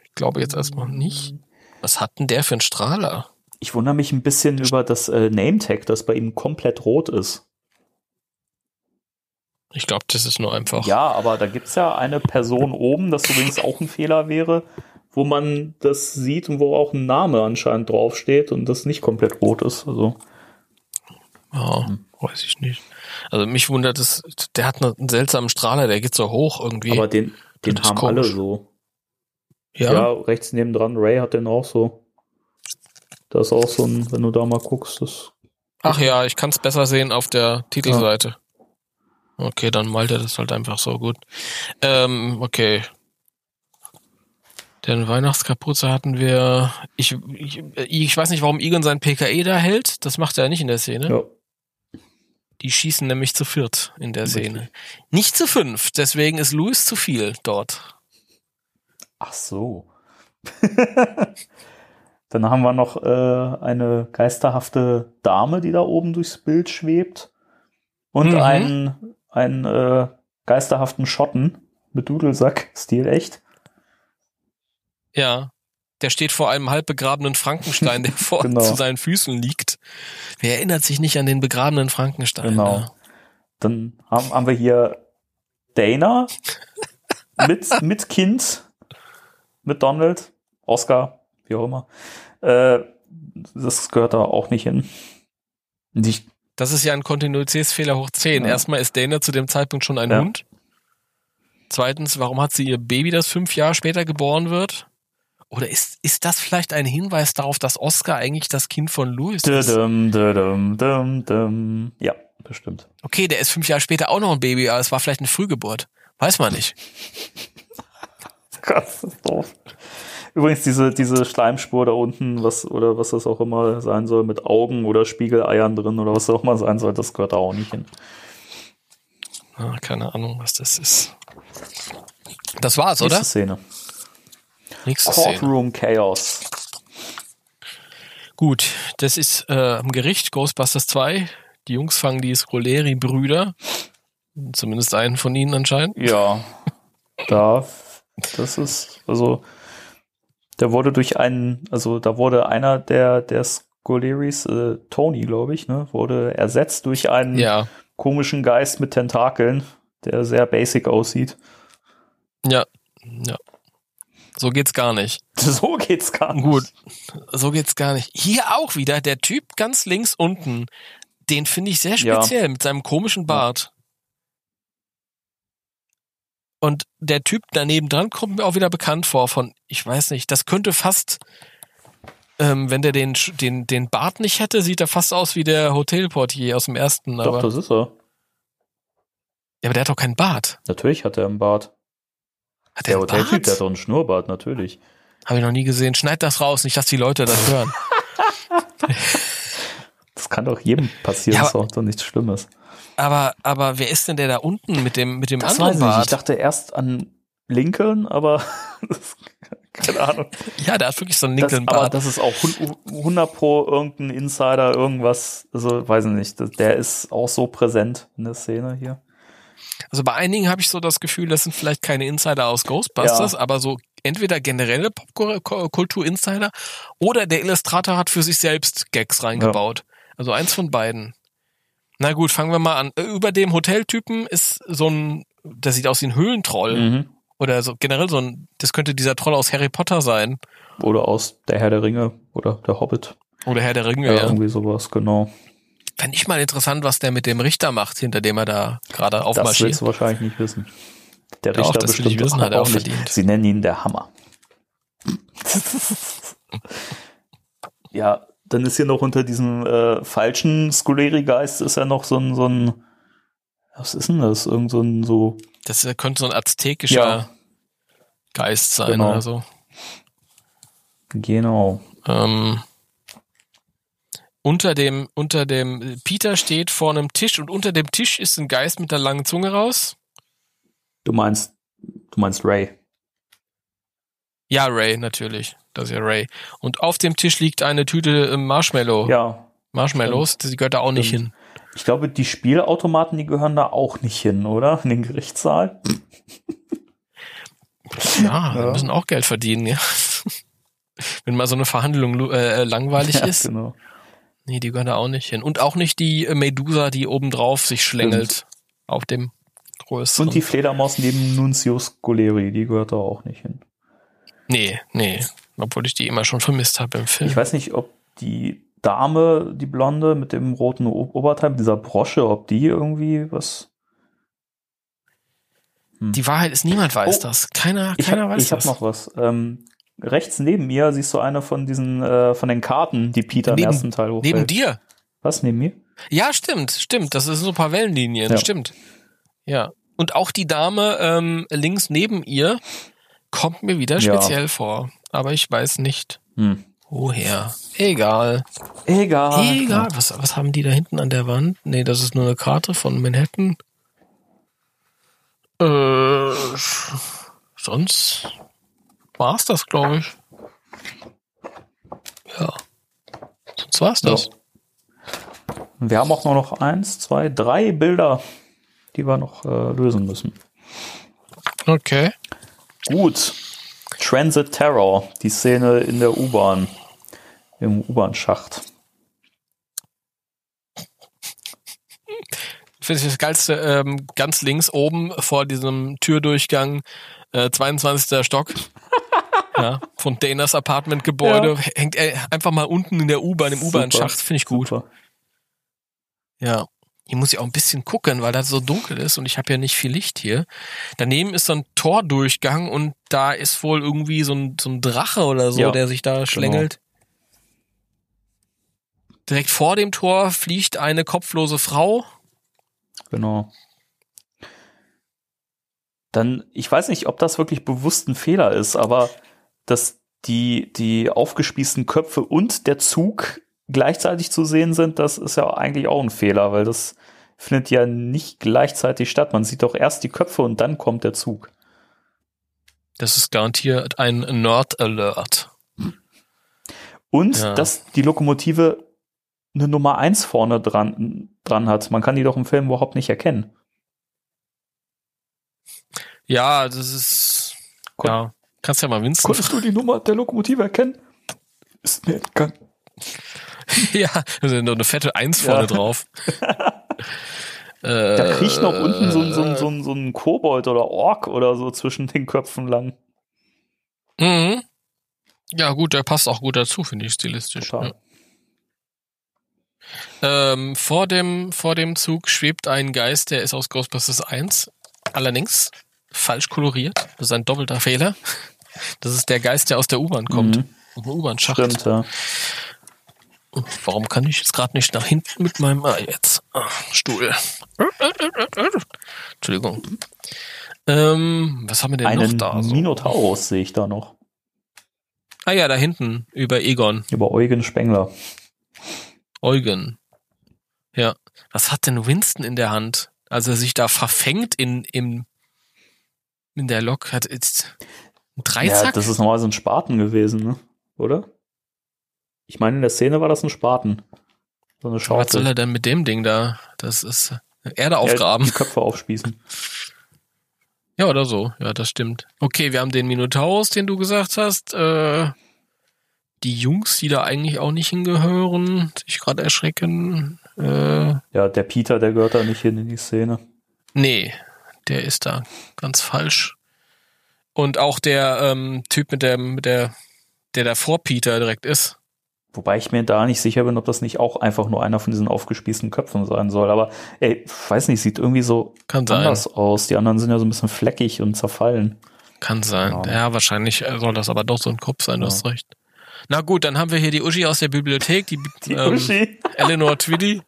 A: Ich glaube jetzt erstmal nicht. Was hat denn der für einen Strahler?
E: Ich wundere mich ein bisschen über das äh, Name-Tag, das bei ihm komplett rot ist.
A: Ich glaube, das ist nur einfach.
E: Ja, aber da gibt's ja eine Person oben, das übrigens auch ein Fehler wäre, wo man das sieht und wo auch ein Name anscheinend draufsteht und das nicht komplett rot ist. Also.
A: Ja, weiß ich nicht. Also mich wundert es, der hat einen seltsamen Strahler, der geht so hoch irgendwie.
E: Aber den, den
A: Das
E: haben
A: komisch.
E: alle so.
A: ja,
E: Ja. rechts nebendran, Ray hat den auch so. Da ist auch so ein, wenn du da mal guckst, das.
A: Ach ja, ich kann es besser sehen auf der Titelseite. Okay, dann malt er das halt einfach so gut. Ähm, okay. Den Weihnachtskapuze hatten wir. Ich, ich, ich weiß nicht, warum Egon sein PKE da hält. Das macht er nicht in der Szene.
E: Ja.
A: Die schießen nämlich zu viert in der
E: Richtig.
A: Szene. Nicht zu fünf, deswegen ist Louis zu viel dort.
E: Ach so. Dann haben wir noch äh, eine geisterhafte Dame, die da oben durchs Bild schwebt. Und
A: Mhm.
E: einen, einen äh, geisterhaften Schotten mit Dudelsack-Stil, echt.
A: Ja. Der steht vor einem halb begrabenen Frankenstein, der vor
E: Genau.
A: zu seinen Füßen liegt. Wer erinnert sich nicht an den begrabenen Frankenstein?
E: Genau.
A: Ja.
E: Dann haben, haben wir hier Dana mit, mit Kind, mit Donald, Oscar, wie auch immer. Äh, das gehört da auch nicht hin. Ich,
A: Das ist ja ein Kontinuitätsfehler hoch 10.
E: Ja.
A: Erstmal ist Dana zu dem Zeitpunkt schon ein
E: Ja.
A: Hund. Zweitens, warum hat sie ihr Baby, das fünf Jahre später geboren wird? Oder ist, ist das vielleicht ein Hinweis darauf, dass Oscar eigentlich das Kind von Louis ist?
E: Dum, dum, dum. Ja, bestimmt.
A: Okay, der ist fünf Jahre später auch noch ein Baby, aber es war vielleicht eine Frühgeburt. Weiß man nicht.
E: Krass, das ist doof. Übrigens diese, diese Schleimspur da unten, was, oder was das auch immer sein soll, mit Augen oder Spiegeleiern drin oder was auch immer sein soll, das gehört da auch nicht hin.
A: Ah, keine Ahnung, was das ist. Das war's,
E: Nächste
A: oder?
E: Szene.
A: Nächste Szene.
E: Courtroom Chaos.
A: Gut, das ist äh, am Gericht Ghostbusters 2. Die Jungs fangen die Scoleri-Brüder. Zumindest einen von ihnen anscheinend.
E: Ja, da, das ist, also, der wurde durch einen, also da wurde einer der, der Scoleris, äh, Tony, glaube ich, ne, wurde ersetzt durch einen
A: Ja,
E: komischen Geist mit Tentakeln, der sehr basic aussieht.
A: ja, ja. So geht's gar nicht.
E: So geht's gar nicht.
A: Gut, so geht's gar nicht. Hier auch wieder der Typ ganz links unten. Den finde ich sehr
E: Ja.
A: speziell mit seinem komischen Bart. Und der Typ daneben dran kommt mir auch wieder bekannt vor von, ich weiß nicht, das könnte fast, ähm, wenn der den, den, den Bart nicht hätte, sieht er fast aus wie der Hotelportier aus dem ersten.
E: Doch,
A: Aber,
E: das ist er.
A: ja, aber der hat doch keinen Bart.
E: Natürlich hat er einen Bart.
A: Hat
E: Der Hoteltyp, der hat
A: Bart?
E: doch einen Schnurrbart, natürlich.
A: Habe ich noch nie gesehen. Schneid das raus, nicht, dass die Leute das hören.
E: Das kann doch jedem passieren,
A: Ja,
E: ist doch, doch nichts Schlimmes.
A: Aber, aber wer ist denn der da unten mit dem, mit dem
E: Das
A: anderen
E: weiß ich nicht. Ich
A: Bart?
E: dachte erst an Lincoln, aber das, keine Ahnung.
A: Ja, der hat wirklich so einen
E: Das, aber
A: Lincoln-Bart.
E: das ist auch hun- 100 pro irgendein Insider, irgendwas, also weiß ich nicht. Das- Der ist auch so präsent in der Szene hier.
A: Also bei einigen habe ich so das Gefühl, das sind vielleicht keine Insider aus Ghostbusters,
E: Ja.
A: aber so entweder generelle Popkultur-Insider oder der Illustrator hat für sich selbst Gags reingebaut. Also eins von beiden. Na gut, fangen wir mal an. Äh, Über dem Hoteltypen ist so ein, der sieht aus wie ein Höhlentroll.
E: Mhm.
A: Oder so generell so ein, das könnte dieser Troll aus Harry Potter sein.
E: Oder aus Der Herr der Ringe oder Der Hobbit.
A: Oder Herr der Ringe,
E: Ja,
A: ja.
E: irgendwie sowas, genau.
A: Fände ich mal interessant, was der mit dem Richter macht, hinter dem er da gerade
E: Das
A: aufmarschiert.
E: willst du wahrscheinlich nicht wissen. Der
A: Doch,
E: Richter
A: das will ich
E: bestimmt
A: wissen, hat er auch
E: nicht.
A: verdient.
E: Sie nennen ihn der Hammer. ja, dann ist hier noch unter diesem äh, falschen Scoleri-Geist ist ja noch so ein, so ein, was ist denn das? Irgend so ein, so,
A: Das äh, könnte so ein aztekischer
E: Ja.
A: Geist sein
E: Genau.
A: oder so.
E: genau.
A: Ähm, unter dem, unter dem, Peter steht vor einem Tisch und unter dem Tisch ist ein Geist mit der langen Zunge raus.
E: Du meinst, du meinst Ray.
A: Ja, Ray, natürlich. Das ist ja Ray. Und auf dem Tisch liegt eine Tüte äh, Marshmallow.
E: Ja.
A: Marshmallows, die gehört da auch nicht hin.
E: Ich glaube, die Spielautomaten, die gehören da auch nicht hin, oder? In den Gerichtssaal.
A: Ja, wir müssen auch Geld verdienen, ja. Wenn mal so eine Verhandlung lu- äh, langweilig
E: Ja,
A: ist.
E: genau.
A: Nee, die gehören da auch nicht hin. Und auch nicht die äh, Medusa, die obendrauf sich schlängelt. Auf dem größeren.
E: Und die Fledermaus neben Nuncius Goleri, die gehört da auch nicht hin.
A: Nee, nee. Obwohl ich die immer schon vermisst habe im Film.
E: Ich weiß nicht, ob die Dame, die Blonde mit dem roten O- Oberteil, mit dieser Brosche, ob die irgendwie was.
A: Die Wahrheit ist, niemand weiß
E: Oh.
A: das. Keiner,
E: Ich
A: keiner
E: habe
A: weiß
E: hab
A: das.
E: noch was. Ähm, rechts neben mir siehst du eine von diesen, äh, von den Karten, die Peter
A: Neben-
E: im ersten Teil hochhält.
A: Neben dir.
E: Was, neben mir?
A: Ja, stimmt, stimmt. Das sind so ein paar Wellenlinien.
E: Ja.
A: Stimmt. Ja. Und auch die Dame ähm, links neben ihr kommt mir wieder
E: Ja.
A: speziell vor. Aber ich weiß nicht,
E: Hm.
A: woher. Egal.
E: Egal.
A: Egal. Was, was haben die da hinten an der Wand? Nee, das ist nur eine Karte von Manhattan. Äh, sonst war's das, glaube ich. Ja. Sonst war's das.
E: Wir haben auch nur noch eins, zwei, drei Bilder, die wir noch äh, lösen müssen.
A: Okay.
E: Gut. Transit Terror, die Szene in der U-Bahn, im U-Bahn-Schacht.
A: Finde ich das Geilste, ähm, ganz links oben vor diesem Türdurchgang, äh, 22. Stock. ja, von Danas Apartmentgebäude hängt er einfach mal unten in der U-Bahn, im U-Bahn-Schacht. Finde ich gut.
E: Super.
A: Ja. Hier muss ich auch ein bisschen gucken, weil das so dunkel ist und ich habe ja nicht viel Licht hier. Daneben ist so ein Tordurchgang und da ist wohl irgendwie so ein, so ein Drache oder so,
E: Ja,
A: der sich da schlängelt. Direkt vor dem Tor fliegt eine kopflose Frau
E: Genau. Dann, ich weiß nicht, ob das wirklich bewusst ein Fehler ist, aber dass die, die aufgespießten Köpfe und der Zug gleichzeitig zu sehen sind, das ist ja eigentlich auch ein Fehler, weil das findet ja nicht gleichzeitig statt. Man sieht doch erst die Köpfe und dann kommt der Zug.
A: Das ist garantiert ein Nerd-Alert.
E: Und
A: Ja.
E: dass die Lokomotive eine Nummer eins vorne dran, dran hat. Man kann die doch im Film überhaupt nicht erkennen.
A: Ja, das ist.
E: Kon-
A: Ja. Kannst ja mal Winston.
E: Konntest du die Nummer der Lokomotive erkennen? Ist mir entgangen.
A: ja, also noch eine fette Eins vorne
E: Ja.
A: drauf.
E: Da kriecht noch unten so, ein- so,
A: Äh.
E: ein- so, ein- so ein Kobold oder Ork oder so zwischen den Köpfen lang.
A: Mhm. Ja, gut, der passt auch gut dazu, finde ich, stilistisch. Ja. Ähm, vor, dem, vor dem Zug schwebt ein Geist, der ist aus Ghostbusters 1. Allerdings falsch koloriert. Das ist ein doppelter Fehler. Das ist der Geist, der aus der U-Bahn kommt.
E: Mhm.
A: Aus dem U-Bahn-Schacht.
E: Stimmt, ja.
A: Warum kann ich jetzt gerade nicht nach hinten mit meinem ah, jetzt ah, Stuhl? Entschuldigung. Ähm, was haben wir denn
E: Einen
A: noch da? So?
E: Minotaurus sehe ich da noch.
A: Ah ja, da hinten über Egon,
E: Über Eugen Spengler.
A: Eugen. Ja, was hat denn Winston in der Hand? Als er sich da verfängt in im in der Lok hat jetzt ein
E: Ja,
A: Dreizack.
E: das ist normalerweise ein Spaten gewesen, ne? Oder? Ich meine, in der Szene war das ein Spaten. So eine
A: was soll
E: Schaufel.
A: er denn mit dem Ding da? Das ist Erde
E: Ja,
A: aufgraben.
E: die Köpfe aufspießen.
A: Ja, oder so. Ja, das stimmt. Okay, wir haben den Minotaurus, den du gesagt hast. Äh, die Jungs, die da eigentlich auch nicht hingehören, sich gerade erschrecken. Äh,
E: Ja, der Peter, der gehört da nicht hin in die Szene.
A: nee, der ist da ganz falsch. Und auch der ähm, Typ mit der, mit der, der da vor Peter direkt ist.
E: Wobei ich mir da nicht sicher bin, ob das nicht auch einfach nur einer von diesen aufgespießten Köpfen sein soll. Aber ey, weiß nicht, sieht irgendwie so
A: Kann sein.
E: anders aus. Die anderen sind ja so ein bisschen fleckig und zerfallen.
A: Kann sein.
E: Ja.
A: Ja, wahrscheinlich soll das aber doch so ein Kopf sein, du
E: Ja.
A: hast recht. Na gut, dann haben wir hier die Uschi aus der Bibliothek, die,
E: Die
A: ähm. Eleanor Twiddy.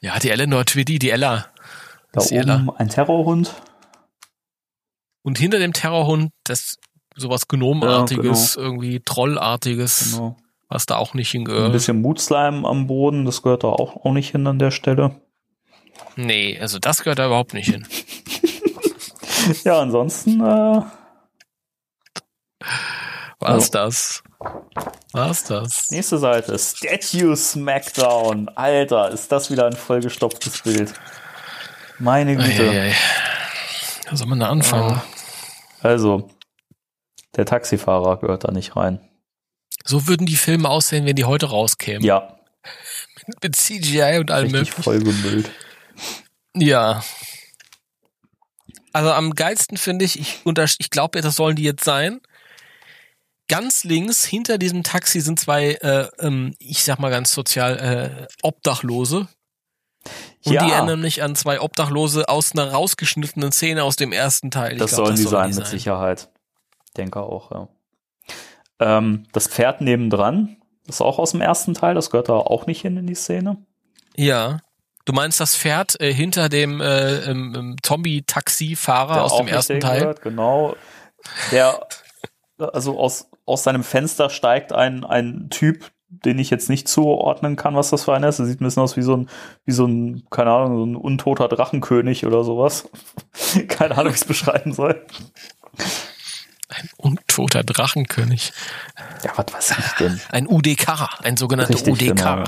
A: Ja, die Eleanor Twiddy, die Ella.
E: Da
A: Ella.
E: oben ein Terrorhund.
A: Und hinter dem Terrorhund das sowas Gnomartiges,
E: Ja,
A: irgendwie Trollartiges,
E: Genau.
A: was da auch nicht
E: Ein
A: hingehört.
E: bisschen Mutslime am Boden, das gehört da auch, auch nicht hin an der Stelle.
A: Nee, also das gehört da überhaupt nicht hin.
E: Ja, ansonsten, äh,
A: Was
E: Ja.
A: das? Was das?
E: nächste Seite. Statue Smackdown. Alter, ist das wieder ein vollgestopftes Bild. Meine Güte.
A: Eieiei. Da soll man da anfangen.
E: Also, der Taxifahrer gehört da nicht rein.
A: So würden die Filme aussehen, wenn die heute rauskämen.
E: Ja,
A: Mit CGI und allem
E: richtig
A: möglichen.
E: vollgemüllt.
A: Ja. Also am geilsten finde ich, ich, ich glaube, das sollen die jetzt sein. Ganz links hinter diesem Taxi sind zwei, äh, ähm, ich sag mal ganz sozial, äh, Obdachlose. Und
E: Ja.
A: die erinnern mich an zwei Obdachlose aus einer rausgeschnittenen Szene aus dem ersten Teil. Ich
E: Das
A: glaub,
E: sollen die sein,
A: die
E: mit Sicherheit. Denke auch, ja. Ähm, das Pferd nebendran ist auch aus dem ersten Teil, das gehört da auch nicht hin in die Szene.
A: Ja. Du meinst das Pferd äh, hinter dem äh, ähm, Zombie-Taxi-Fahrer aus dem ersten Teil?
E: Gehört, genau. Der, also aus, aus seinem Fenster steigt ein, ein Typ, den ich jetzt nicht zuordnen kann, was das für einer ist. Er sieht ein bisschen aus wie so ein, wie so ein, keine Ahnung, so ein untoter Drachenkönig oder sowas. keine Ahnung, wie ich es beschreiben soll.
A: Ein untoter Drachenkönig.
E: Ja, was weiß ich denn?
A: Ein UDK, ein sogenannter
E: Richtig,
A: UDK.
E: genau.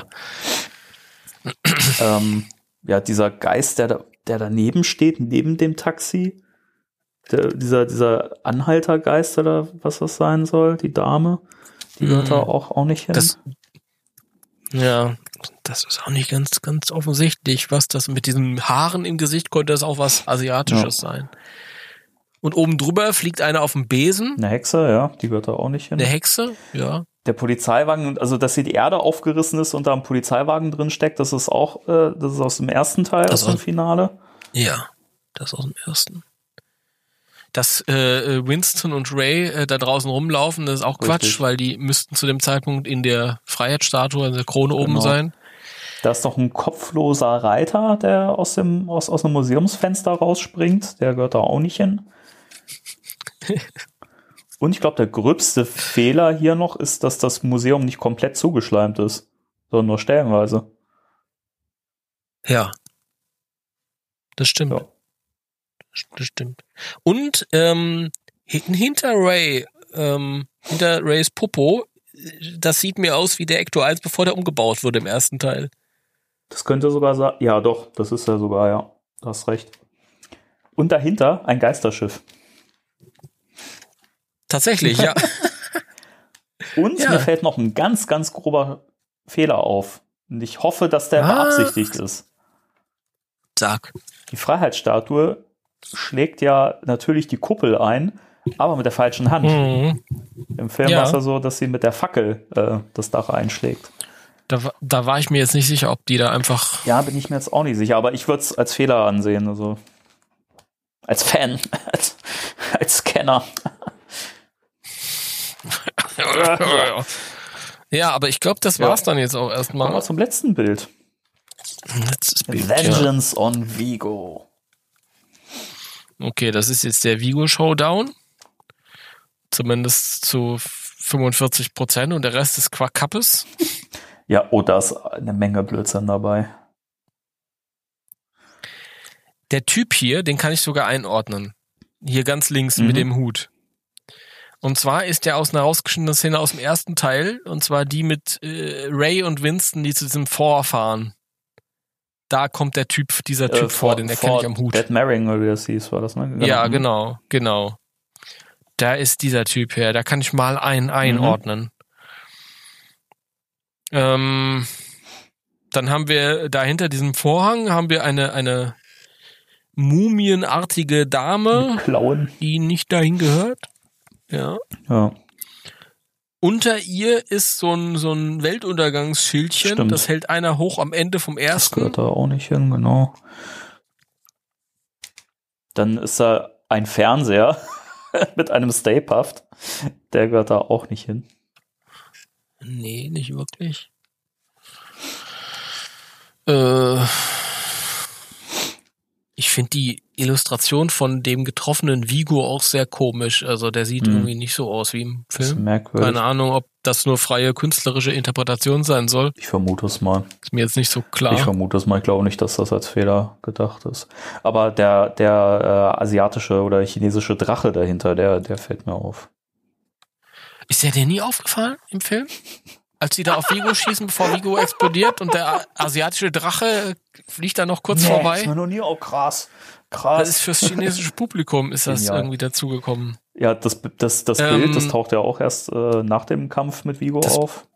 E: ähm, ja, dieser Geist, der, da, der daneben steht, neben dem Taxi, der, dieser, dieser Anhaltergeist oder was das sein soll, die Dame, die gehört da auch, auch nicht hin.
A: Das, ja, das ist auch nicht ganz, ganz offensichtlich, was das mit diesen Haaren im Gesicht könnte das auch was Asiatisches sein. Und oben drüber fliegt einer auf dem Besen,
E: Eine Hexe, ja, die gehört da auch nicht hin.
A: eine Hexe, ja.
E: Der Polizeiwagen, also dass hier die Erde aufgerissen ist und da ein Polizeiwagen drin steckt, das ist auch, äh, das ist aus dem ersten Teil,
A: Das
E: aus dem
A: war-
E: Finale.
A: Ja, das aus dem ersten. Dass äh, Winston und Ray äh, da draußen rumlaufen, das ist auch Quatsch,
E: Richtig.
A: weil die müssten zu dem Zeitpunkt in der Freiheitsstatue, in der Krone oben
E: Genau.
A: sein.
E: Da ist doch ein kopfloser Reiter, der aus dem aus, aus einem Museumsfenster rausspringt. Der gehört da auch nicht hin. Und ich glaube, der gröbste Fehler hier noch ist, dass das Museum nicht komplett zugeschleimt ist, sondern nur stellenweise.
A: Ja. Das stimmt.
E: Ja.
A: Das stimmt. Und ähm, hin- hinter Ray, ähm, hinter Rays Popo, das sieht mir aus wie der Ecto 1, bevor der umgebaut wurde im ersten Teil.
E: Das könnte sogar sein. Ja, doch, das ist er sogar, ja. Du hast recht. Und dahinter ein Geisterschiff.
A: Tatsächlich, ja.
E: Und
A: Ja.
E: mir fällt noch ein ganz, ganz grober Fehler auf. Und ich hoffe, dass der
A: Ah.
E: beabsichtigt ist.
A: Sag.
E: Die Freiheitsstatue schlägt ja natürlich die Kuppel ein, aber mit der falschen Hand.
A: Mhm.
E: Im Film
A: Ja.
E: war es ja so, dass sie mit der Fackel äh, das Dach einschlägt.
A: Da, da war ich mir jetzt nicht sicher, ob die da einfach.
E: Ja, bin ich mir jetzt auch nicht sicher, aber ich würde es als Fehler ansehen. Also als Fan, als, als Scanner.
A: ja, aber ich glaube, das
E: Ja.
A: war's dann jetzt auch
E: Kommen wir
A: erstmal.
E: zum letzten Bild.
A: Bild, ja.
E: Vengeance on Vigo.
A: Okay, das ist jetzt der Vigo Showdown. Zumindest zu 45 Prozent und der Rest ist Quackkappes.
E: Ja, oh, da ist eine Menge Blödsinn dabei.
A: Der Typ hier, den kann ich sogar einordnen. Hier ganz links
E: Mhm.
A: mit dem Hut. Und zwar ist der aus einer rausgeschnittenen Szene aus dem ersten Teil, und zwar die mit äh, Ray und Winston, die zu diesem Vorfahren. Da kommt der Typ, dieser Typ
E: Äh,
A: vor, den erkenne ich am Hut.
E: Dead wie das hieß, war das, ne?
A: Ja, genau, genau. Da ist dieser Typ her. Da kann ich mal einen einordnen. Ähm, dann haben wir da hinter diesem Vorhang haben wir eine, eine mumienartige Dame, die nicht dahin gehört. Ja.
E: Ja.
A: Unter ihr ist so ein, so ein Weltuntergangsschildchen.
E: Stimmt.
A: Das hält einer hoch am Ende vom
E: Das
A: ersten.
E: gehört da auch nicht hin, genau. Dann ist da ein Fernseher mit einem Stay Puft. Der gehört da auch nicht hin.
A: Nee, nicht wirklich. Äh, ich finde die Illustration von dem getroffenen Vigo auch sehr komisch. Also der sieht
E: Hm.
A: irgendwie nicht so aus wie im
E: Das ist
A: Film.
E: merkwürdig.
A: Keine Ahnung, ob das nur freie künstlerische Interpretation sein soll.
E: Ich vermute es mal.
A: Ist mir jetzt nicht so klar.
E: Ich vermute es mal. Ich glaube nicht, dass das als Fehler gedacht ist. Aber der, der äh, asiatische oder chinesische Drache dahinter, der, der fällt mir auf.
A: Ist der dir nie aufgefallen im Film? Als sie da auf Vigo schießen, bevor Vigo explodiert und der asiatische Drache fliegt da noch kurz
E: Ist
A: vorbei?
E: mir noch nie auch krass.
A: Das
E: Krass.
A: ist fürs chinesische Publikum ist das
E: Genial.
A: irgendwie dazugekommen.
E: ja, das, das, das
A: Ähm,
E: Bild, das taucht ja auch erst äh, nach dem Kampf mit Vigo
A: Das-
E: auf.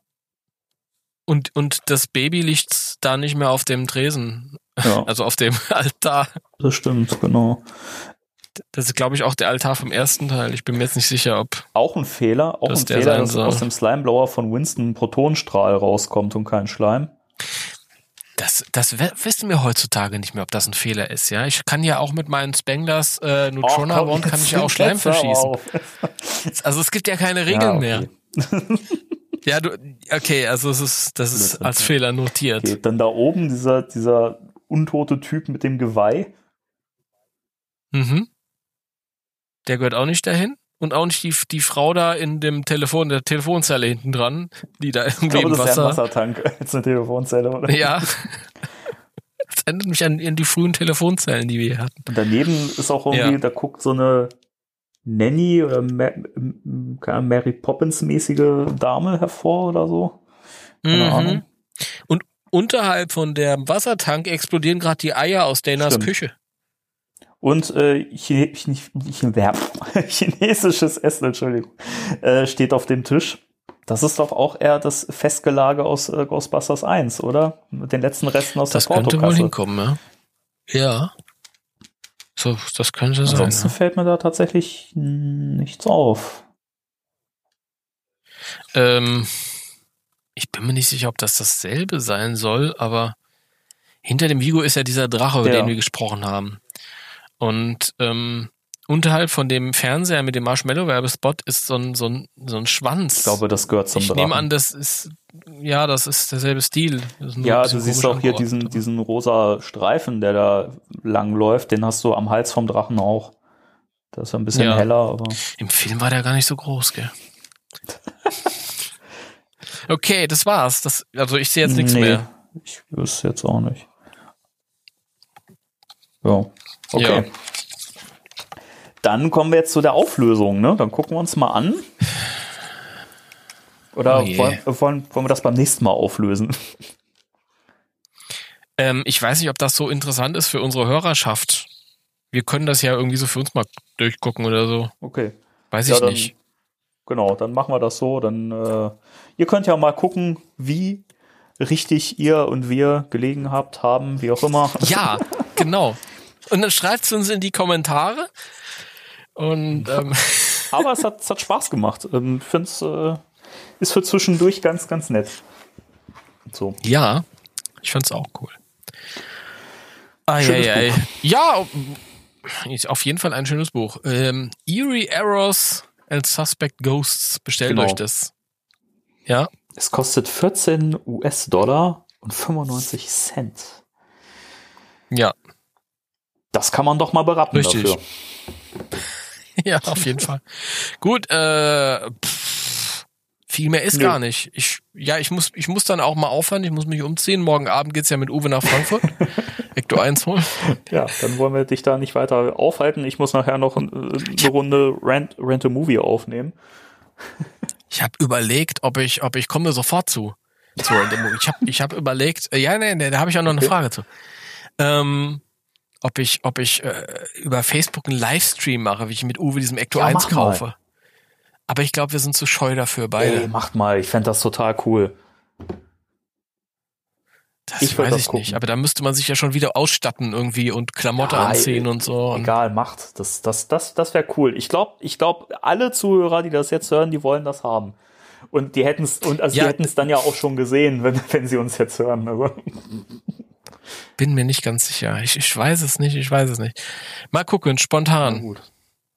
A: Und, und das Baby liegt da nicht mehr auf dem Tresen,
E: Ja,
A: also auf dem Altar.
E: das stimmt, genau.
A: Das ist, glaube ich, auch der Altar vom ersten Teil. Ich bin mir jetzt nicht sicher, ob.
E: Auch ein Fehler, auch ein Fehler, dass
A: soll.
E: aus dem Slimeblower von Winston ein Protonstrahl rauskommt und kein Schleim.
A: Das, das wissen wir heutzutage nicht mehr, ob das ein Fehler ist, ja. Ich kann ja auch mit meinen Spanglers äh, Neutrona Wand kann ich ja auch Schleim verschießen. Also es gibt ja keine Regeln
E: Ja,
A: mehr.
E: okay.
A: Ja, du, okay, also es ist, das ist als. Fehler notiert.
E: Okay, dann da oben dieser, dieser untote Typ mit dem Geweih.
A: Mhm. Der gehört auch nicht dahin. Und auch nicht die, die Frau da in dem Telefon, der Telefonzelle hinten dran, die da
E: Ich
A: irgendwie
E: glaube,
A: im
E: das ist ja ein
A: Wasser.
E: Wassertank als eine Telefonzelle, oder?
A: Ja. Das erinnert mich an, an die frühen Telefonzellen, die wir hier hatten.
E: Und daneben ist auch irgendwie,
A: Ja.
E: da guckt so eine Nanny oder Mary Poppins-mäßige Dame hervor oder so. Keine
A: Mhm.
E: Ahnung.
A: Und unterhalb von dem Wassertank explodieren gerade die Eier aus Danas
E: Stimmt.
A: Küche.
E: Und äh, Chine Chine Chine chinesisches Essen, Entschuldigung, äh, steht auf dem Tisch. Das ist doch auch eher das Festgelage aus äh, Ghostbusters 1, oder? Mit den letzten Resten aus
A: Das
E: der
A: könnte wohl
E: Portokasse.
A: hinkommen, ja. Ja. So, das könnte sein.
E: Ansonsten fällt mir da tatsächlich nichts auf.
A: Ähm, ich bin mir nicht sicher, ob das dasselbe sein soll, aber hinter dem Vigo ist ja dieser Drache, über
E: Ja.
A: den wir gesprochen haben. Und ähm, unterhalb von dem Fernseher mit dem Marshmallow-Werbespot ist so ein, so ein, so ein Schwanz.
E: Ich glaube, das gehört zum
A: ich
E: Drachen.
A: nehme an, das ist ja, das ist derselbe Stil. Ist
E: Ja, du siehst auch hier diesen, diesen rosa Streifen, der da lang läuft, den hast du am Hals vom Drachen auch. Das ist ein bisschen
A: Ja.
E: heller, aber
A: Im Film war der gar nicht so groß, gell? okay, das war's. Das, also ich sehe jetzt nichts
E: Nee,
A: mehr.
E: Ich wüsste jetzt auch nicht. Ja. Okay.
A: Ja.
E: Dann kommen wir jetzt zu der Auflösung, ne? Dann gucken wir uns mal an. Oder
A: Oh
E: wollen, wollen, wollen wir das beim nächsten Mal auflösen?
A: Ähm, ich weiß nicht, ob das so interessant ist für unsere Hörerschaft. Wir können das ja irgendwie so für uns mal durchgucken oder so.
E: Okay.
A: Weiß
E: Ja,
A: ich
E: dann-
A: nicht.
E: Genau, dann machen wir das so. Dann äh, ihr könnt ja mal gucken, wie richtig ihr und wir gelegen habt, haben, wie auch immer.
A: Ja, genau. Und dann schreibt es uns in die Kommentare. Und ähm,
E: Aber es hat, es hat Spaß gemacht. Ähm, Ich finde es äh, ist für zwischendurch ganz, ganz nett. So.
A: ja, ich fand's auch cool. Ah, ja, ja,
E: Buch.
A: ja, ist auf jeden Fall ein schönes Buch. Ähm, Eerie Errors and Suspect Ghosts. Bestellt
E: Genau.
A: euch das. Ja,
E: Es kostet 14 US-Dollar und 95 Cent.
A: ja,
E: Das kann man doch mal berappen
A: Richtig.
E: dafür.
A: ja, auf jeden Fall. Gut, äh, pff, viel mehr ist
E: Nö.
A: gar nicht. Ich, ja, ich muss, ich muss dann auch mal aufhören. Ich muss mich umziehen. Morgen Abend geht's ja mit Uwe nach Frankfurt. Ecto 1 holen.
E: Ja, dann wollen wir dich da nicht weiter aufhalten. Ich muss nachher noch äh, eine Runde Rent, Rent a Movie aufnehmen.
A: Ich habe überlegt, ob ich, ob ich komme sofort zu. zu Random ich habe ich hab überlegt, äh, ja, nee, nee, da habe ich auch noch eine
E: Okay.
A: Frage zu. Ähm, ob ich, ob ich äh, über Facebook einen Livestream mache, wie ich mit Uwe diesem Ecto
E: Ja,
A: 1
E: mach mal.
A: kaufe. Aber ich glaube, wir sind zu scheu dafür beide.
E: Ey, macht mal, ich fände das total cool.
A: das
E: ich
A: weiß
E: das
A: ich
E: gucken.
A: nicht. Aber da müsste man sich ja schon wieder ausstatten irgendwie und Klamotte
E: Ja,
A: anziehen
E: ey,
A: und so.
E: Egal, macht. Das, das, das, das wäre cool. Ich glaube, ich glaub, alle Zuhörer, die das jetzt hören, die wollen das haben. Und die hätten es, und also
A: Ja.
E: die hätten es dann ja auch schon gesehen, wenn, wenn sie uns jetzt hören. Also,
A: bin mir nicht ganz sicher. Ich, ich weiß es nicht, ich weiß es nicht. Mal gucken, spontan.
E: gut.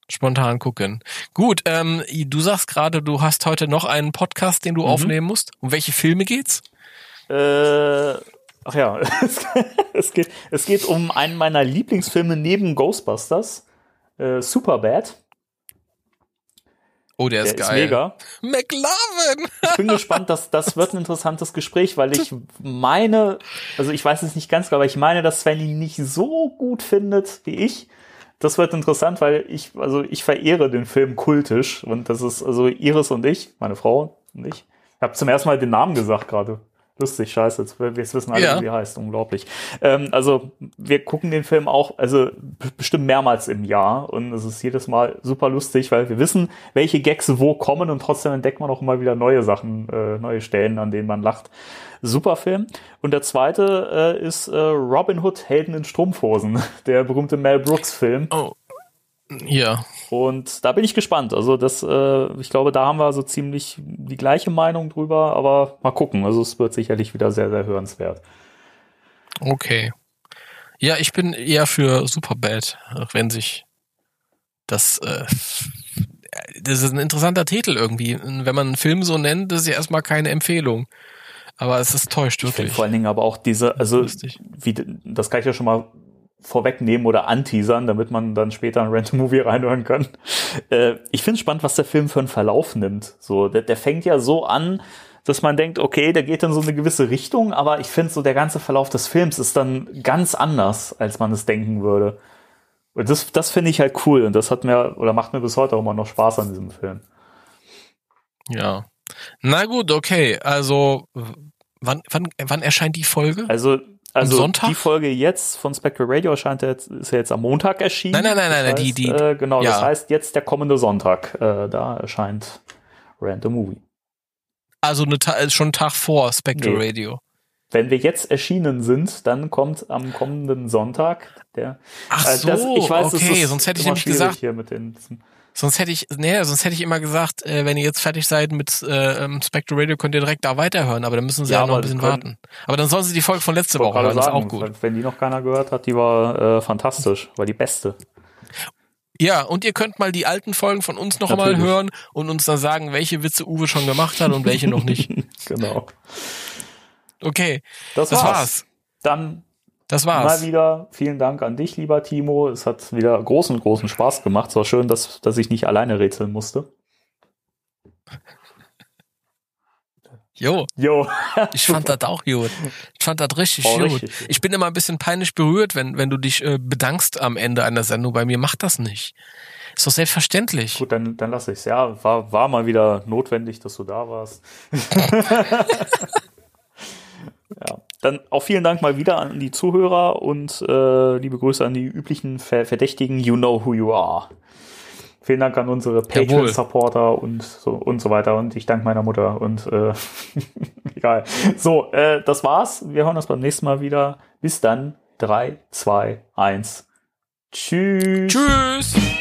A: Spontan gucken. Gut, ähm, du sagst gerade, du hast heute noch einen Podcast,
E: Mhm.
A: den du aufnehmen musst. Um welche Filme geht's?
E: Äh, ach ja, es geht, es geht um einen meiner Lieblingsfilme neben Ghostbusters. Äh, Superbad.
A: Oh, der,
E: Der
A: ist
E: ist
A: geil.
E: mega.
A: McLovin!
E: Ich bin gespannt, dass das wird ein interessantes Gespräch, weil ich meine, also ich weiß es nicht ganz, genau, aber ich meine, dass Sven ihn nicht so gut findet wie ich. Das wird interessant, weil ich, also ich verehre den Film kultisch und das ist also Iris und ich, meine Frau und ich. Ich habe zum ersten Mal den Namen gesagt gerade. Lustig, scheiße, jetzt, wir jetzt wissen alle,
A: Ja.
E: wie er heißt, unglaublich. Ähm, also wir gucken den Film auch, also bestimmt mehrmals im Jahr und es ist jedes Mal super lustig, weil wir wissen, welche Gags wo kommen und trotzdem entdeckt man auch immer wieder neue Sachen, äh, neue Stellen, an denen man lacht. Super Film. Und der zweite äh, ist äh, Robin Hood, Helden in Strumpfhosen, der berühmte Mel Brooks Film.
A: Oh. Ja.
E: Und da bin ich gespannt. Also das, äh, ich glaube, da haben wir so ziemlich die gleiche Meinung drüber, aber mal gucken. Also es wird sicherlich wieder sehr, sehr hörenswert.
A: Okay. Ja, ich bin eher für Superbad, auch wenn sich das, äh, das ist ein interessanter Titel irgendwie. Wenn man einen Film so nennt, das ist ja erstmal keine Empfehlung. Aber es ist täuscht
E: Ich
A: wirklich.
E: vor allen Dingen aber auch diese, also wie, das kann ich ja schon mal vorwegnehmen oder anteasern, damit man dann später ein Rent Movie reinhören kann. Äh, ich finde spannend, was der Film für einen Verlauf nimmt. So, der, der fängt ja so an, dass man denkt, okay, der geht in so eine gewisse Richtung, aber ich finde so der ganze Verlauf des Films ist dann ganz anders, als man es denken würde. Und das, das finde ich halt cool und das hat mir oder macht mir bis heute auch immer noch Spaß an diesem Film.
A: Ja. Na gut, okay. Also, wann, wann, wann erscheint die Folge?
E: Also, also
A: Sonntag?
E: die Folge jetzt von Spectral Radio erscheint jetzt, ist ja jetzt am Montag erschienen.
A: Nein, nein, nein,
E: Das
A: nein, die-
E: heißt,
A: die-
E: äh, genau, das
A: ja.
E: heißt jetzt der kommende Sonntag, äh, da erscheint Random Movie.
A: Also eine, Ta- schon einen Tag vor Spectral
E: Nee.
A: Radio.
E: Wenn wir jetzt erschienen sind, dann kommt am kommenden Sonntag der.
A: Ach
E: äh,
A: so,
E: das- ich weiß,
A: okay, sonst hätte ich nämlich gesagt,
E: hier mit den,
A: sonst hätte ich, nee, sonst hätte ich immer gesagt, äh, wenn ihr jetzt fertig seid mit äh, ähm, Spectral Radio, könnt ihr direkt da weiterhören, aber dann müssen sie
E: Ja,
A: ja, noch ein bisschen warten. Aber dann sollen sie die Folge von letzte Woche hören, das ist
E: sagen,
A: auch gut.
E: Wenn die noch keiner gehört hat, die war äh, fantastisch, war die beste.
A: Ja, und ihr könnt mal die alten Folgen von uns noch einmal
E: Natürlich.
A: hören und uns dann sagen, welche Witze Uwe schon gemacht hat und welche noch nicht.
E: Genau.
A: Okay,
E: Das,
A: das
E: war's.
A: war's.
E: Dann
A: Das
E: mal
A: war's.
E: wieder vielen Dank an dich, lieber Timo. Es hat wieder großen, großen Spaß gemacht. Es war schön, dass, dass ich nicht alleine rätseln musste.
A: Jo,
E: Jo.
A: ich fand das auch gut. Ich fand das richtig
E: Oh,
A: gut.
E: richtig.
A: Ich bin immer ein bisschen peinlich berührt, wenn, wenn du dich äh, bedankst am Ende einer Sendung. Bei mir macht das nicht. Ist doch selbstverständlich.
E: Gut, dann, dann lasse ich's. Ja, war, war mal wieder notwendig, dass du da warst. ja. Dann auch vielen Dank mal wieder an die Zuhörer und äh, liebe Grüße an die üblichen Ver Verdächtigen. You know who you are. Vielen Dank an unsere. Patreon-Supporter und so und so weiter. Und ich danke meiner Mutter und äh, egal. So, äh, das war's. Wir hören uns beim nächsten Mal wieder. Bis dann. 3, 2, 1. Tschüss.
A: Tschüss.